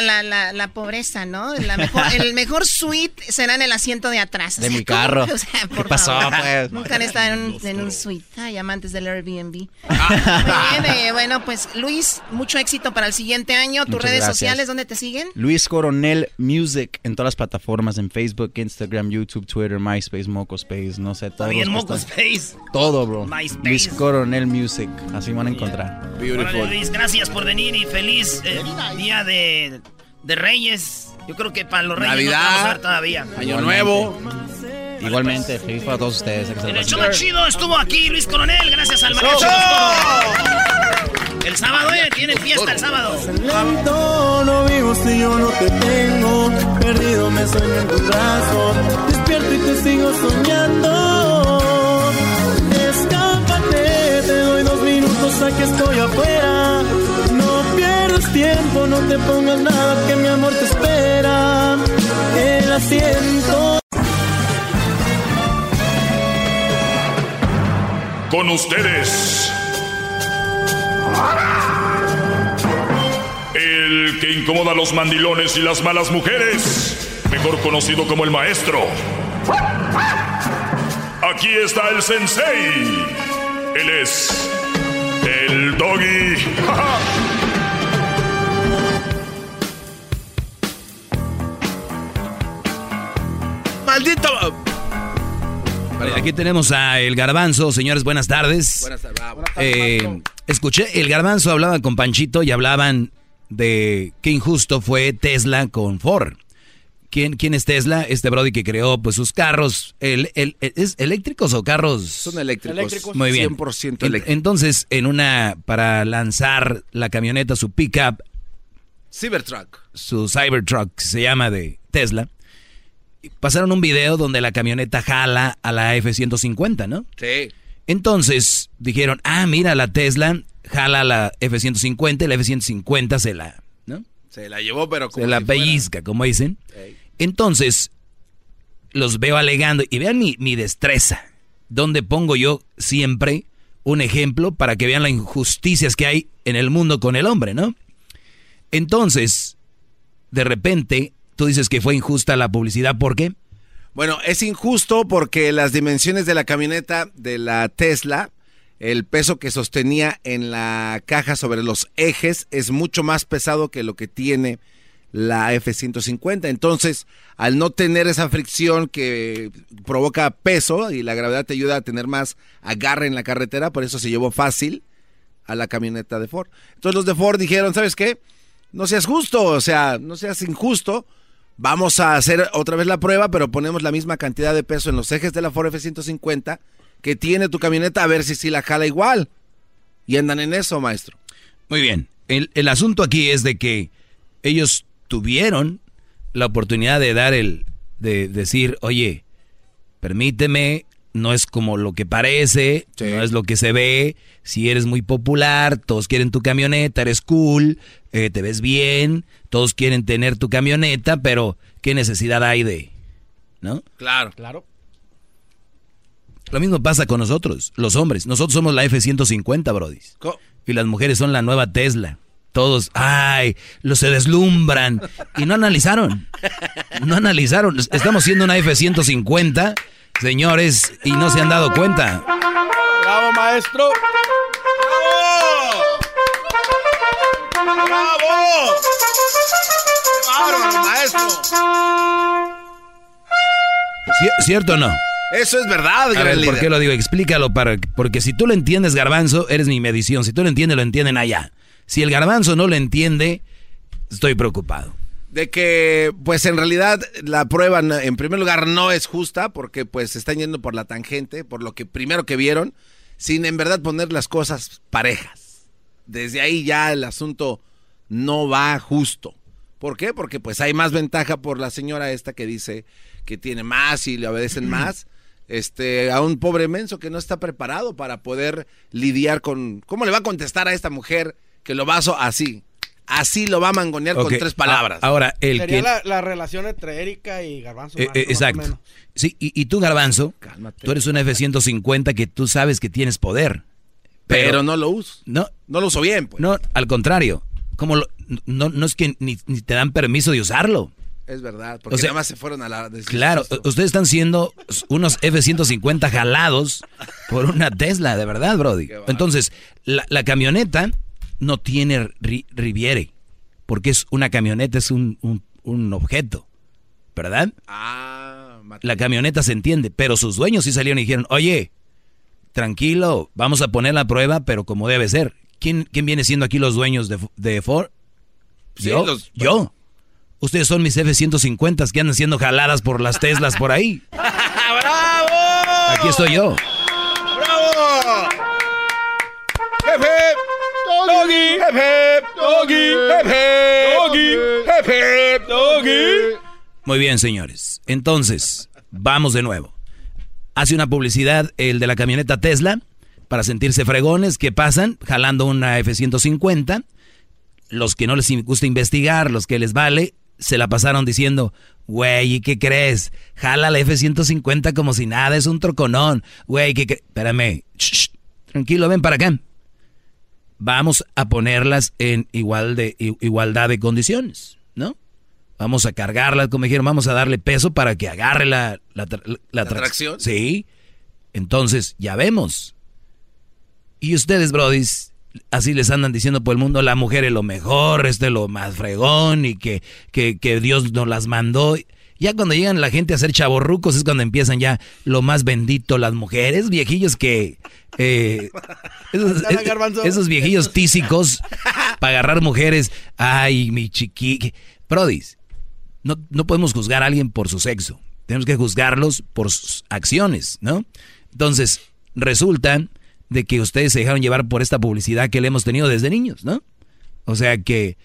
la, la, la, la pobreza, ¿no? La mejor, el mejor suite será en el asiento de atrás. O
De
sea,
mi carro.
O sea,
¿Qué pasó,
favor.
pues?
Nunca han estado en un, en un suite. Ay, amantes del Airbnb.
Ah.
Muy bien, eh, bueno, pues Luis, mucho éxito para el siguiente año. ¿Tus
Muchas
redes
gracias.
sociales dónde te siguen?
Luis Coronel Music en todas las plataformas, en Facebook, Instagram, YouTube, Twitter, MySpace, Mocospace, no sé, todo.
También Mocospace.
Todo, bro.
MySpace.
Luis Coronel Music, así van a encontrar.
Órale, Luis, gracias por venir y feliz eh, día de, de Reyes. Yo creo que para los Reyes no
Navidad,
vamos a ver todavía.
Año Nuevo.
Igualmente, feliz para todos ustedes.
En el show más chido estuvo aquí Luis Coronel, gracias al. El sábado, eh, tiene fiesta. fiesta el sábado.
Lento, no vivo si yo no te tengo. Perdido me sueño en tus brazos. Despierto y te sigo soñando. Escápate, te doy dos minutos a que estoy afuera. Tiempo, no te pongas nada que mi amor te espera. El asiento.
Con ustedes. El que incomoda a los mandilones y las malas mujeres. Mejor conocido como el maestro. Aquí está el sensei. Él es el doggy.
¡Maldito!
Vale, aquí tenemos a El Garbanzo. Señores, buenas tardes.
Buenas tardes.
Eh, escuché, El Garbanzo hablaba con Panchito y hablaban de qué injusto fue Tesla con Ford. ¿Quién, quién es Tesla? Este Brody que creó pues sus carros. El, el- ¿Es eléctricos o carros?
Son eléctricos.
Muy bien.
100%
En-
eléctricos.
Entonces, en una, para lanzar la camioneta, su pickup,
Cybertruck.
su Cybertruck, se llama de Tesla, pasaron un video donde la camioneta jala a la F-150, ¿no?
Sí.
Entonces dijeron, ah, mira, la Tesla jala a la F-150 y la F-150 se la, ¿no?
Se la llevó, pero como
se la
si fuera-
pellizca, como dicen. Entonces, los veo alegando y vean mi, mi destreza, donde pongo yo siempre un ejemplo para que vean las injusticias que hay en el mundo con el hombre, ¿no? Entonces, de repente, tú dices que fue injusta la publicidad, ¿por qué?
Bueno, es injusto porque las dimensiones de la camioneta de la Tesla, el peso que sostenía en la caja sobre los ejes es mucho más pesado que lo que tiene la F-150. Entonces, al no tener esa fricción que provoca peso y la gravedad te ayuda a tener más agarre en la carretera, por eso se llevó fácil a la camioneta de Ford. Entonces los de Ford dijeron, ¿sabes qué? No seas justo, o sea, no seas injusto. Vamos a hacer otra vez la prueba, pero ponemos la misma cantidad de peso en los ejes de la Ford F-150 que tiene tu camioneta, a ver si sí la jala igual. Y andan en eso, maestro.
Muy bien. El, el asunto aquí es de que ellos tuvieron la oportunidad de dar el, de decir, oye, permíteme, no es como lo que parece, no es lo que se ve, si eres muy popular, todos quieren tu camioneta, eres cool, eh, te ves bien, todos quieren tener tu camioneta, pero ¿qué necesidad hay de, no?
Claro.
Claro.
Lo mismo pasa con nosotros, los hombres. Nosotros somos la F-150, Brody. Y las mujeres son la nueva Tesla. Todos, ay, los se deslumbran. Y no analizaron. No analizaron. Estamos siendo una F-150, señores, y no se han dado cuenta.
¡Bravo, maestro! ¡Bravo! ¡Bravo! ¡Bárbaro, maestro!
¿Cier- ¿Cierto o no?
Eso es verdad,
A ¿por qué lo digo? Explícalo para porque si tú lo entiendes, Garbanzo, eres mi medición. Si tú lo entiendes, lo entienden allá. Si el Garbanzo no lo entiende, estoy preocupado.
De que pues en realidad la prueba en primer lugar no es justa porque pues se están yendo por la tangente, por lo que primero que vieron, sin en verdad poner las cosas parejas. Desde ahí ya el asunto no va justo. ¿Por qué? Porque pues hay más ventaja por la señora esta que dice que tiene más y le obedecen más. Este, a un pobre menso que no está preparado para poder lidiar con... ¿Cómo le va a contestar a esta mujer que lo va a así? Así lo va a mangonear con tres palabras.
ahora, el
Sería
que...
la, la relación entre Erika y Garbanzo.
Eh, eh, exacto. Sí, y, y tú, Garbanzo, tú eres una F-150 que tú sabes que tienes poder.
Pero no lo uso.
No,
no lo uso bien, pues.
No, al contrario. Como lo- no, no es que ni, ni te dan permiso de usarlo.
Es verdad, porque
O sea,
nada más se fueron a la...
Claro, ustedes están siendo unos F-150 jalados por una Tesla, de verdad, Brody. Entonces, la, la camioneta no tiene ri- Riviere, porque es una camioneta, es un, un- un objeto, ¿verdad?
Ah,
La camioneta se entiende, pero sus dueños sí salieron y dijeron, oye, tranquilo, vamos a poner la prueba, pero como debe ser. ¿Quién, quién viene siendo aquí los dueños de, de Ford?
Sí,
yo,
los-
yo. Ustedes son mis F-150 que andan siendo jaladas por las Teslas por ahí.
¡Bravo!
Aquí estoy yo.
¡Bravo! ¡Jefe!
Muy bien, señores. Entonces, vamos de nuevo. Hace una publicidad el de la camioneta Tesla para sentirse fregones que pasan jalando una F-150. Los que no les gusta investigar, los que les vale, se la pasaron diciendo, güey, ¿y qué crees? Jala la F-150 como si nada, es un troconón. Güey, ¿qué crees? Espérame, Shh, tranquilo, ven para acá. Vamos a ponerlas en igual de, igualdad de condiciones, ¿no? Vamos a cargarlas, como dijeron, vamos a darle peso para que agarre la, la, la, la
tracción?
Sí. Entonces, ya vemos. Y ustedes, brodis, así les andan diciendo por el mundo, la mujer es lo mejor, este es lo más fregón y que, que, que Dios nos las mandó. Ya cuando llegan la gente a ser chaborrucos es cuando empiezan ya lo más bendito, las mujeres, viejillos que... eh, esos, esos viejillos tísicos para agarrar mujeres. Ay, mi chiqui... Brodis, no, no podemos juzgar a alguien por su sexo. Tenemos que juzgarlos por sus acciones, ¿no? Entonces, resulta de que ustedes se dejaron llevar por esta publicidad que le hemos tenido desde niños, ¿no? O sea que,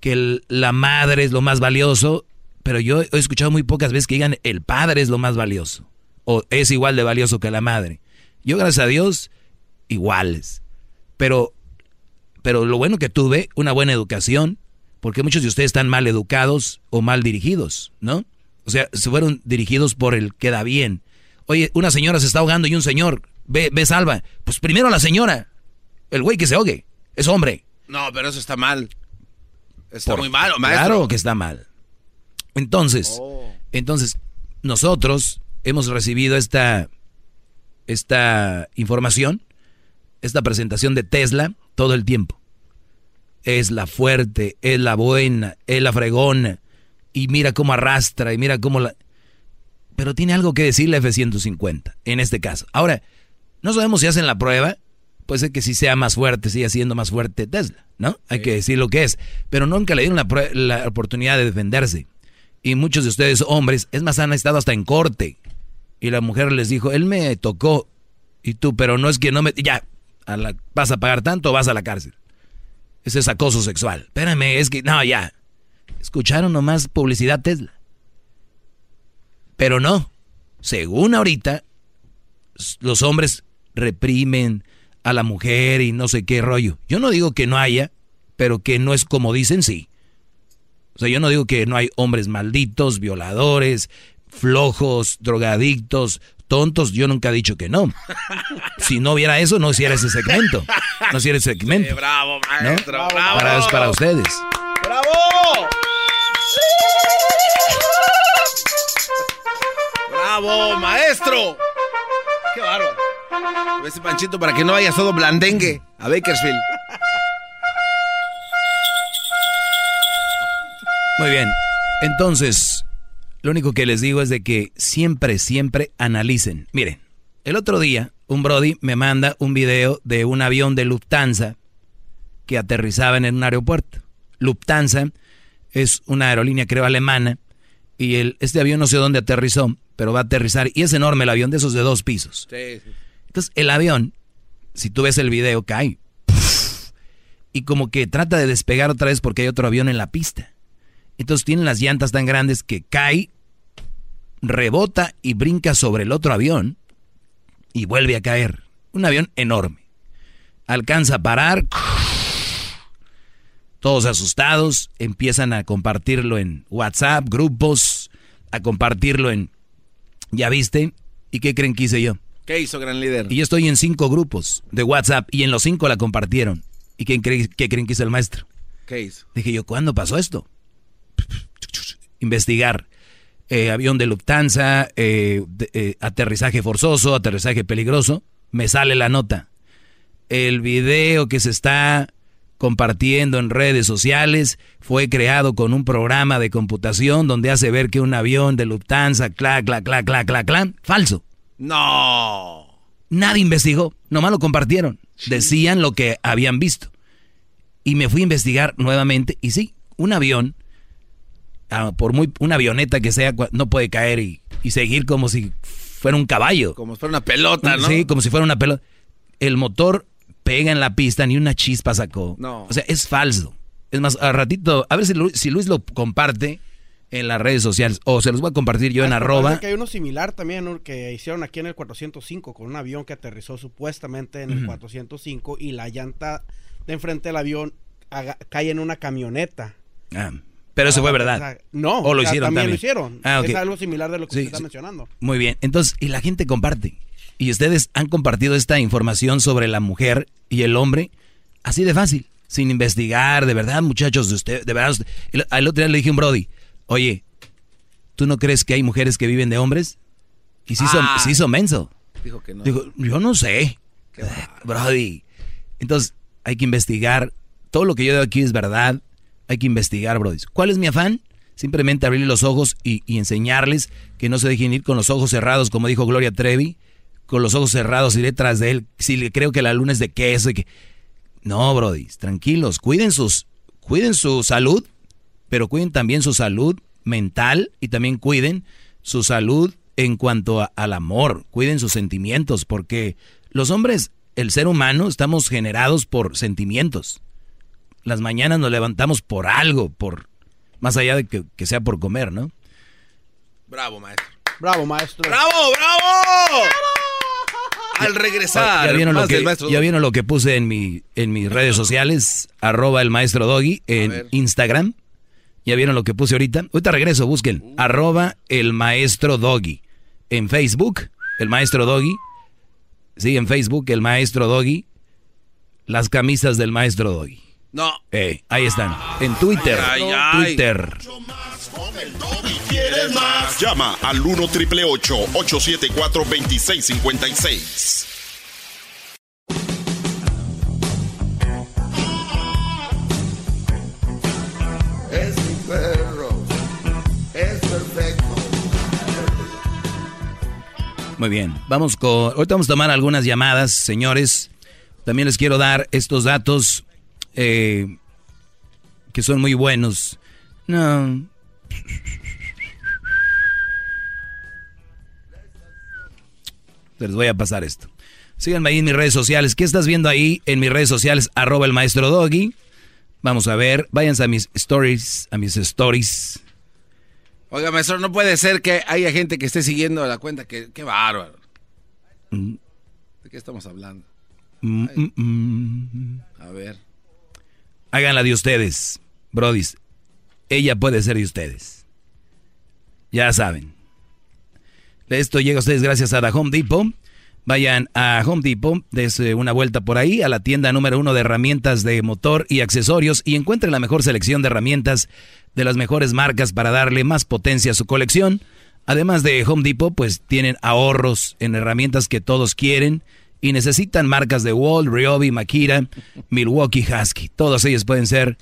que el- la madre es lo más valioso, pero yo he escuchado muy pocas veces que digan el padre es lo más valioso, o es igual de valioso que la madre. Yo, gracias a Dios, iguales. Pero, pero lo bueno que tuve, una buena educación, porque muchos de ustedes están mal educados o mal dirigidos, ¿no? O sea, se fueron dirigidos por el queda bien. Oye, una señora se está ahogando y un señor, ve, ve, salva. Pues primero la señora, el güey que se ahogue, es hombre.
No, pero eso está mal. Está
Por-
muy malo, maestro.
Claro que está mal. Entonces, entonces, nosotros hemos recibido esta, esta información, esta presentación de Tesla todo el tiempo. Es la fuerte, es la buena, es la fregona. Y mira cómo arrastra, y mira cómo la... Pero tiene algo que decir la F-150, en este caso. Ahora, no sabemos si hacen la prueba, puede ser que si sea más fuerte, siga siendo más fuerte Tesla, ¿no? Hay que decir lo que es. Pero nunca le dieron la, la oportunidad de defenderse. Y muchos de ustedes, hombres, es más, han estado hasta en corte. Y la mujer les dijo, él me tocó. Y tú, pero no es que no me... Ya, a la- vas a pagar tanto vas a la cárcel. Ese es acoso sexual. Espérame, es que... No, ya. Escucharon nomás publicidad Tesla. Pero no. Según ahorita, los hombres reprimen a la mujer y no sé qué rollo. Yo no digo que no haya, pero que no es como dicen, sí. O sea, yo no digo que no hay hombres malditos, violadores, flojos, drogadictos, tontos. Yo nunca he dicho que no. Si no hubiera eso, no hiciera ese segmento. No hiciera ese segmento.
bravo,
¿no?
maestro, bravo.
Para, es para ustedes.
¡Bravo! ¡Bravo, maestro! ¡Qué bárbaro! Ese panchito para que no vayas todo blandengue a Bakersfield.
Muy bien. Entonces, lo único que les digo es de que siempre, siempre analicen. Miren, el otro día un Brody me manda un video de un avión de Lufthansa que aterrizaba en un aeropuerto. Lufthansa es una aerolínea, creo, alemana. Y el, este avión no sé dónde aterrizó, pero va a aterrizar. Y es enorme el avión de esos de dos pisos.
Sí, sí.
Entonces, el avión, si tú ves el video, cae. Y como que trata de despegar otra vez porque hay otro avión en la pista. Entonces tienen las llantas tan grandes que cae, rebota y brinca sobre el otro avión y vuelve a caer. Un avión enorme. Alcanza a parar. Todos asustados, empiezan a compartirlo en WhatsApp, grupos, a compartirlo en... ¿Ya viste? ¿Y qué creen que hice yo?
¿Qué hizo, gran líder?
Y yo estoy en cinco grupos de WhatsApp y en los cinco la compartieron. ¿Y qué, cree- qué creen que hizo el maestro?
¿Qué hizo?
Dije yo, ¿cuándo pasó esto? Investigar. Eh, avión de Lufthansa, eh, de- eh, aterrizaje forzoso, aterrizaje peligroso. Me sale la nota. El video que se está compartiendo en redes sociales fue creado con un programa de computación donde hace ver que un avión de Lufthansa, clac, clac, clac, clac, clac, clac, falso.
No.
Nadie investigó, nomás lo compartieron. Decían lo que habían visto. Y me fui a investigar nuevamente y sí, un avión, ah, por muy una avioneta que sea, no puede caer y, y seguir como si fuera un caballo.
Como si fuera una pelota, ¿no?
Sí, como si fuera una pelota. El motor pega en la pista, ni una chispa sacó.
No.
O sea, es falso. Es más, al ratito, a ver si, Lu- si Luis lo comparte en las redes sociales o se los voy a compartir yo en
Ah,
arroba.
parece que hay uno similar también ¿no? que hicieron aquí en el 405 con un avión que aterrizó supuestamente en el
Ujú.
405 y la llanta de enfrente del avión cae en una camioneta.
Ah, pero eso fue
O
verdad.
no,
O lo
o sea,
hicieron
también
también.
lo hicieron.
Ah, ok.
Es algo similar de lo que
Sí,
usted está
sí.
mencionando.
Muy bien. Entonces, y la gente comparte. Y ustedes han compartido esta información sobre la mujer y el hombre así de fácil, sin investigar, de verdad, muchachos, de usted, de verdad. usted- el, al otro día le dije a un Brody, oye, ¿tú no crees que hay mujeres que viven de hombres? Y se hizo,
Ah.
se hizo menso.
Dijo que no.
Digo, yo no sé. Brody. Entonces, hay que investigar. Todo lo que yo digo aquí es verdad. Hay que investigar, Brody. ¿Cuál es mi afán? Simplemente abrirle los ojos y, enseñarles que no se dejen ir con los ojos cerrados, como dijo Gloria Trevi. Con los ojos cerrados iré tras de él. Si le creo que la luna es de queso y que... No, Brody, tranquilos. Cuiden, sus, cuiden su salud, pero cuiden también su salud mental y también cuiden su salud en cuanto al amor. Cuiden sus sentimientos, porque los hombres, el ser humano, estamos generados por sentimientos. Las mañanas nos levantamos por algo, por más allá de que, que sea por comer, ¿no?
Bravo, maestro.
Bravo, maestro.
¡Bravo, bravo! Al regresar,
ya vieron, lo que,
maestro
ya vieron lo que puse en mi en mis redes sociales, arroba el maestro Doggy en Instagram. Ya vieron lo que puse ahorita. Ahorita regreso, busquen.
Uh.
Arroba el maestro Doggy. En Facebook, el maestro Doggy. Sí, en Facebook, el maestro Doggy. Las camisas del maestro Doggy.
No.
Eh, ahí están. En Twitter.
Ay, ay, ay.
Twitter.
¿Quieres más? Llama al 1 triple 874 2656.
Es mi perro. Es perfecto.
Muy bien, vamos con... Ahorita vamos a tomar algunas llamadas, señores. También les quiero dar estos datos eh, que son muy buenos. No. Les voy a pasar esto. Síganme ahí en mis redes sociales. ¿Qué estás viendo ahí en mis redes sociales? Arroba el maestro Doggy. Vamos a ver. Váyanse a mis stories, a mis stories.
Oiga, maestro, no puede ser que haya gente que esté siguiendo la cuenta. Que, qué bárbaro.
Mm,
¿De qué estamos hablando?
mm, mm.
A ver.
Háganla de ustedes, brodis. Ella puede ser de ustedes. Ya saben. Esto llega a ustedes gracias a The Home Depot. Vayan a Home Depot, dense una vuelta por ahí, a la tienda número uno de herramientas de motor y accesorios y encuentren la mejor selección de herramientas de las mejores marcas para darle más potencia a su colección. Además de Home Depot, pues tienen ahorros en herramientas que todos quieren y necesitan marcas de Wall, Ryobi, Makita, Milwaukee Husky. Todas ellas pueden ser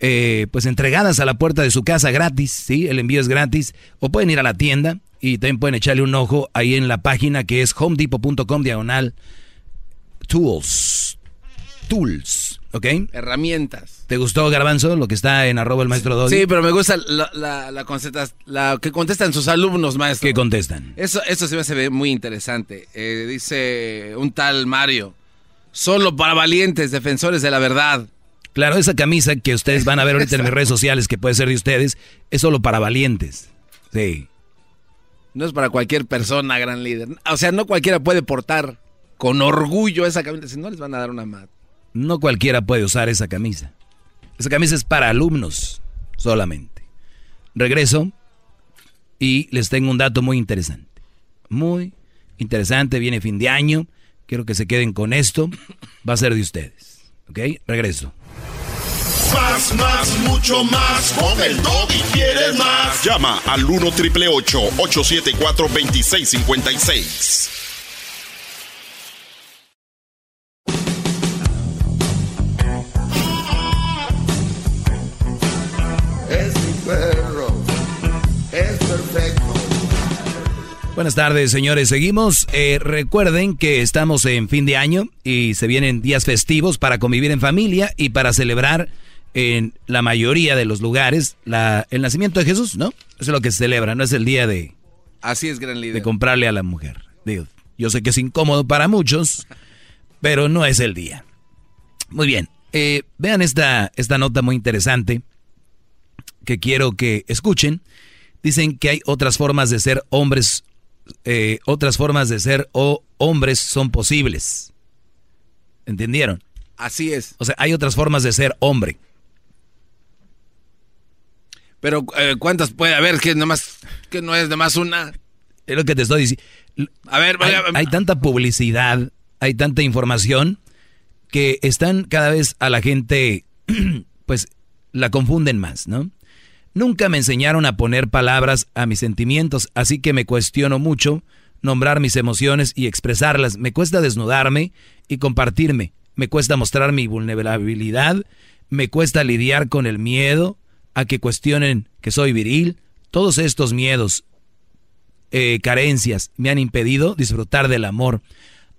eh, pues entregadas a la puerta de su casa gratis, ¿sí? El envío es gratis. O pueden ir a la tienda y también pueden echarle un ojo ahí en la página que es homedepot.com diagonal tools. Tools, ¿ok?
Herramientas.
¿Te gustó, Garbanzo, lo que está en arroba el maestro Doggy?
Sí, pero me gusta la, la, la, contestas- la que contestan sus alumnos, maestro.
¿Qué contestan?
Eso, eso se me hace muy interesante. Eh, dice un tal Mario. Solo para valientes, defensores de la verdad.
Claro, esa camisa que ustedes van a ver ahorita en mis redes sociales, que puede ser de ustedes, es solo para valientes. Sí.
No es para cualquier persona, gran líder. O sea, no cualquiera puede portar con orgullo esa camisa. Si no, les van a dar una mat.
No cualquiera puede usar esa camisa. Esa camisa es para alumnos solamente. Regreso y les tengo un dato muy interesante. Muy interesante, viene fin de año. Quiero que se queden con esto. Va a ser de ustedes. ¿Ok? Regreso.
Más, más, mucho más. Con el Doggy quieres más. Llama al 1 triple 874 2656.
Buenas tardes, señores. Seguimos. Eh, recuerden que estamos en fin de año y se vienen días festivos para convivir en familia y para celebrar en la mayoría de los lugares la, el nacimiento de Jesús, ¿no? Eso es lo que se celebra, no es el día de,
Así es, gran líder.
de comprarle a la mujer. Digo, yo sé que es incómodo para muchos, pero no es el día. Muy bien. Eh, vean esta, esta nota muy interesante que quiero que escuchen. Dicen que hay otras formas de ser hombres, eh, otras formas de ser o hombres son posibles. ¿Entendieron?
Así es.
O sea, hay otras formas de ser hombre.
Pero eh, ¿cuántas puede haber que nomás que no es nomás una?
Es lo que te estoy diciendo.
A ver,
hay,
vaya-
hay tanta publicidad, hay tanta información que están cada vez a la gente, pues la confunden más, ¿no? Nunca me enseñaron a poner palabras a mis sentimientos, así que me cuestiono mucho nombrar mis emociones y expresarlas. Me cuesta desnudarme y compartirme. Me cuesta mostrar mi vulnerabilidad. Me cuesta lidiar con el miedo a que cuestionen que soy viril. Todos estos miedos, eh, carencias, me han impedido disfrutar del amor.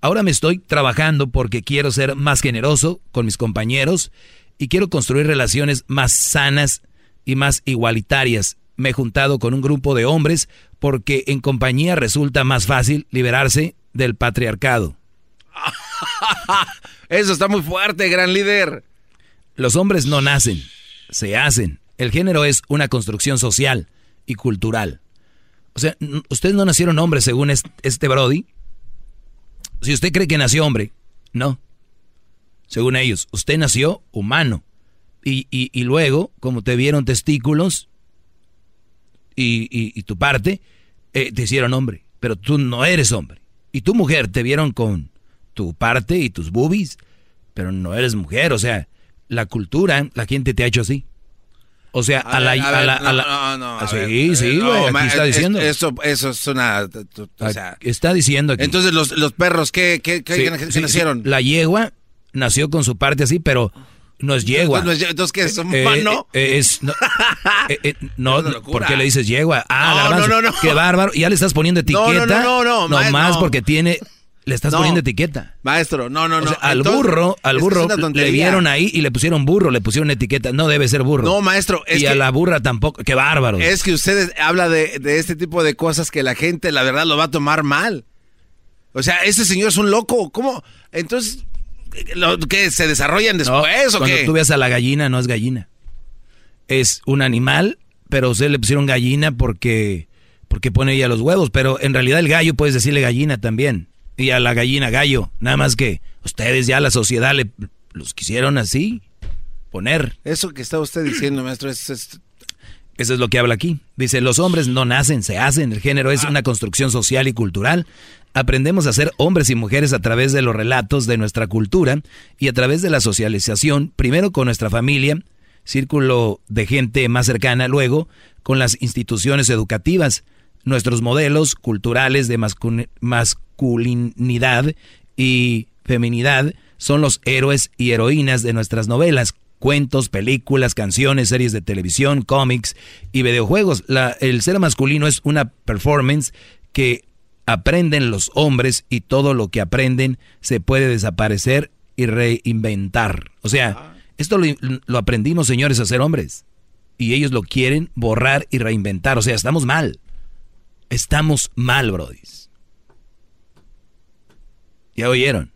Ahora me estoy trabajando porque quiero ser más generoso con mis compañeros y quiero construir relaciones más sanas y más igualitarias. Me he juntado con un grupo de hombres porque en compañía resulta más fácil liberarse del patriarcado.
Eso está muy fuerte, gran líder.
Los hombres no nacen, se hacen. El género es una construcción social y cultural. O sea, ustedes no nacieron hombres según est- este Brody. Si usted cree que nació hombre, no. Según ellos, usted nació humano. Y, y- y luego, como te vieron testículos y, y- tu parte, eh, te hicieron hombre. Pero tú no eres hombre. Y tu mujer te vieron con tu parte y tus boobies, pero no eres mujer. O sea, la cultura, la gente te ha hecho así. O sea, a, la...
ver,
a
ver,
la- a
no,
la-
no, no, a
sí,
ver,
sí,
eh, no,
güey, aquí
ma-
está
es-
diciendo.
Eso, eso es una... O sea,
está diciendo aquí.
entonces los, los perros, ¿qué, qué, qué-
Sí, sí,
nacieron?
sí. La yegua nació con su parte así, pero no es yegua.
Entonces, entonces, ¿qué es? ¿Un
Eh,
humano?
eh, es, no, eh, eh, no,
Es.
¿por qué le dices yegua? Ah,
No, no, no, no.
Qué bárbaro. Ya le estás poniendo etiqueta.
no, no, no, no, no.
porque tiene... Le estás poniendo etiqueta.
Maestro, no, no,
O
no.
sea, al
Entonces,
burro, al burro le vieron ahí y le pusieron burro, le pusieron etiqueta. No debe ser burro.
No, maestro, es
y a la burra tampoco. Qué bárbaro.
Es que usted habla de, de este tipo de cosas que la gente, la verdad, lo va a tomar mal. O sea, ese señor es un loco. ¿Cómo? Entonces, ¿lo, ¿qué? ¿Se desarrollan
No,
después o
cuando
qué?
tú veas a la gallina, no es gallina. Es un animal, pero ustedes le pusieron gallina porque, porque pone ella los huevos. Pero en realidad el gallo puedes decirle gallina también. Y a la gallina gallo. Nada más que ustedes ya la sociedad le los quisieron así poner.
Eso que está usted diciendo, maestro, es... es-
Eso es lo que habla aquí. Dice, los hombres no nacen, se hacen. El género es una construcción social y cultural. Aprendemos a ser hombres y mujeres a través de los relatos de nuestra cultura y a través de la socialización, primero con nuestra familia, círculo de gente más cercana, luego con las instituciones educativas, nuestros modelos culturales de mascu- masculinidad y feminidad son los héroes y heroínas de nuestras novelas, cuentos, películas, canciones, series de televisión, cómics y videojuegos. La- el ser masculino es una performance que aprenden los hombres y todo lo que aprenden se puede desaparecer y reinventar. O sea, esto lo, lo aprendimos, señores, a ser hombres. Y ellos lo quieren borrar y reinventar. O sea, estamos mal. Estamos mal, brodis. ¿Ya oyeron?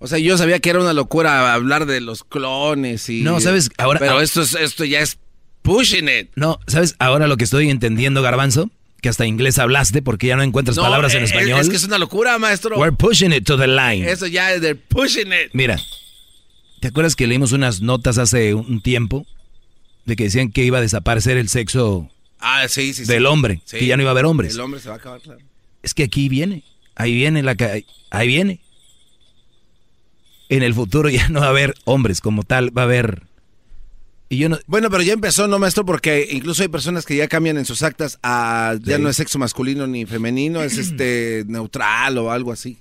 O sea, yo sabía que era una locura hablar de los clones y...
No, ¿sabes? Ahora-
Pero
ahora-
esto, es, esto ya es pushing it.
No, ¿sabes? Ahora lo que estoy entendiendo, Garbanzo, que hasta inglés hablaste porque ya no encuentras
No,
palabras en
es-
español.
Es que es una locura, maestro.
We're pushing it to the line.
Eso ya es de pushing it.
Mira, ¿te acuerdas que leímos unas notas hace un tiempo de que decían que iba a desaparecer el sexo
Ah, sí, sí, sí.
del hombre,
Sí.
que ya no iba a haber hombres?
El hombre se va a acabar, claro.
Es que aquí viene, ahí viene la ahí viene. En el futuro ya no va a haber hombres como tal, va a haber y yo no
Bueno, pero ya empezó, ¿no, maestro? Porque incluso hay personas que ya cambian en sus actas a... Ya
Sí.
no es sexo masculino ni femenino, es este neutral o algo así.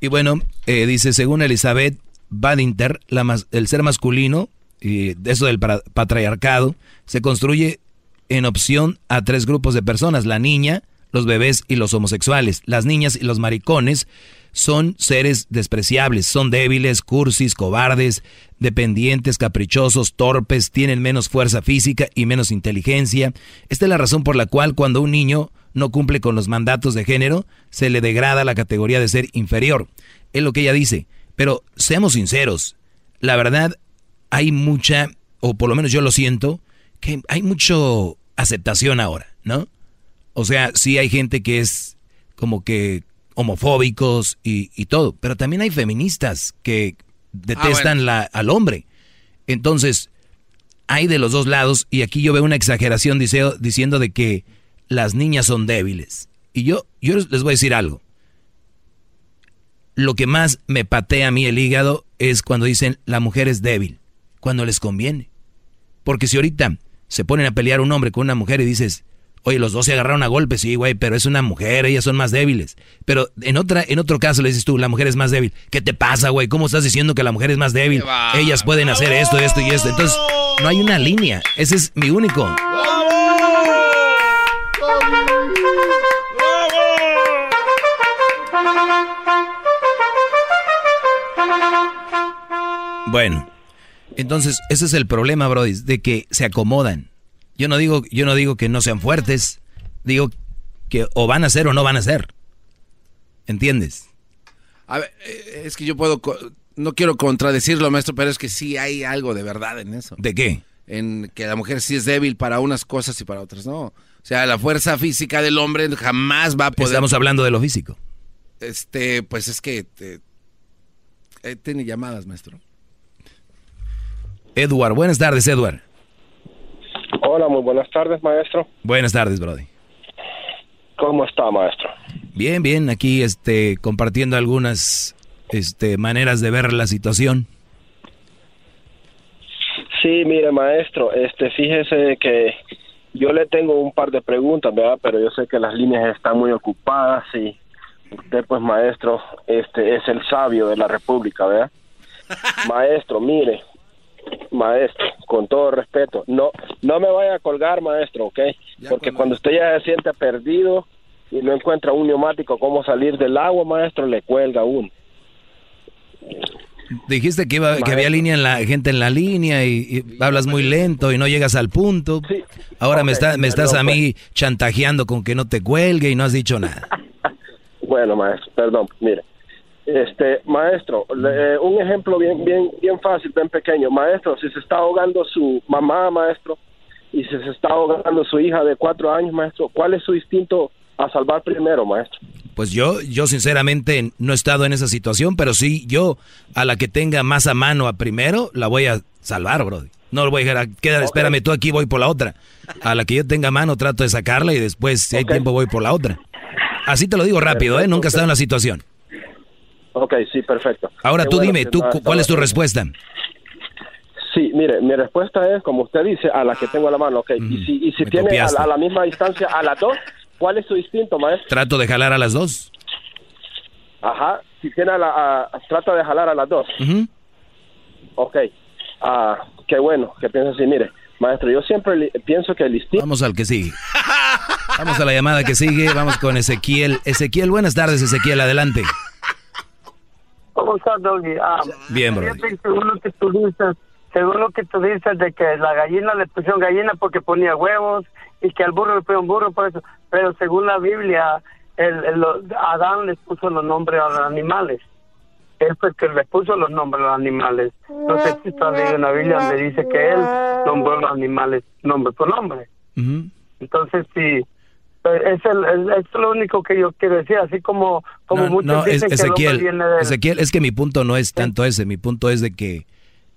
Y bueno, eh, dice, según Elizabeth Badinter, la mas- el ser masculino, y de eso del patriarcado, se construye en opción a tres grupos de personas, la niña, los bebés y los homosexuales. Las niñas y los maricones son seres despreciables, son débiles, cursis, cobardes, dependientes, caprichosos, torpes, tienen menos fuerza física y menos inteligencia. Esta es la razón por la cual cuando un niño no cumple con los mandatos de género, se le degrada la categoría de ser inferior. Es lo que ella dice. Pero seamos sinceros, la verdad hay mucha, o por lo menos yo lo siento, que hay mucho aceptación ahora, ¿no? O sea, sí hay gente que es como que homofóbicos y, y todo, pero también hay feministas que detestan la, al hombre. Entonces, hay de los dos lados y aquí yo veo una exageración dice- diciendo de que las niñas son débiles. Y yo, yo les voy a decir algo. Lo que más me patea a mí el hígado es cuando dicen la mujer es débil, cuando les conviene. Porque si ahorita se ponen a pelear un hombre con una mujer y dices, oye, los dos se agarraron a golpes, sí, güey, pero es una mujer, ellas son más débiles. Pero en otra, en otro caso le dices tú, la mujer es más débil. ¿Qué te pasa, güey? ¿Cómo estás diciendo que la mujer es más débil? Ellas pueden hacer esto, esto y esto. Entonces, no hay una línea. Ese es mi único. Bueno, entonces ese es el problema, Brody, de que se acomodan. Yo no digo, yo no digo que no sean fuertes, digo que o van a ser o no van a ser. ¿Entiendes?
A ver, eh, es que yo puedo, no quiero contradecirlo, maestro, pero es que sí hay algo de verdad en eso.
¿De qué?
En que la mujer sí es débil para unas cosas y para otras no. O sea, la fuerza física del hombre jamás va a poder.
Estamos hablando de lo físico.
Este, pues es que eh, eh, tiene llamadas, maestro.
Edward, buenas tardes, Edward.
Hola, muy buenas tardes, maestro.
Buenas tardes, Brody.
¿Cómo está, maestro?
Bien, bien, aquí este compartiendo algunas este maneras de ver la situación.
Sí, mire, maestro, este, fíjese que yo le tengo un par de preguntas, ¿verdad? Pero yo sé que las líneas están muy ocupadas y usted, pues, maestro, este, es el sabio de la República, ¿verdad? maestro, mire, maestro, con todo respeto, no, no me vaya a colgar, maestro, ¿ok? Porque cuando usted ya se siente perdido y no encuentra un neumático cómo salir del agua, maestro, le cuelga uno.
Dijiste que iba, que había línea en la gente en la línea y, y hablas muy lento y no llegas al punto. Ahora me está, me estás a mí chantajeando con que no te cuelgue y no has dicho nada.
Bueno, maestro, perdón, mire. Este, maestro, le- un ejemplo bien, bien, bien fácil, bien pequeño. Maestro, si se está ahogando su mamá, maestro, y si se está ahogando su hija de cuatro años, maestro, ¿cuál es su instinto a salvar primero, maestro?
Pues yo, yo sinceramente no he estado en esa situación, pero sí, yo a la que tenga más a mano a primero, la voy a salvar, Brody. No lo voy a dejar, quedar, espérame tú aquí, voy por la otra. A la que yo tenga a mano trato de sacarla y después, si hay tiempo, voy por la otra. Así te lo digo rápido, ¿eh? Nunca he estado en la situación.
Ok, sí, perfecto.
Ahora
Qué
tú
bueno
dime, tú, ¿cuál es tu respuesta?
Sí, mire, mi respuesta es, como usted dice, a la que tengo a la mano, ok. Y si, y si tiene a, la- a la misma distancia a las dos, ¿cuál es su instinto, maestro?
Trato de jalar a las dos.
Ajá, si tiene a la, a- trata de jalar a las dos.
Ujú.
Ok, ah, qué bueno que piensa así. Mire, maestro, yo siempre pienso que el instinto...
Vamos al que sigue. Vamos a la llamada que sigue, vamos con Ezequiel. Ezequiel, buenas tardes, Ezequiel, adelante.
¿Cómo estás, Doggy? Ah,
Bien, bro.
según lo que tú dices, según lo que tú dices de que la gallina le pusieron gallina porque ponía huevos y que al burro le pusieron burro por eso, pero según la Biblia, el, el- Adán les puso los nombres a los animales. Él fue el que les puso los nombres a los animales. No sé si tú has leído en la Biblia donde dice que él nombró a los animales nombre por nombre. Entonces, sí, eh, es, el, es lo único que yo quiero decir, así como, como
No,
muchos
no, es-
dicen que el
Ezequiel,
hombre viene de...
Ezequiel, es que mi punto no es tanto ese, mi punto es de que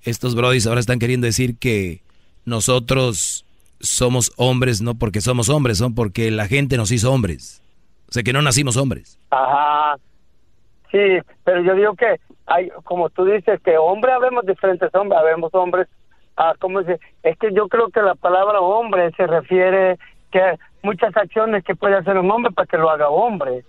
estos brodis ahora están queriendo decir que nosotros somos hombres no porque somos hombres, son porque la gente nos hizo hombres. O sea, que no nacimos hombres.
Ajá. Sí, pero yo digo que hay, como tú dices, que hombre habemos diferentes hombres, habemos hombres, ah, ¿cómo se? Es que yo creo que la palabra hombre se refiere que muchas acciones que puede hacer un hombre para que lo haga hombre,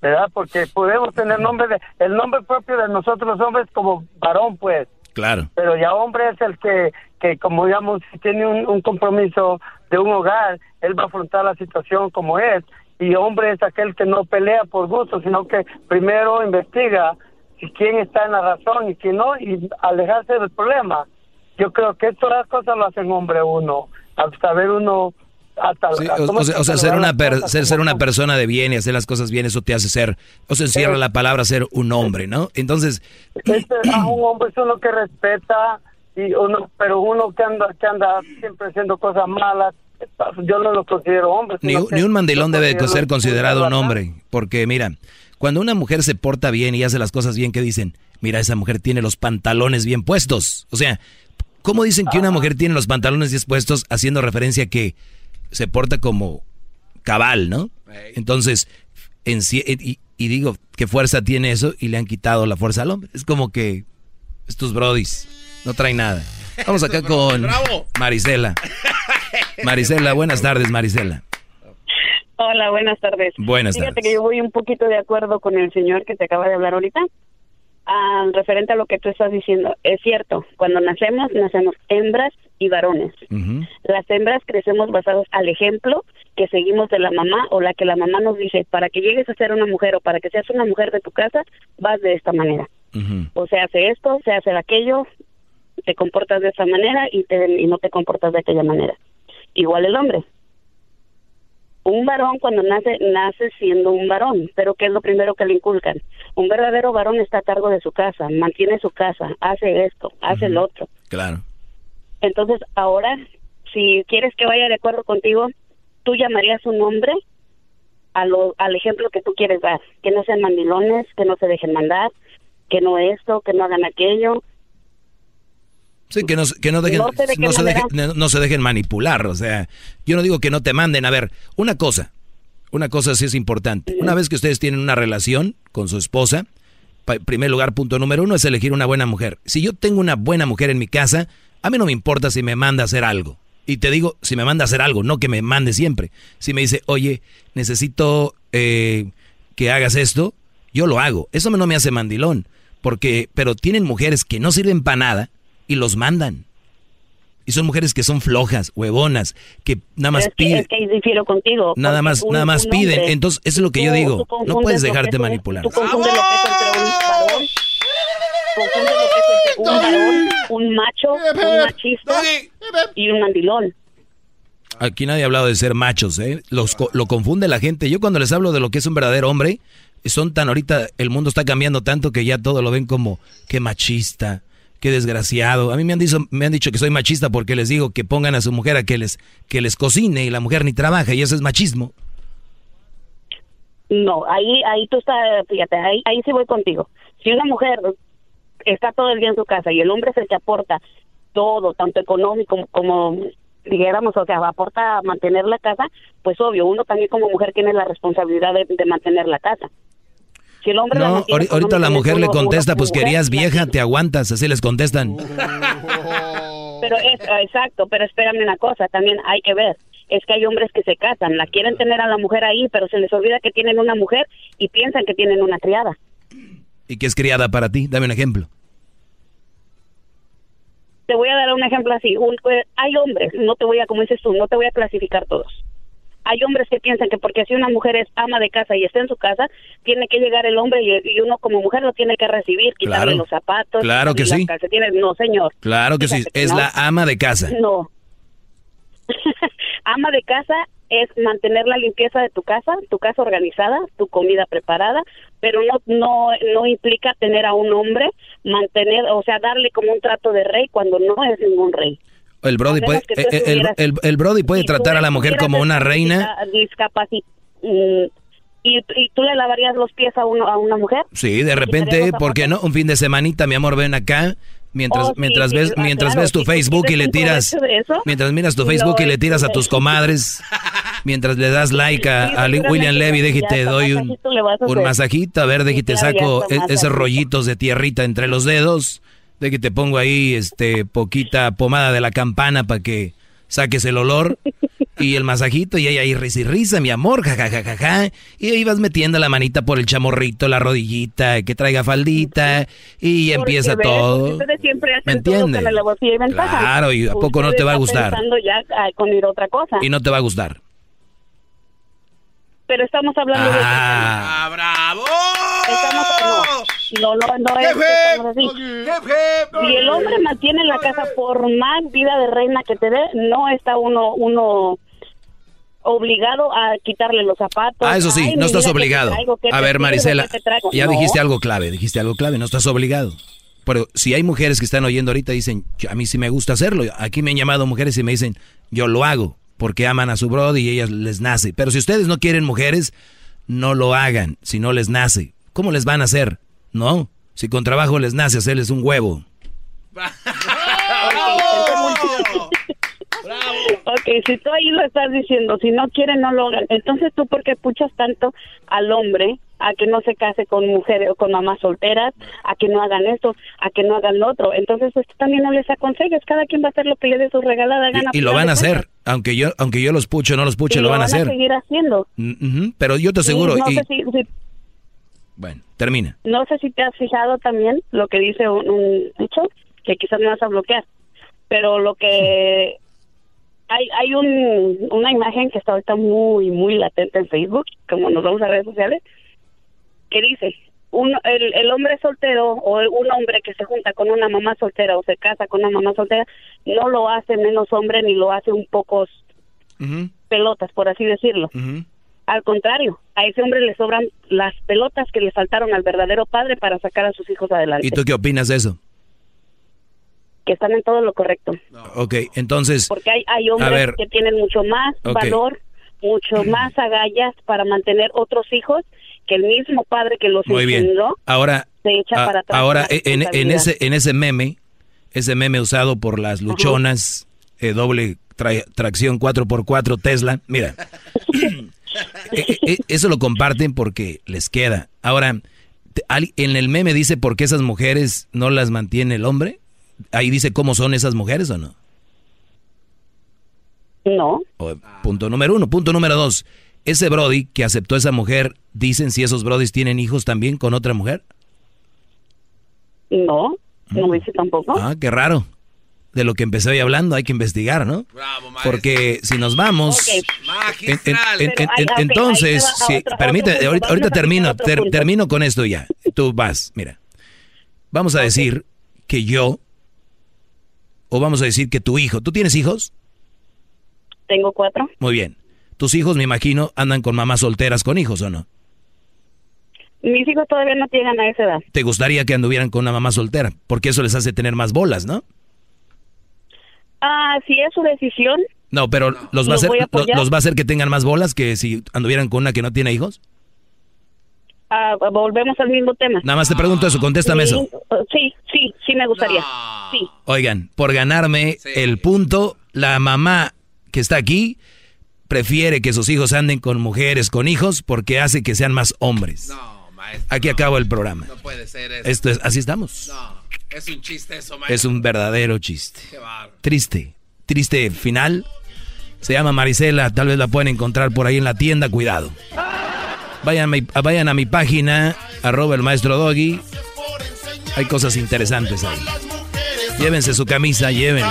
¿verdad? Porque podemos tener nombre de, el nombre propio de nosotros los hombres como varón, pues,
Claro.
pero ya hombre es el que, que como digamos, si tiene un, un compromiso de un hogar, él va a afrontar la situación como es. Y hombre es aquel que no pelea por gusto, sino que primero investiga si quién está en la razón y quién no, y alejarse del problema. Yo creo que todas las cosas lo hacen hombre uno, al saber uno hasta
Sí,
hasta
o, sea, o sea, ser una, per- ser, ser una
son.
persona de bien y hacer las cosas bien, eso te hace ser, o se encierra la palabra ser un hombre, ¿no? Entonces,
Este, a un hombre es uno que respeta y uno pero uno que anda que anda siempre haciendo cosas malas yo no lo considero hombre
ni, ni un mandilón debe ser considerado un hombre, porque mira, cuando una mujer se porta bien y hace las cosas bien, ¿qué dicen? Mira, esa mujer tiene los pantalones bien puestos. O sea, ¿cómo dicen que una mujer tiene los pantalones bien puestos haciendo referencia a que se porta como cabal, ¿no? Entonces, en sí- y, y digo, ¿qué fuerza tiene eso? Y le han quitado la fuerza al hombre. Es como que estos brodis no traen nada. Vamos acá con
Bravo.
Marisela. Marisela, buenas tardes, Marisela.
Hola, buenas tardes.
Buenas
Fíjate
tardes.
que yo voy un poquito de acuerdo con el señor que te acaba de hablar ahorita. Ah, referente a lo que tú estás diciendo, es cierto, cuando nacemos, nacemos hembras y varones. Las hembras crecemos basados al ejemplo que seguimos de la mamá o la que la mamá nos dice, para que llegues a ser una mujer o para que seas una mujer de tu casa, vas de esta manera. O se hace esto, se hace aquello, te comportas de esta manera y, te, y no te comportas de aquella manera. Igual el hombre. Un varón cuando nace, nace siendo un varón, pero ¿qué es lo primero que le inculcan? Un verdadero varón está a cargo de su casa, mantiene su casa, hace esto, hace lo otro.
Claro.
Entonces, ahora, si quieres que vaya de acuerdo contigo, tú llamarías un hombre a lo, al ejemplo que tú quieres dar, que no sean mandilones, que no se dejen mandar, que no esto, que no hagan aquello.
Sí, que no, que no dejen,
No sé de qué
no se dejen, no- se dejen manipular, o sea, yo no digo que no te manden, a ver, una cosa, una cosa sí es importante, una vez que ustedes tienen una relación con su esposa, primer lugar, punto número uno es elegir una buena mujer. Si yo tengo una buena mujer en mi casa, a mí no me importa si me manda a hacer algo. Y te digo, si me manda a hacer algo, no que me mande siempre. Si me dice, oye, necesito eh, que hagas esto, yo lo hago. Eso no me hace mandilón. Porque, pero tienen mujeres que no sirven para nada y los mandan. Y son mujeres que son flojas, huevonas, que nada más
es, que,
piden.
es que ahí difiero contigo.
Nada más,
un-
nada más
un
piden.
hombre,
Entonces, eso es lo que yo digo. No puedes dejarte manipular.
Tú confundes lo que es entre un varón, lo que es un varón, un macho, un machista y un mandilón.
Aquí nadie ha hablado de ser machos, ¿eh? Los, co- lo confunde la gente. Yo cuando les hablo de lo que es un verdadero hombre, son tan ahorita, el mundo está cambiando tanto que ya todo lo ven como, qué machista, qué desgraciado. A mí me han, dicho, me han dicho que soy machista porque les digo que pongan a su mujer a que les, que les cocine y la mujer ni trabaja y eso es machismo.
No, ahí, ahí tú estás, fíjate, ahí, ahí sí voy contigo. Si una mujer está todo el día en su casa y el hombre es el que aporta todo, tanto económico como, dijéramos, o sea, aporta a mantener la casa, pues obvio, uno también como mujer tiene la responsabilidad de, de mantener la casa. Si el hombre la
No, ahori- ahorita la mujer le contesta,
como
pues
mujer,
querías vieja, te aguantas, así les contestan.
Pero es, exacto, pero espérame una cosa, también hay que ver. Es que hay hombres que se casan, la quieren tener a la mujer ahí, pero se les olvida que tienen una mujer y piensan que tienen una criada.
¿Y qué es criada para ti? Dame un ejemplo.
Te voy a dar un ejemplo así. Un- eh, hay hombres, no te voy a, como dices tú, no te voy a clasificar todos. Hay hombres que piensan que porque si una mujer es ama de casa y está en su casa, tiene que llegar el hombre y, y uno como mujer lo tiene que recibir, quitarle
Claro.
los zapatos,
Claro que sí.
No, señor.
Claro que sí,
que
es
no.
la ama de casa.
No. ama de casa es mantener la limpieza de tu casa, tu casa organizada, tu comida preparada, pero no no no implica tener a un hombre, mantener, o sea, darle como un trato de rey cuando no es ningún rey.
El Brody puede,
tú
eh, el,
estuvieras-
el- el Brody puede
Si
tratar a la mujer como una reina.
mm, y, y tú le lavarías los pies a, uno, a una mujer.
Sí, de repente, ¿por qué no? Un fin de semanita, mi amor, ven acá. Mientras,
Oh,
mientras
sí,
ves, mientras
claro,
ves tu Facebook y le tiras, mientras miras tu Facebook y le tiras a tus comadres, mientras le das like a, William Levy,
ya
deje te
hasta
doy un, un masajito, a ver, deje te
claro, ya
saco e- esos rollitos de tierrita entre los dedos, de que te pongo ahí, este, poquita pomada de la campana para que saques el olor y el masajito y ahí ahí risa y risa, mi amor, jajajaja, y ahí vas metiendo la manita por el chamorrito, la rodillita, que traiga faldita y empieza
¿ves?
todo.
Ustedes siempre hacen
¿Me
todo
entiendes?
y ventaja.
Claro, y ¿a poco no
Usted
te va a gustar?
pensando ya ah, con ir a otra cosa.
Y no te va a gustar.
Pero estamos hablando de...
Ah,
bravo! Estamos, no, no, no, no es así. Si el hombre mantiene la casa por más vida de reina que te dé, no está uno, uno obligado a quitarle los zapatos.
Ah, eso sí,
Ay,
no estás obligado.
traigo,
A ver, Marisela, ya
No.
dijiste algo clave, dijiste algo clave, no estás obligado. Pero si hay mujeres que están oyendo ahorita dicen, "Yo- a mí sí me gusta hacerlo. Aquí me han llamado mujeres y me dicen, yo lo hago porque aman a su brody y ellas les nace. Pero si ustedes no quieren mujeres, no lo hagan si no les nace. ¿Cómo les van a hacer? No, si con trabajo les nace hacerles un huevo.
Ok, si tú ahí lo estás diciendo, si no quieren, no lo hagan. Entonces, ¿tú por qué puchas tanto al hombre a que no se case con mujeres o con mamás solteras, a que no hagan esto, a que no hagan lo otro? Entonces, pues tú también no les aconsejes. Cada quien va a hacer lo que le dé su regalada gana.
Y, y lo van a hacer, aunque yo, aunque yo los pucho, no los puche, lo van a hacer.
seguir haciendo.
Mm, Pero yo te aseguro,
Y no,
y,
sé si, si-
bueno, termina.
no sé si te has fijado también lo que dice un, un que quizás me vas a bloquear, pero lo que hay hay un, una imagen que está ahorita muy muy latente en Facebook, como nos vamos a redes sociales, que dice un, el, el hombre soltero o un hombre que se junta con una mamá soltera o se casa con una mamá soltera no lo hace menos hombre ni lo hace un poco pelotas, por así decirlo. Al contrario, a ese hombre le sobran las pelotas que le faltaron al verdadero padre para sacar a sus hijos adelante.
¿Y tú qué opinas de eso?
Que están en todo lo correcto.
Ok, entonces,
Porque hay, hombres
ver,
que tienen mucho más valor, mucho más agallas para mantener otros hijos que el mismo padre que los
muy bien. Ahora,
se echa
a-
para atrás.
ahora
la
en, en ese en ese meme, ese meme usado por las luchonas, eh, doble tra- tracción 4x4 Tesla, mira, Eh, eh, eso lo comparten porque les queda. Ahora, en el meme dice por qué esas mujeres no las mantiene el hombre. Ahí dice cómo son esas mujeres o no.
No.
O, punto número uno. Punto número dos. Ese Brody que aceptó a esa mujer, dicen si esos Brodis tienen hijos también con otra mujer.
No, no dice tampoco.
Ah, qué raro. De lo que empecé hoy hablando hay que investigar, ¿no? Porque si nos vamos...
Ok.
en-
hay-
entonces, si,
otro-
permite,
otro
ahorita, ahorita termino, ter- termino con esto ya. Tú vas, mira. Vamos a decir que yo, o vamos a decir que tu hijo, ¿tú tienes hijos?
Tengo cuatro.
Muy bien. Tus hijos, me imagino, andan con mamás solteras con hijos, ¿o no?
Mis hijos todavía no llegan a esa edad.
¿Te gustaría que anduvieran con una mamá soltera? Porque eso les hace tener más bolas, ¿no?
Ah, si es su decisión,
No, pero los va a hacer,
a
los va a hacer que tengan más bolas que si anduvieran con una que no tiene hijos.
Ah, volvemos al mismo tema.
Nada más te pregunto eso, contéstame
Sí,
eso.
Sí, sí, sí me gustaría. Sí.
Oigan, por ganarme el punto, la mamá que está aquí prefiere que sus hijos anden con mujeres, con hijos, porque hace que sean más hombres. Aquí acabo el programa.
No puede ser eso.
Esto es, así estamos.
No, es un chiste eso, maestro.
Es un verdadero chiste.
Qué.
Triste, triste final. Se llama Marisela, tal vez la pueden encontrar por ahí en la tienda, cuidado. Vayan a mi, vayan a mi página, arroba el maestro Doggy. Hay cosas interesantes ahí. Llévense su camisa, lleven.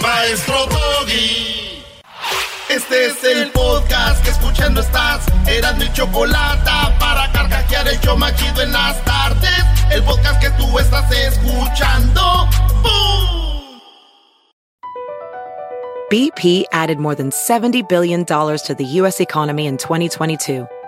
Maestro Doggy. Este es el podcast que escuchando estás. Eran mi chocolate para carcajear el yo machido en las tardes. El podcast que tú estás escuchando. ¡Bum!
BP added more than $70 billion to the U.S. economy in 2022